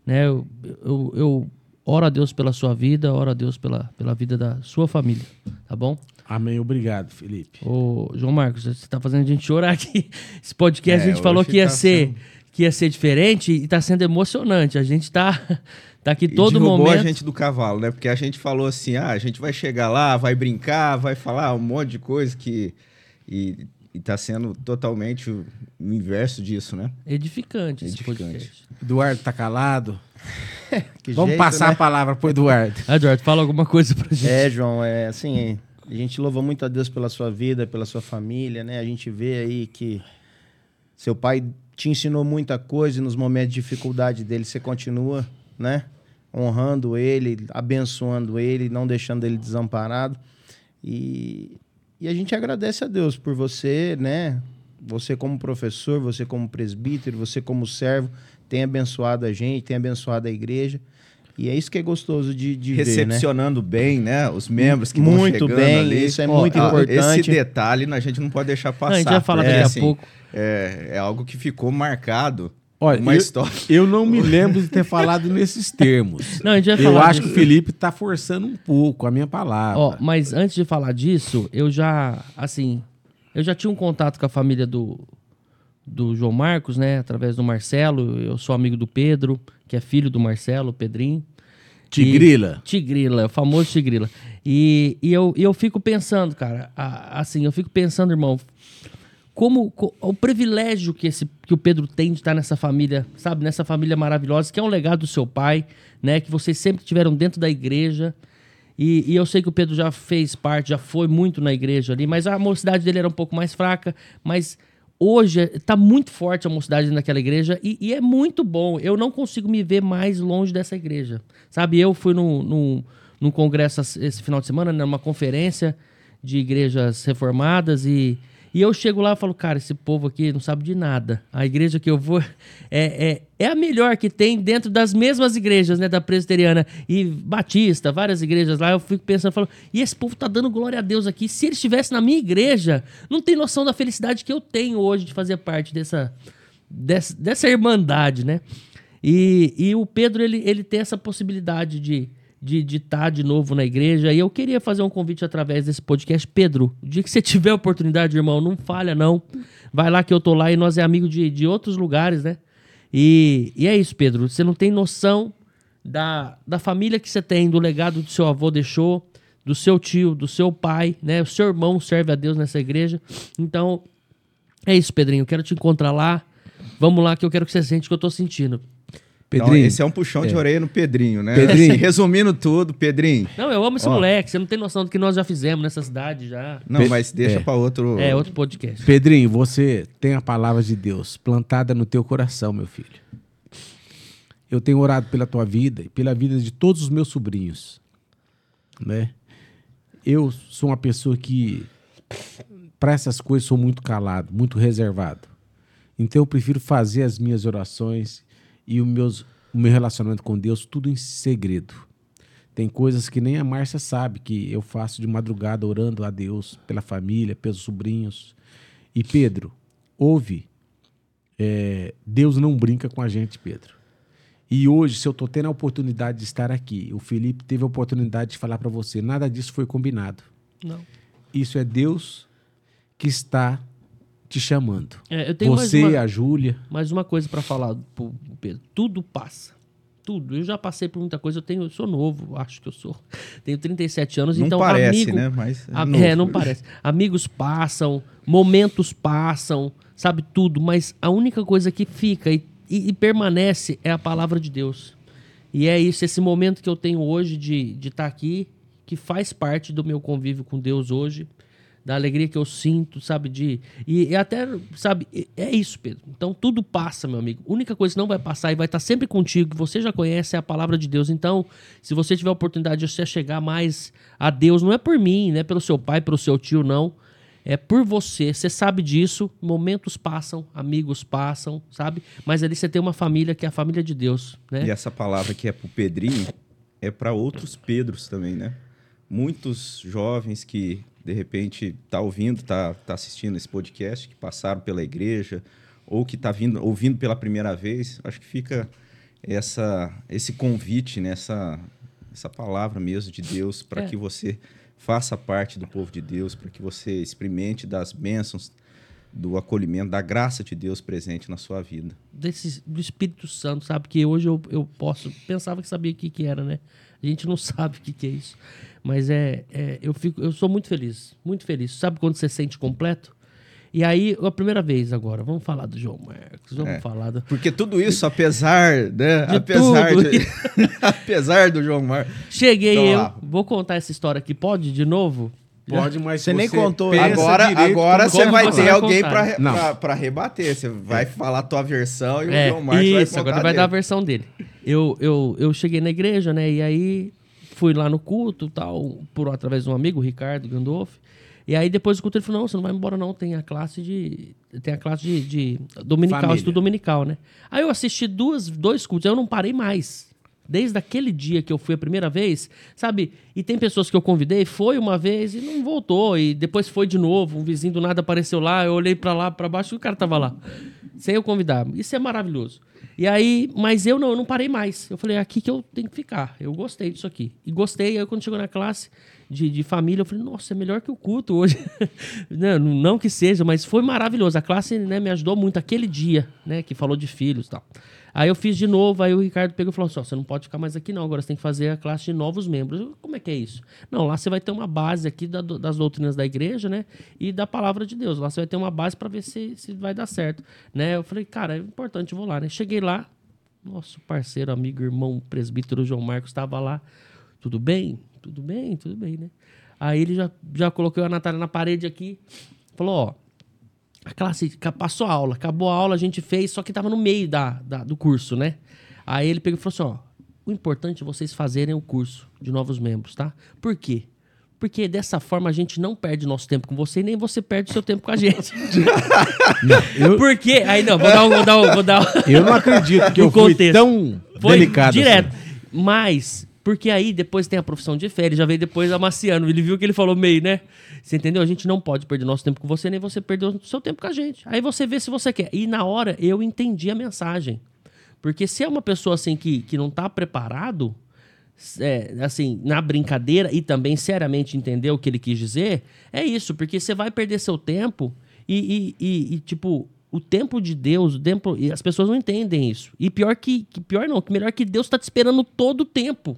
Speaker 3: né? Eu, eu, eu oro a Deus pela sua vida, oro a Deus pela, pela vida da sua família, tá bom?
Speaker 1: Amém. Obrigado, Felipe.
Speaker 3: Ô, João Marcos, você está fazendo a gente chorar aqui. Esse podcast é, a gente falou que ia tá ser... Sendo que ia ser diferente e está sendo emocionante. A gente está tá aqui todo e momento.
Speaker 2: a gente do cavalo, né? Porque a gente falou assim: ah, a gente vai chegar lá, vai brincar, vai falar um monte de coisa que. E, está sendo totalmente o, inverso disso, né?
Speaker 3: Edificante, Edificante.
Speaker 1: Eduardo tá calado. Vamos jeito, passar né? a palavra pro Eduardo.
Speaker 3: Eduardo, fala alguma coisa pra gente.
Speaker 4: É, João, é assim, a gente louva muito a Deus pela sua vida, pela sua família, né? A gente vê aí que seu pai te ensinou muita coisa e nos momentos de dificuldade dele você continua, né? Honrando ele, abençoando ele, não deixando ele desamparado. E, e a gente agradece a Deus por você, né? Você como professor, você como presbítero, você como servo, tem abençoado a gente, tem abençoado a igreja. E é isso que é gostoso de, de
Speaker 2: Recepcionando
Speaker 4: ver,
Speaker 2: né? bem, né? Os membros que
Speaker 4: muito
Speaker 2: vão
Speaker 4: bem,
Speaker 2: ali.
Speaker 4: Isso é muito importante.
Speaker 2: Esse detalhe a gente não pode deixar passar. Não, a
Speaker 3: gente vai falar daqui assim, a pouco.
Speaker 2: É, é algo que ficou marcado
Speaker 1: Olha, uma eu, história. Eu não me lembro de ter falado nesses termos.
Speaker 3: Não, a gente vai
Speaker 1: eu
Speaker 3: falar
Speaker 1: acho disso. que o Felipe está forçando um pouco a minha palavra.
Speaker 3: Ó, mas antes de falar disso, eu já, assim, eu já tinha um contato com a família do, do João Marcos, né? Através do Marcelo. Eu sou amigo do Pedro, que é filho do Marcelo, Pedrinho.
Speaker 1: Tigrila.
Speaker 3: E, tigrila, o famoso Tigrila. E, e eu, e eu fico pensando, cara, a, assim, eu fico pensando, irmão, como co, o privilégio que, esse, que o Pedro tem de estar nessa família, sabe, nessa família maravilhosa, que é um legado do seu pai, né, que vocês sempre tiveram dentro da igreja. E, e, eu sei que o Pedro já fez parte, já foi muito na igreja ali, mas a mocidade dele era um pouco mais fraca, mas hoje está muito forte a mocidade naquela igreja e, e, é muito bom. Eu não consigo me ver mais longe dessa igreja. Sabe, eu fui num, num, num congresso esse final de semana, numa conferência de igrejas reformadas e e eu chego lá e falo, cara, esse povo aqui não sabe de nada. A igreja que eu vou é, é, é a melhor que tem dentro das mesmas igrejas, né? Da presbiteriana e batista, várias igrejas lá. Eu fico pensando, falo, e esse povo tá dando glória a Deus aqui. Se ele estivesse na minha igreja, não tem noção da felicidade que eu tenho hoje de fazer parte dessa, dessa, dessa irmandade, né? E, e o Pedro, ele, ele tem essa possibilidade de de estar tá de novo na igreja. E eu queria fazer um convite através desse podcast. Pedro, o dia que você tiver oportunidade, irmão, não falha não. Vai lá que eu tô lá e nós é amigo de, de outros lugares, né? E, e é isso, Pedro. Você não tem noção da, da família que você tem, do legado que seu avô deixou, do seu tio, do seu pai, né? O seu irmão serve a Deus nessa igreja. Então, é isso, Pedrinho. Eu quero te encontrar lá. Vamos lá que eu quero que você sente o que eu tô sentindo.
Speaker 2: Pedrinho. Não, esse é um puxão é. de orelha no Pedrinho, né? Pedrinho. Assim, resumindo tudo, Pedrinho.
Speaker 3: Não, eu amo esse Ó. moleque. Você não tem noção do que nós já fizemos nessa cidade já.
Speaker 2: Não, Pe mas deixa é. para outro.
Speaker 3: É, outro podcast.
Speaker 1: Pedrinho, você tem a palavra de Deus plantada no teu coração, meu filho. Eu tenho orado pela tua vida e pela vida de todos os meus sobrinhos. Né? Eu sou uma pessoa que, para essas coisas, sou muito calado, muito reservado. Então eu prefiro fazer as minhas orações e o, meus, o meu relacionamento com Deus tudo em segredo. Tem coisas que nem a Márcia sabe que eu faço de madrugada orando a Deus pela família, pelos sobrinhos. E Pedro, ouve, é, Deus não brinca com a gente, Pedro. E hoje, se eu estou tendo a oportunidade de estar aqui, o Felipe teve a oportunidade de falar para você, nada disso foi combinado.
Speaker 3: Não.
Speaker 1: Isso é Deus que está te chamando. É, eu tenho Você uma, e a Júlia.
Speaker 3: Mais uma coisa para falar pro Pedro. Tudo passa. Tudo. Eu já passei por muita coisa. Eu tenho, eu sou novo, acho que eu sou. Tenho 37 anos,
Speaker 2: não
Speaker 3: então
Speaker 2: parece,
Speaker 3: amigo,
Speaker 2: né? Mas
Speaker 3: é, a, é, não parece. Amigos passam, momentos passam, sabe tudo, mas a única coisa que fica e, e, e permanece é a palavra de Deus. E é isso, esse momento que eu tenho hoje de estar de tá aqui, que faz parte do meu convívio com Deus hoje da alegria que eu sinto, sabe? De, e, e, até, sabe? É isso, Pedro. Então tudo passa, meu amigo. A única coisa que não vai passar e vai estar sempre contigo, que você já conhece, é a palavra de Deus. Então, se você tiver a oportunidade de você chegar mais a Deus, não é por mim, não é pelo seu pai, pelo seu tio, não. É por você. Você sabe disso. Momentos passam, amigos passam, sabe? Mas ali você tem uma família que é a família de Deus, né?
Speaker 2: E essa palavra que é pro Pedrinho é para outros Pedros também, né? Muitos jovens que de repente está ouvindo, está tá assistindo esse podcast, que passaram pela igreja, ou que está ouvindo pela primeira vez, acho que fica essa, esse convite, né? essa, essa palavra mesmo de Deus para é. que você faça parte do povo de Deus, para que você experimente das bênçãos, do acolhimento, da graça de Deus presente na sua vida.
Speaker 3: Desse, do Espírito Santo, sabe? Que hoje eu, eu posso. Pensava que sabia o que, que era, né? A gente não sabe o que, que é isso. Mas é, é, eu, fico, eu sou muito feliz, muito feliz. Sabe quando você sente completo? E aí, a primeira vez agora, vamos falar do João Marcos, vamos é, falar do...
Speaker 2: Porque tudo isso, apesar, né? De apesar, de, apesar do João Marcos.
Speaker 3: Cheguei então, eu, lá. vou contar essa história aqui, pode de novo?
Speaker 1: Pode, mas você, você nem contou.
Speaker 2: Agora, agora você vai ter alguém para rebater. Você vai é. falar a tua versão e é, o João Marcos
Speaker 3: isso,
Speaker 2: vai
Speaker 3: contar agora vai dar a versão dele. Eu, eu, eu cheguei na igreja, né? E aí fui lá no culto, tal, por através de um amigo, o Ricardo Gandolf. E aí depois do culto ele falou: "Não, você não vai embora não, tem a classe de tem a classe de, de dominical, Família. estudo dominical, né?" Aí eu assisti duas dois cultos, eu não parei mais. Desde aquele dia que eu fui a primeira vez, sabe? E tem pessoas que eu convidei, foi uma vez e não voltou, e depois foi de novo. Um vizinho do nada apareceu lá, eu olhei para lá, para baixo e o cara tava lá, sem eu convidar. Isso é maravilhoso. E aí, mas eu não, eu não parei mais. Eu falei, é aqui que eu tenho que ficar. Eu gostei disso aqui. E gostei, aí quando chegou na classe, de, de família. Eu falei, nossa, é melhor que o culto hoje. não, não que seja, mas foi maravilhoso. A classe né, me ajudou muito aquele dia, né? Que falou de filhos e tal. Aí eu fiz de novo, aí o Ricardo pegou e falou assim: ó, você não pode ficar mais aqui, não. Agora você tem que fazer a classe de novos membros. Eu, Como é que é isso? Não, lá você vai ter uma base aqui da- das doutrinas da igreja, né? E da palavra de Deus. Lá você vai ter uma base para ver se, se vai dar certo. Né? Eu falei, cara, é importante, vou lá, né? Cheguei lá, nosso parceiro, amigo, irmão, presbítero João Marcos estava lá. Tudo bem? Tudo bem, tudo bem, né? Aí ele já, já colocou a Natália na parede aqui. Falou, ó, a classe passou a aula, acabou a aula, a gente fez, só que tava no meio da, da- do curso, né? Aí ele pegou e falou assim, ó, o importante é vocês fazerem o curso de novos membros, tá? Por quê? Porque dessa forma a gente não perde nosso tempo com você e nem você perde seu tempo com a gente.
Speaker 1: eu-
Speaker 3: Por quê? Aí não, vou dar um, vou dar um, vou dar um-
Speaker 1: Eu não acredito que eu fui
Speaker 3: contexto.
Speaker 1: tão
Speaker 3: Foi
Speaker 1: delicado
Speaker 3: direto.
Speaker 1: assim.
Speaker 3: Mas, porque aí depois tem a profissão de fé, ele já veio depois amaciando. Ele viu que ele falou meio, né? Você entendeu? A gente não pode perder nosso tempo com você, nem você perder o seu tempo com a gente. Aí você vê se você quer. E na hora eu entendi a mensagem. Porque se é uma pessoa assim que, que não tá preparado, é, assim, na brincadeira e também seriamente entender o que ele quis dizer, é isso, porque você vai perder seu tempo e, e- e- e, tipo, o tempo de Deus, o tempo, e as pessoas não entendem isso. E pior que, que pior não, que melhor que Deus está te esperando todo o tempo.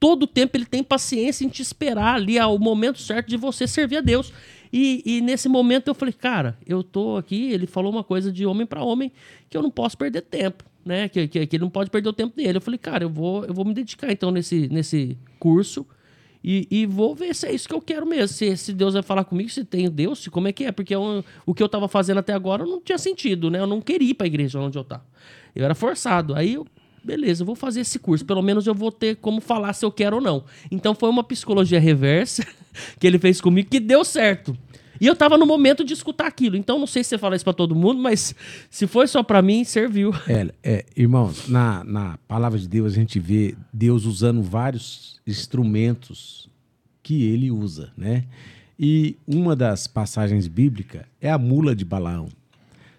Speaker 3: Todo o tempo ele tem paciência em te esperar ali ao momento certo de você servir a Deus. E, e nesse momento eu falei, cara, eu tô aqui, ele falou uma coisa de homem para homem que eu não posso perder tempo, né? Que, que, que ele não pode perder o tempo dele. Eu falei, cara, eu vou, eu vou me dedicar então nesse, nesse curso e, e vou ver se é isso que eu quero mesmo. Se, se Deus vai falar comigo, se tem Deus, se como é que é. Porque eu- o que eu tava fazendo até agora não tinha sentido, né? Eu não queria ir pra igreja onde eu tava. Eu era forçado. Aí eu, beleza, eu vou fazer esse curso. Pelo menos eu vou ter como falar se eu quero ou não. Então foi uma psicologia reversa que ele fez comigo que deu certo. E eu tava no momento de escutar aquilo. Então não sei se você fala isso pra todo mundo, mas se foi só pra mim, serviu.
Speaker 1: É, é, na, na palavra de Deus a gente vê Deus usando vários instrumentos que ele usa, né? E uma das passagens bíblicas é a mula de Balaão.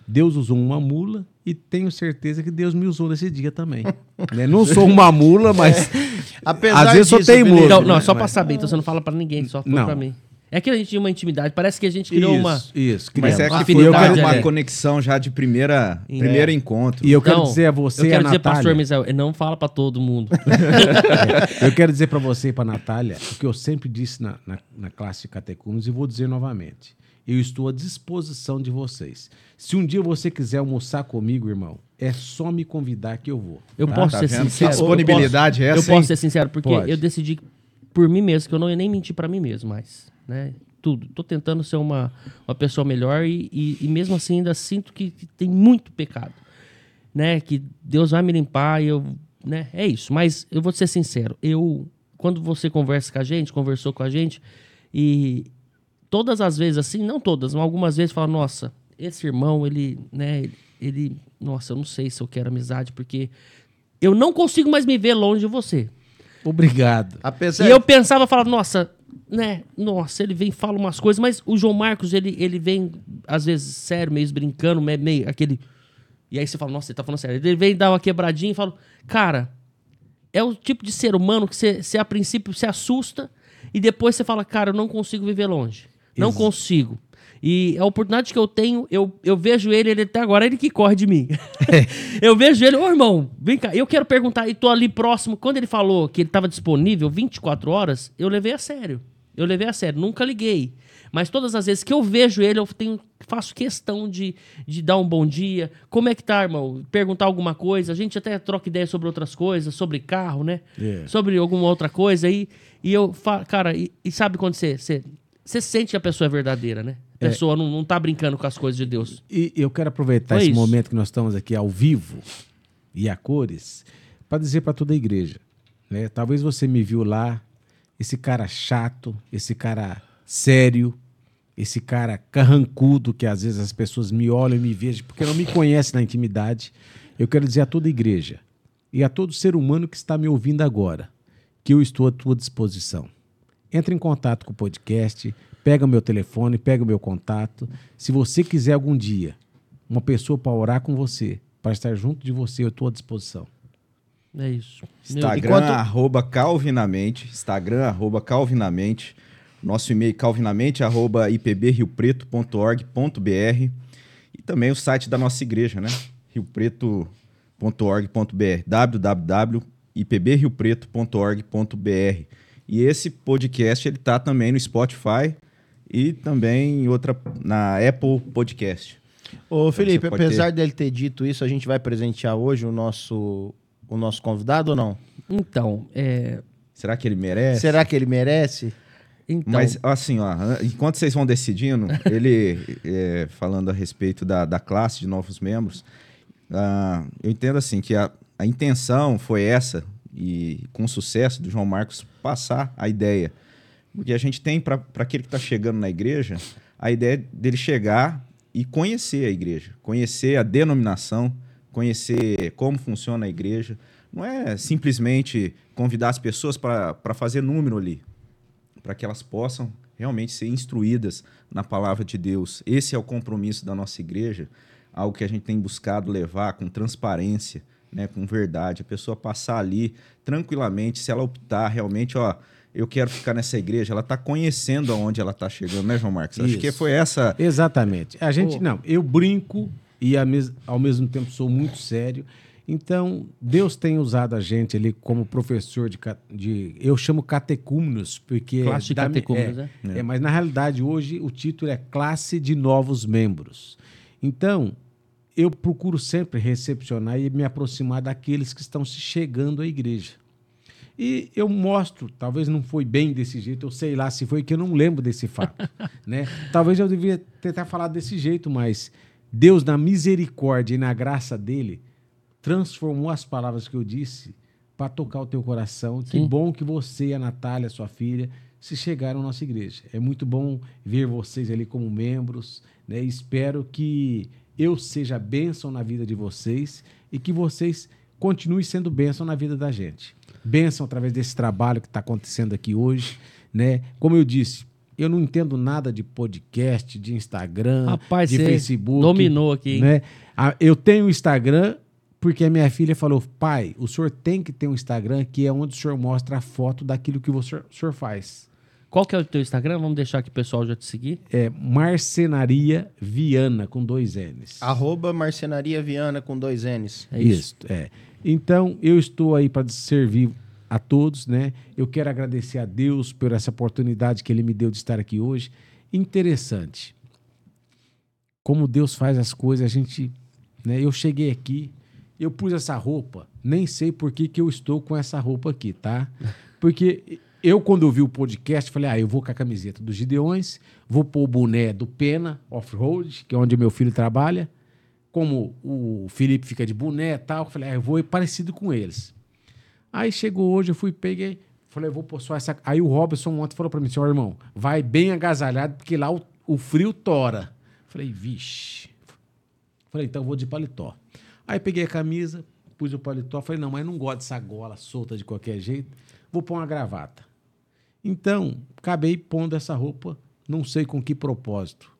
Speaker 1: Deus usou uma mula e tenho certeza que Deus me usou nesse dia também. né? Não sou uma mula, mas
Speaker 4: Apesar
Speaker 1: às vezes sou
Speaker 4: disso,
Speaker 1: teimoso.
Speaker 3: Então, não,
Speaker 1: né?
Speaker 3: só pra
Speaker 1: Mas-
Speaker 3: saber, então você não fala pra ninguém, só
Speaker 1: Não.
Speaker 3: pra mim. É que a gente tinha uma intimidade, parece que a gente criou
Speaker 1: Isso,
Speaker 3: uma.
Speaker 1: isso.
Speaker 2: Mas é que foi uma, uma
Speaker 3: é.
Speaker 2: conexão já de primeira,
Speaker 3: É.
Speaker 2: primeiro encontro.
Speaker 1: E eu quero
Speaker 3: Não,
Speaker 1: dizer a você
Speaker 3: Eu
Speaker 1: e a
Speaker 3: quero dizer,
Speaker 1: Natália,
Speaker 3: pastor Misael, não fala pra todo mundo.
Speaker 1: eu quero dizer para você e para Natália o que eu sempre disse na, na, na classe de catecúmenos e vou dizer novamente. Eu estou à disposição de vocês. Se um dia você quiser almoçar comigo, irmão, é só me convidar que eu vou.
Speaker 3: Eu
Speaker 1: tá?
Speaker 3: posso
Speaker 2: tá
Speaker 3: ser
Speaker 2: vendo? Que
Speaker 3: sincero.
Speaker 2: disponibilidade
Speaker 3: eu
Speaker 2: é
Speaker 3: posso,
Speaker 2: essa,
Speaker 3: Eu posso ser sincero, porque
Speaker 1: Pode.
Speaker 3: eu decidi por mim mesmo, que eu não ia nem mentir pra mim mesmo mais. Né? Tudo. Tô tentando ser uma, uma pessoa melhor e, e, e mesmo assim ainda sinto que, que tem muito pecado. Né? Que Deus vai me limpar e eu. Né? É isso. Mas eu vou ser sincero. Eu, quando você conversa com a gente, conversou com a gente, e todas as vezes, assim, não todas, mas algumas vezes fala, nossa, esse irmão, ele, né, ele, nossa, eu não sei se eu quero amizade, porque eu não consigo mais me ver longe de você.
Speaker 1: Obrigado.
Speaker 4: Apesar
Speaker 3: E eu pensava, falava, nossa, né, nossa, ele vem e fala umas coisas, mas o João Marcos, ele, ele vem, às vezes, sério, meio brincando, meio, meio aquele... E aí você fala, nossa, ele tá falando sério. Ele vem dar uma quebradinha e fala, cara, é o tipo de ser humano que você, você a princípio se assusta e depois você fala, cara, eu não consigo viver longe. Não
Speaker 1: Ex-
Speaker 3: consigo. E a oportunidade que eu tenho, eu, eu vejo ele, ele até agora, ele que corre de mim. eu vejo ele, ô irmão, vem cá, eu quero perguntar, e tô ali próximo. Quando ele falou que ele estava disponível 24 horas, eu levei a sério. Eu levei a sério, nunca liguei. Mas todas as vezes que eu vejo ele, eu tenho, faço questão de, de dar um bom dia. Como é que tá, irmão? Perguntar alguma coisa. A gente até troca ideia sobre outras coisas, sobre carro, né?
Speaker 1: É.
Speaker 3: Sobre alguma outra coisa. E, e eu falo, cara, e, e sabe quando você, você, você sente que a pessoa é verdadeira, né? A pessoa não, não tá brincando com as coisas de Deus.
Speaker 1: E eu quero aproveitar
Speaker 3: Foi
Speaker 1: esse
Speaker 3: isso.
Speaker 1: momento que nós estamos aqui ao vivo e a cores para dizer para toda a igreja. Né? Talvez você me viu lá, esse cara chato, esse cara sério, esse cara carrancudo que às vezes as pessoas me olham e me vejam porque não me conhecem na intimidade. Eu quero dizer a toda a igreja e a todo ser humano que está me ouvindo agora que eu estou à tua disposição. Entre em contato com o podcast, pega o meu telefone, pega o meu contato. Se você quiser algum dia uma pessoa para orar com você, para estar junto de você, eu estou à disposição.
Speaker 3: É isso.
Speaker 2: Instagram,
Speaker 4: Enquanto-
Speaker 2: arroba calvinamente. Instagram, arroba calvinamente. Nosso e-mail calvinamente, arroba ipbriopreto.org.br. E também o site da nossa igreja, né? riopreto.org.br www.ipbriopreto.org.br E esse podcast, ele tá também no Spotify e também outra, na Apple Podcast.
Speaker 4: Ô, Felipe,
Speaker 2: você pode
Speaker 4: apesar dele ter dito isso, a gente vai presentear hoje o nosso, o nosso convidado ou não?
Speaker 3: Então, é.
Speaker 2: Será que ele merece?
Speaker 4: Será que ele merece?
Speaker 3: Então,
Speaker 2: Mas, assim, ó, enquanto vocês vão decidindo, ele, é, falando a respeito da, da classe de novos membros, ah, eu entendo, assim, que a, a intenção foi essa, e com sucesso, do João Marcos passar a ideia. Porque a gente tem, para aquele que está chegando na igreja, a ideia dele chegar e conhecer a igreja, conhecer a denominação, conhecer como funciona a igreja. Não é simplesmente convidar as pessoas para fazer número ali, para que elas possam realmente ser instruídas na palavra de Deus. Esse é o compromisso da nossa igreja, algo que a gente tem buscado levar com transparência, né, com verdade. A pessoa passar ali tranquilamente, se ela optar realmente, ó, eu quero ficar nessa igreja, ela está conhecendo aonde ela está chegando, né, João Marcos? Acho
Speaker 1: Isso.
Speaker 2: que foi essa.
Speaker 1: Exatamente. A gente,
Speaker 3: Pô.
Speaker 1: não, eu brinco e ao mesmo tempo sou muito sério. Então, Deus tem usado a gente ali como professor de, de eu chamo catecúmenos, porque...
Speaker 3: Classe de catecúmenos,
Speaker 1: é,
Speaker 3: né?
Speaker 1: é, mas na realidade hoje o título é Classe de Novos Membros. Então, eu procuro sempre recepcionar e me aproximar daqueles que estão se chegando à igreja. E eu mostro, talvez não foi bem desse jeito, eu sei lá se foi que eu não lembro desse fato, né? Talvez eu devia tentar falar desse jeito, mas Deus na misericórdia e na graça dele transformou as palavras que eu disse para tocar o teu coração. Que
Speaker 3: Sim.
Speaker 1: bom que você e a Natália, sua filha, se chegaram à nossa igreja. É muito bom ver vocês ali como membros, né? Espero que eu seja bênção na vida de vocês e que vocês continuem sendo bênção na vida da gente. Bênção através desse trabalho que está acontecendo aqui hoje, né? Como eu disse, eu não entendo nada de podcast, de Instagram,
Speaker 3: Rapaz,
Speaker 1: de Facebook.
Speaker 3: dominou aqui, hein?
Speaker 1: Né? Ah, Eu tenho Instagram porque a minha filha falou: pai, o senhor tem que ter um Instagram que é onde o senhor mostra a foto daquilo que o senhor, o senhor faz.
Speaker 3: Qual que é o teu Instagram? Vamos deixar aqui o pessoal já te seguir.
Speaker 1: É Marcenaria Viana, com dois N's.
Speaker 4: Arroba Marcenaria Viana com dois N's.
Speaker 3: É isso.
Speaker 1: Isso, é. Então, eu estou aí para servir a todos, né? Eu quero agradecer a Deus por essa oportunidade que Ele me deu de estar aqui hoje. Interessante. Como Deus faz as coisas, a gente. Né? Eu cheguei aqui, eu pus essa roupa, nem sei por que, que eu estou com essa roupa aqui, tá? Porque eu, quando eu vi o podcast, falei, ah, eu vou com a camiseta dos Gideões, vou pôr o boné do Pena Off-Road, que é onde meu filho trabalha como o Felipe fica de boné e tal, eu falei, ah, eu vou ir parecido com eles. Aí chegou hoje, eu fui, peguei, falei, eu vou pôr só essa. Aí o Robson ontem falou pra mim, senhor irmão, vai bem agasalhado, porque lá o, o frio tora. Falei, vixe. Falei, então eu vou de paletó. Aí peguei a camisa, pus o paletó, falei, não, mas não gosto dessa gola solta de qualquer jeito, vou pôr uma gravata. Então, acabei pondo essa roupa, não sei com que propósito.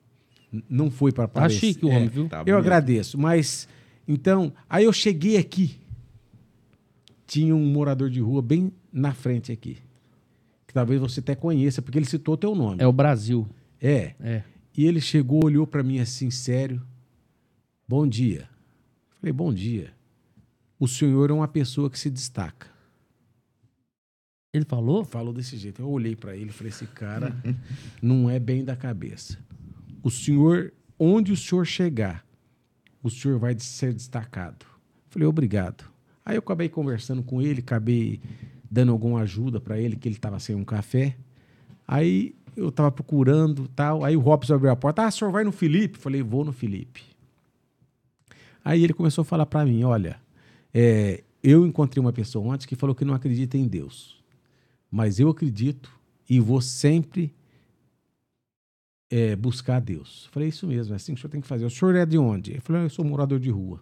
Speaker 1: Não foi para
Speaker 3: Tá chique o homem, viu?
Speaker 2: Tá
Speaker 1: eu
Speaker 2: bonito.
Speaker 1: agradeço, mas então, aí eu cheguei aqui, tinha um morador de rua bem na frente aqui, que talvez você até conheça, porque ele citou teu nome.
Speaker 3: É o Brasil.
Speaker 1: É.
Speaker 3: É.
Speaker 1: E ele chegou, olhou para mim assim, sério. Bom dia. Falei, bom dia. O senhor é uma pessoa que se destaca.
Speaker 3: Ele falou?
Speaker 1: Falou desse jeito. Eu olhei para ele e falei: esse cara não é bem da cabeça. O senhor, onde o senhor chegar, o senhor vai ser destacado. Falei: obrigado. Aí eu acabei conversando com ele, acabei dando alguma ajuda para ele, que ele estava sem um café. Aí eu estava procurando tal. Aí o Robson abriu a porta: ah, o senhor vai no Felipe? Falei: vou no Felipe. Aí ele começou a falar para mim: olha, é, eu encontrei uma pessoa ontem que falou que não acredita em Deus mas eu acredito e vou sempre é, buscar a Deus. Falei, isso mesmo, é assim que o senhor tem que fazer. O senhor é de onde? Ele falou, eu sou morador de rua.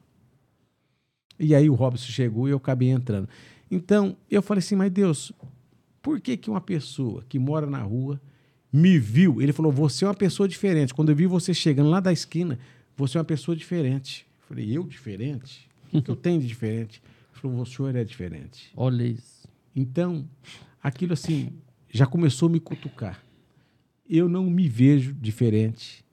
Speaker 1: E aí o Robson chegou e eu acabei entrando. Então, eu falei assim, mas Deus, por que, que uma pessoa que mora na rua me viu? Ele falou, você é uma pessoa diferente. Quando eu vi você chegando lá da esquina, você é uma pessoa diferente. Eu falei, eu diferente? O que eu tenho de diferente? falou, o senhor é diferente.
Speaker 3: Olha isso.
Speaker 1: Então, aquilo assim, já começou a me cutucar. Eu não me vejo diferente,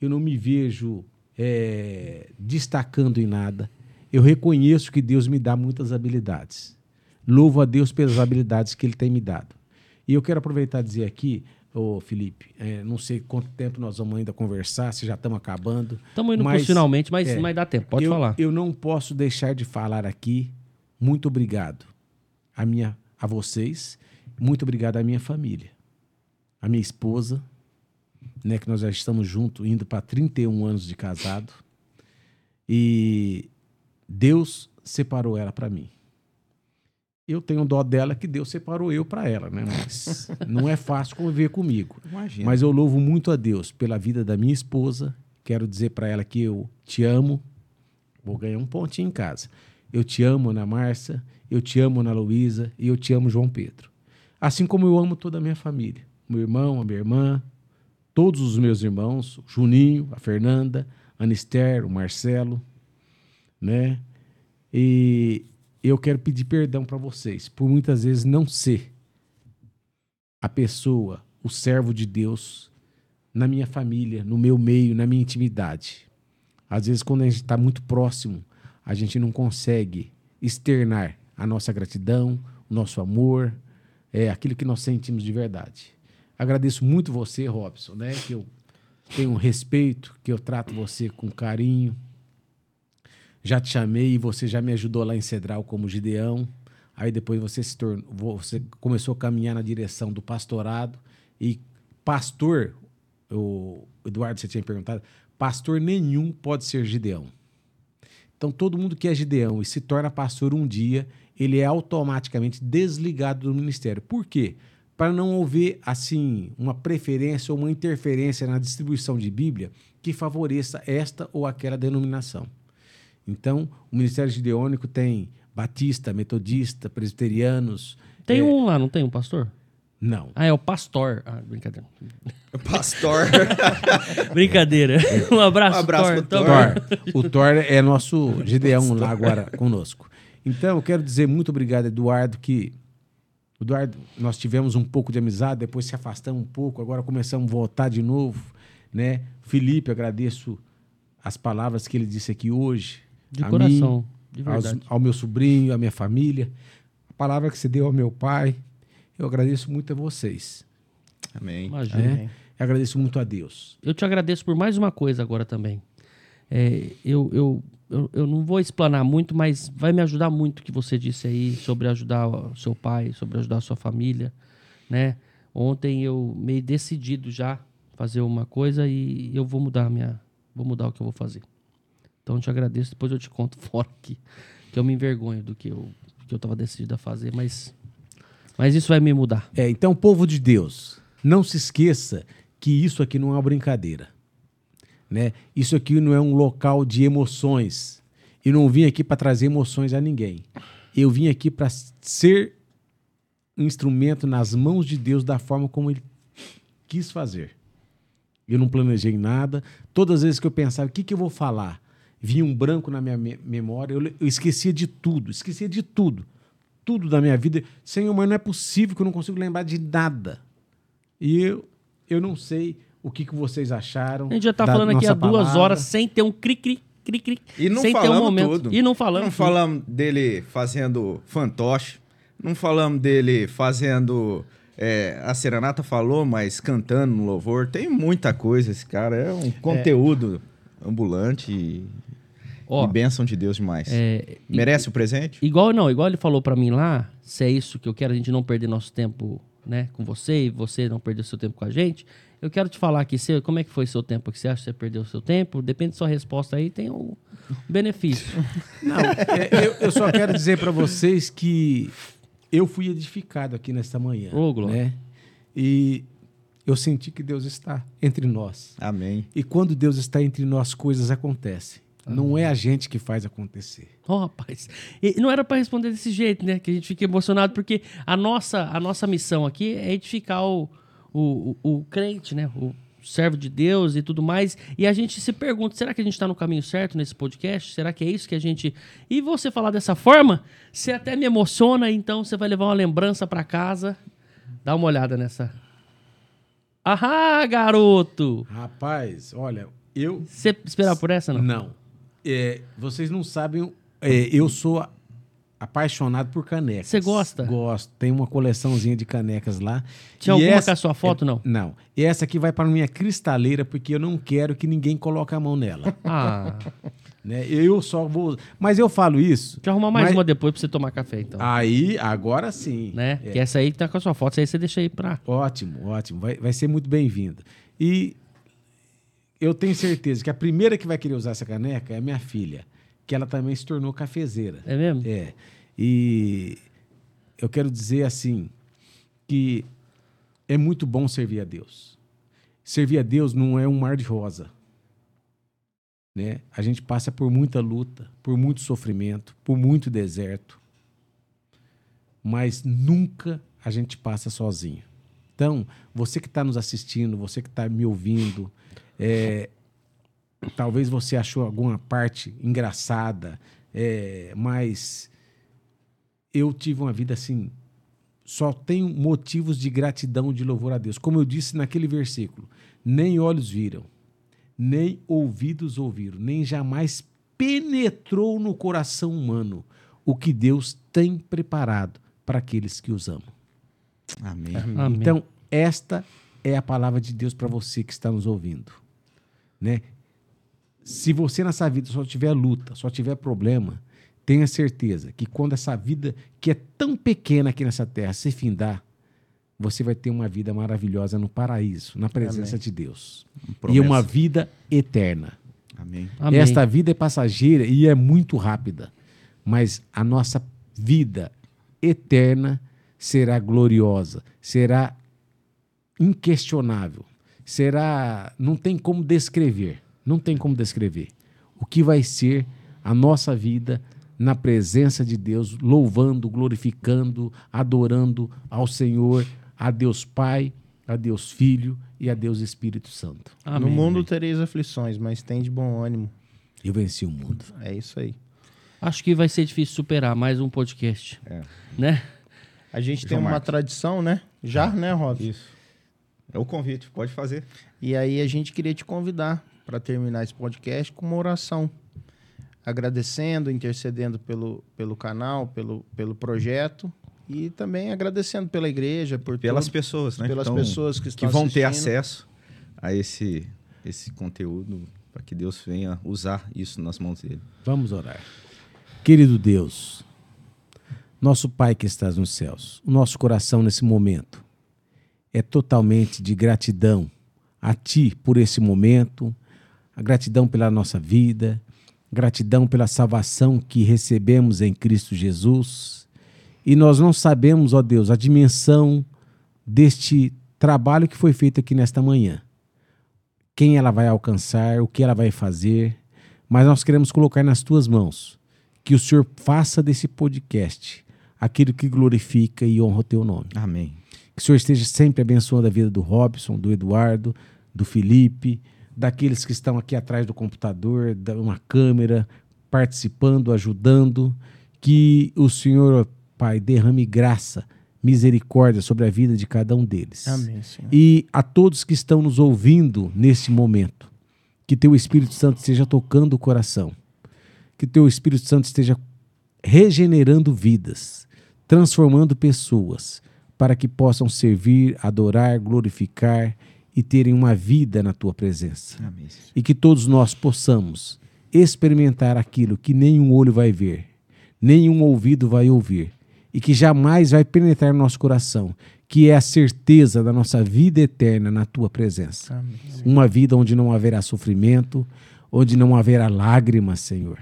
Speaker 1: eu não me vejo é, destacando em nada. Eu reconheço que Deus me dá muitas habilidades. Louvo a Deus pelas habilidades que Ele tem me dado. E eu quero aproveitar e dizer aqui, ô Felipe, é, não sei quanto tempo nós vamos ainda conversar, se já estamos acabando.
Speaker 3: Estamos indo
Speaker 1: mas,
Speaker 3: finalmente, mas,
Speaker 1: é,
Speaker 3: mas dá tempo. Pode
Speaker 1: eu,
Speaker 3: falar.
Speaker 1: Eu não posso deixar de falar aqui. Muito obrigado a, minha, a vocês. Muito obrigado à minha família. A minha esposa, né, que nós já estamos juntos, indo para 31 anos de casado. E Deus separou ela para mim. Eu tenho dó dela que Deus separou eu para ela, né? Mas não é fácil conviver comigo.
Speaker 2: Imagina.
Speaker 1: Mas eu louvo muito a Deus pela vida da minha esposa. Quero dizer para ela que eu te amo. Vou ganhar um pontinho em casa. Eu te amo, Ana Márcia. Eu te amo, Ana Luísa. E eu te amo, João Pedro. Assim como eu amo toda a minha família. Meu irmão, a minha irmã, todos os meus irmãos, Juninho, a Fernanda, a Anister, o Marcelo, né? E eu quero pedir perdão para vocês por muitas vezes não ser a pessoa, o servo de Deus na minha família, no meu meio, na minha intimidade. Às vezes, quando a gente está muito próximo, a gente não consegue externar a nossa gratidão, o nosso amor, é aquilo que nós sentimos de verdade. Agradeço muito você, Robson, né? Que eu tenho respeito, que eu trato você com carinho. Já te chamei e você já me ajudou lá em Cedral como Gideão. Aí depois você se tornou, você começou a caminhar na direção do pastorado e pastor, o Eduardo você tinha perguntado, pastor nenhum pode ser Gideão. Então todo mundo que é Gideão e se torna pastor um dia, ele é automaticamente desligado do ministério. Por quê? Para não haver assim uma preferência ou uma interferência na distribuição de Bíblia que favoreça esta ou aquela denominação. Então, o Ministério Gideônico tem batista, metodista, presbiterianos.
Speaker 3: Tem
Speaker 1: é,
Speaker 3: um lá, não tem um pastor?
Speaker 1: Não.
Speaker 3: Ah, é o pastor. Ah, brincadeira.
Speaker 2: Pastor.
Speaker 3: brincadeira. Um abraço,
Speaker 2: Um abraço
Speaker 3: Thor.
Speaker 2: pro
Speaker 3: Thor.
Speaker 1: Thor. O Thor é nosso Gideão lá agora conosco. Então, eu quero dizer muito obrigado, Eduardo, que. Eduardo, nós tivemos um pouco de amizade, depois se afastamos um pouco, agora começamos a voltar de novo, né? Felipe, agradeço as palavras que ele disse aqui hoje.
Speaker 3: De
Speaker 1: a
Speaker 3: coração,
Speaker 1: mim,
Speaker 3: de
Speaker 1: aos-
Speaker 3: verdade.
Speaker 1: ao meu sobrinho, à minha família. A palavra que você deu ao meu pai. Eu agradeço muito a vocês.
Speaker 2: Amém.
Speaker 3: Imagina.
Speaker 1: Eu agradeço muito a Deus.
Speaker 3: Eu te agradeço por mais uma coisa agora também. É, eu, eu, eu, eu não vou explanar muito, mas vai me ajudar muito o que você disse aí sobre ajudar o seu pai, sobre ajudar a sua família, né? Ontem eu meio decidido já fazer uma coisa e eu vou mudar minha, vou mudar o que eu vou fazer. Então eu te agradeço, depois eu te conto fora aqui, que eu me envergonho do que eu que eu tava decidido a fazer, mas mas isso vai me mudar.
Speaker 1: É, então, povo de Deus, não se esqueça que isso aqui não é uma brincadeira. Né? Isso aqui não é um local de emoções. E não vim aqui para trazer emoções a ninguém. Eu vim aqui para ser um instrumento nas mãos de Deus da forma como Ele quis fazer. Eu não planejei nada. Todas as vezes que eu pensava, o que, que eu vou falar? Vinha um branco na minha me- memória, eu, eu esquecia de tudo, esquecia de tudo. Tudo da minha vida. Senhor, mas não é possível que eu não consigo lembrar de nada. E eu, eu não sei o que, que vocês acharam.
Speaker 3: A gente já tá falando aqui há duas
Speaker 1: palavra.
Speaker 3: horas sem ter um cri-cri, cri-cri.
Speaker 2: E não
Speaker 3: sem ter um
Speaker 2: falamos
Speaker 3: momento.
Speaker 2: tudo.
Speaker 3: E não falamos.
Speaker 2: Não
Speaker 3: tudo.
Speaker 2: falamos dele fazendo fantoche. Não falamos dele fazendo. é, a Serenata falou, mas cantando no louvor. Tem muita coisa. Esse cara é um conteúdo ambulante e,
Speaker 3: Ó,
Speaker 2: e bênção de Deus demais.
Speaker 3: é,
Speaker 2: Merece o presente?
Speaker 3: Igual não, igual ele falou pra mim lá, se é isso que eu quero, a gente não perder nosso tempo, né, com você e você não perder seu tempo com a gente. Eu quero te falar aqui, você, como é que foi seu tempo? Que você acha que você perdeu seu tempo? Depende da sua resposta aí, tem um benefício.
Speaker 1: Não, é, eu, eu só quero dizer para vocês que eu fui edificado aqui nesta manhã.
Speaker 3: Ô, Glória.
Speaker 1: né? E eu senti que Deus está entre nós.
Speaker 2: Amém.
Speaker 1: E quando Deus está entre nós, coisas acontecem. Não é a gente que faz acontecer.
Speaker 3: Ó, rapaz. E não era pra responder desse jeito, né? Que a gente fica emocionado, porque a nossa, a nossa missão aqui é edificar o, o, o, o crente, né? O servo de Deus e tudo mais. E a gente se pergunta: será que a gente está no caminho certo nesse podcast? Será que é isso que a gente. E você falar dessa forma, você até me emociona, então você vai levar uma lembrança para casa. Dá uma olhada nessa. Ahá, garoto!
Speaker 1: Rapaz, olha, eu.
Speaker 3: Você esperava por essa, não?
Speaker 1: Não. É, vocês não sabem. é, eu sou apaixonado por canecas.
Speaker 3: Você gosta?
Speaker 1: Gosto. Tem uma coleçãozinha de canecas lá.
Speaker 3: Tinha
Speaker 1: E
Speaker 3: alguma com a sua foto, não?
Speaker 1: Não. E essa aqui vai para minha cristaleira, porque eu não quero que ninguém coloque a mão nela.
Speaker 3: Ah,
Speaker 1: né? Eu só vou. Mas eu falo isso.
Speaker 3: deixa eu arrumar mais
Speaker 1: Mas-
Speaker 3: uma depois pra você tomar café, então.
Speaker 1: Aí, agora sim.
Speaker 3: né?
Speaker 1: É.
Speaker 3: Que essa aí tá com a sua foto, essa aí você deixa aí pra.
Speaker 1: Ótimo, ótimo. Vai, vai ser muito bem-vindo. E eu tenho certeza que a primeira que vai querer usar essa caneca é a minha filha, que ela também se tornou cafezeira.
Speaker 3: É mesmo?
Speaker 1: É. E eu quero dizer assim que é muito bom servir a Deus. Servir a Deus não é um mar de rosa. Né? A gente passa por muita luta, por muito sofrimento, por muito deserto. Mas nunca a gente passa sozinho. Então, você que está nos assistindo, você que está me ouvindo, é, talvez você achou alguma parte engraçada, é, mas eu tive uma vida assim. Só tenho motivos de gratidão, de louvor a Deus. Como eu disse naquele versículo: nem olhos viram, nem ouvidos ouviram, nem jamais penetrou no coração humano o que Deus tem preparado para aqueles que os amam.
Speaker 2: Amém.
Speaker 3: Amém.
Speaker 1: Então, esta é a palavra de Deus para você que está nos ouvindo. Né? Se você nessa vida só tiver luta, só tiver problema, tenha certeza que quando essa vida, que é tão pequena aqui nessa terra, se findar, você vai ter uma vida maravilhosa no paraíso, na presença de Deus. E uma vida eterna.
Speaker 2: Amém.
Speaker 3: Amém.
Speaker 1: Esta vida é passageira e é muito rápida, mas a nossa vida eterna será gloriosa, será inquestionável, será. Não tem como descrever, não tem como descrever o que vai ser a nossa vida na presença de Deus, louvando, glorificando, adorando ao Senhor, a Deus Pai, a Deus Filho e a Deus Espírito Santo.
Speaker 3: Amém.
Speaker 4: no mundo tereis aflições, mas tem de bom ânimo.
Speaker 1: Eu venci o mundo.
Speaker 4: É isso aí.
Speaker 3: Acho que vai ser difícil superar mais um podcast.
Speaker 2: É.
Speaker 3: Né?
Speaker 4: A gente tem
Speaker 2: João
Speaker 4: uma
Speaker 2: Marcos.
Speaker 4: tradição, né? Já, né, Rob?
Speaker 2: Isso. É o convite, pode fazer.
Speaker 4: E aí a gente queria te convidar para terminar esse podcast com uma oração. Agradecendo, intercedendo pelo, pelo canal, pelo, pelo projeto e também agradecendo pela igreja, por
Speaker 2: Pelas
Speaker 4: tudo,
Speaker 2: pessoas, né?
Speaker 4: pelas
Speaker 2: Então,
Speaker 4: pessoas que
Speaker 2: que
Speaker 4: estão
Speaker 2: vão ter
Speaker 4: assistindo.
Speaker 2: acesso a esse, esse conteúdo para que Deus venha usar isso nas mãos dele.
Speaker 1: Vamos orar. Querido Deus, nosso Pai que estás nos céus, o nosso coração nesse momento é totalmente de gratidão a Ti por esse momento, a gratidão pela nossa vida, gratidão pela salvação que recebemos em Cristo Jesus. E nós não sabemos, ó Deus, a dimensão deste trabalho que foi feito aqui nesta manhã. Quem ela vai alcançar, o que ela vai fazer, mas nós queremos colocar nas tuas mãos que o Senhor faça desse podcast aquilo que glorifica e honra o teu nome.
Speaker 2: Amém.
Speaker 1: Que o Senhor esteja sempre abençoando a vida do Robson, do Eduardo, do Felipe, daqueles que estão aqui atrás do computador, da uma câmera, participando, ajudando. Que o Senhor, Pai, derrame graça, misericórdia sobre a vida de cada um deles.
Speaker 4: Amém, Senhor.
Speaker 1: E a todos que estão nos ouvindo nesse momento, que teu Espírito Santo esteja tocando o coração, que teu Espírito Santo esteja regenerando vidas, transformando pessoas, para que possam servir, adorar, glorificar e terem uma vida na tua presença.
Speaker 2: Amém.
Speaker 1: E que todos nós possamos experimentar aquilo que nenhum olho vai ver, nenhum ouvido vai ouvir, e que jamais vai penetrar no nosso coração, que é a certeza da nossa vida eterna na tua presença.
Speaker 4: Amém.
Speaker 1: Uma vida onde não haverá sofrimento, onde não haverá lágrimas, Senhor,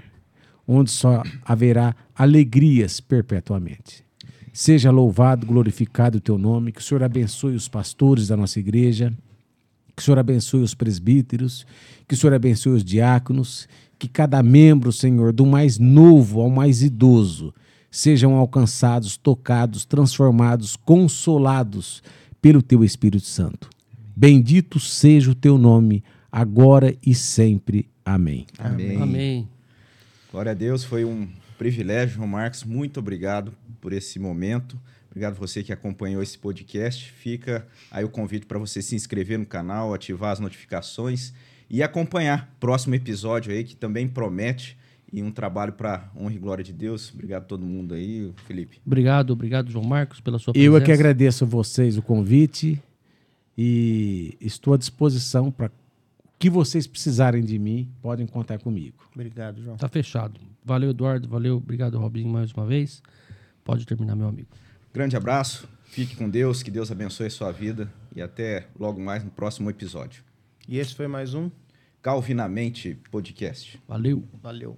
Speaker 1: onde só haverá alegrias perpetuamente. Seja louvado, glorificado o teu nome, que o Senhor abençoe os pastores da nossa igreja, que o Senhor abençoe os presbíteros, que o Senhor abençoe os diáconos, que cada membro, Senhor, do mais novo ao mais idoso, sejam alcançados, tocados, transformados, consolados pelo teu Espírito Santo. Bendito seja o teu nome, agora e sempre. Amém.
Speaker 2: Amém.
Speaker 3: Amém.
Speaker 2: Glória a Deus, foi um privilégio, João Marcos. Muito obrigado por esse momento. Obrigado você que acompanhou esse podcast. Fica aí o convite para você se inscrever no canal, ativar as notificações e acompanhar o próximo episódio aí que também promete e um trabalho para honra e glória de Deus. Obrigado a todo mundo aí, Felipe.
Speaker 3: Obrigado, obrigado, João Marcos, pela sua presença.
Speaker 1: Eu é que agradeço a vocês o convite e estou à disposição para o que vocês precisarem de mim, podem contar comigo.
Speaker 4: Obrigado, João.
Speaker 3: Tá fechado. Valeu, Eduardo. Valeu, obrigado, Robinho, mais uma vez. Pode terminar, meu amigo.
Speaker 2: Grande abraço, fique com Deus, que Deus abençoe a sua vida e até logo mais no próximo episódio.
Speaker 4: E esse foi mais um.
Speaker 2: Calvinamente Podcast.
Speaker 3: Valeu.
Speaker 4: Valeu.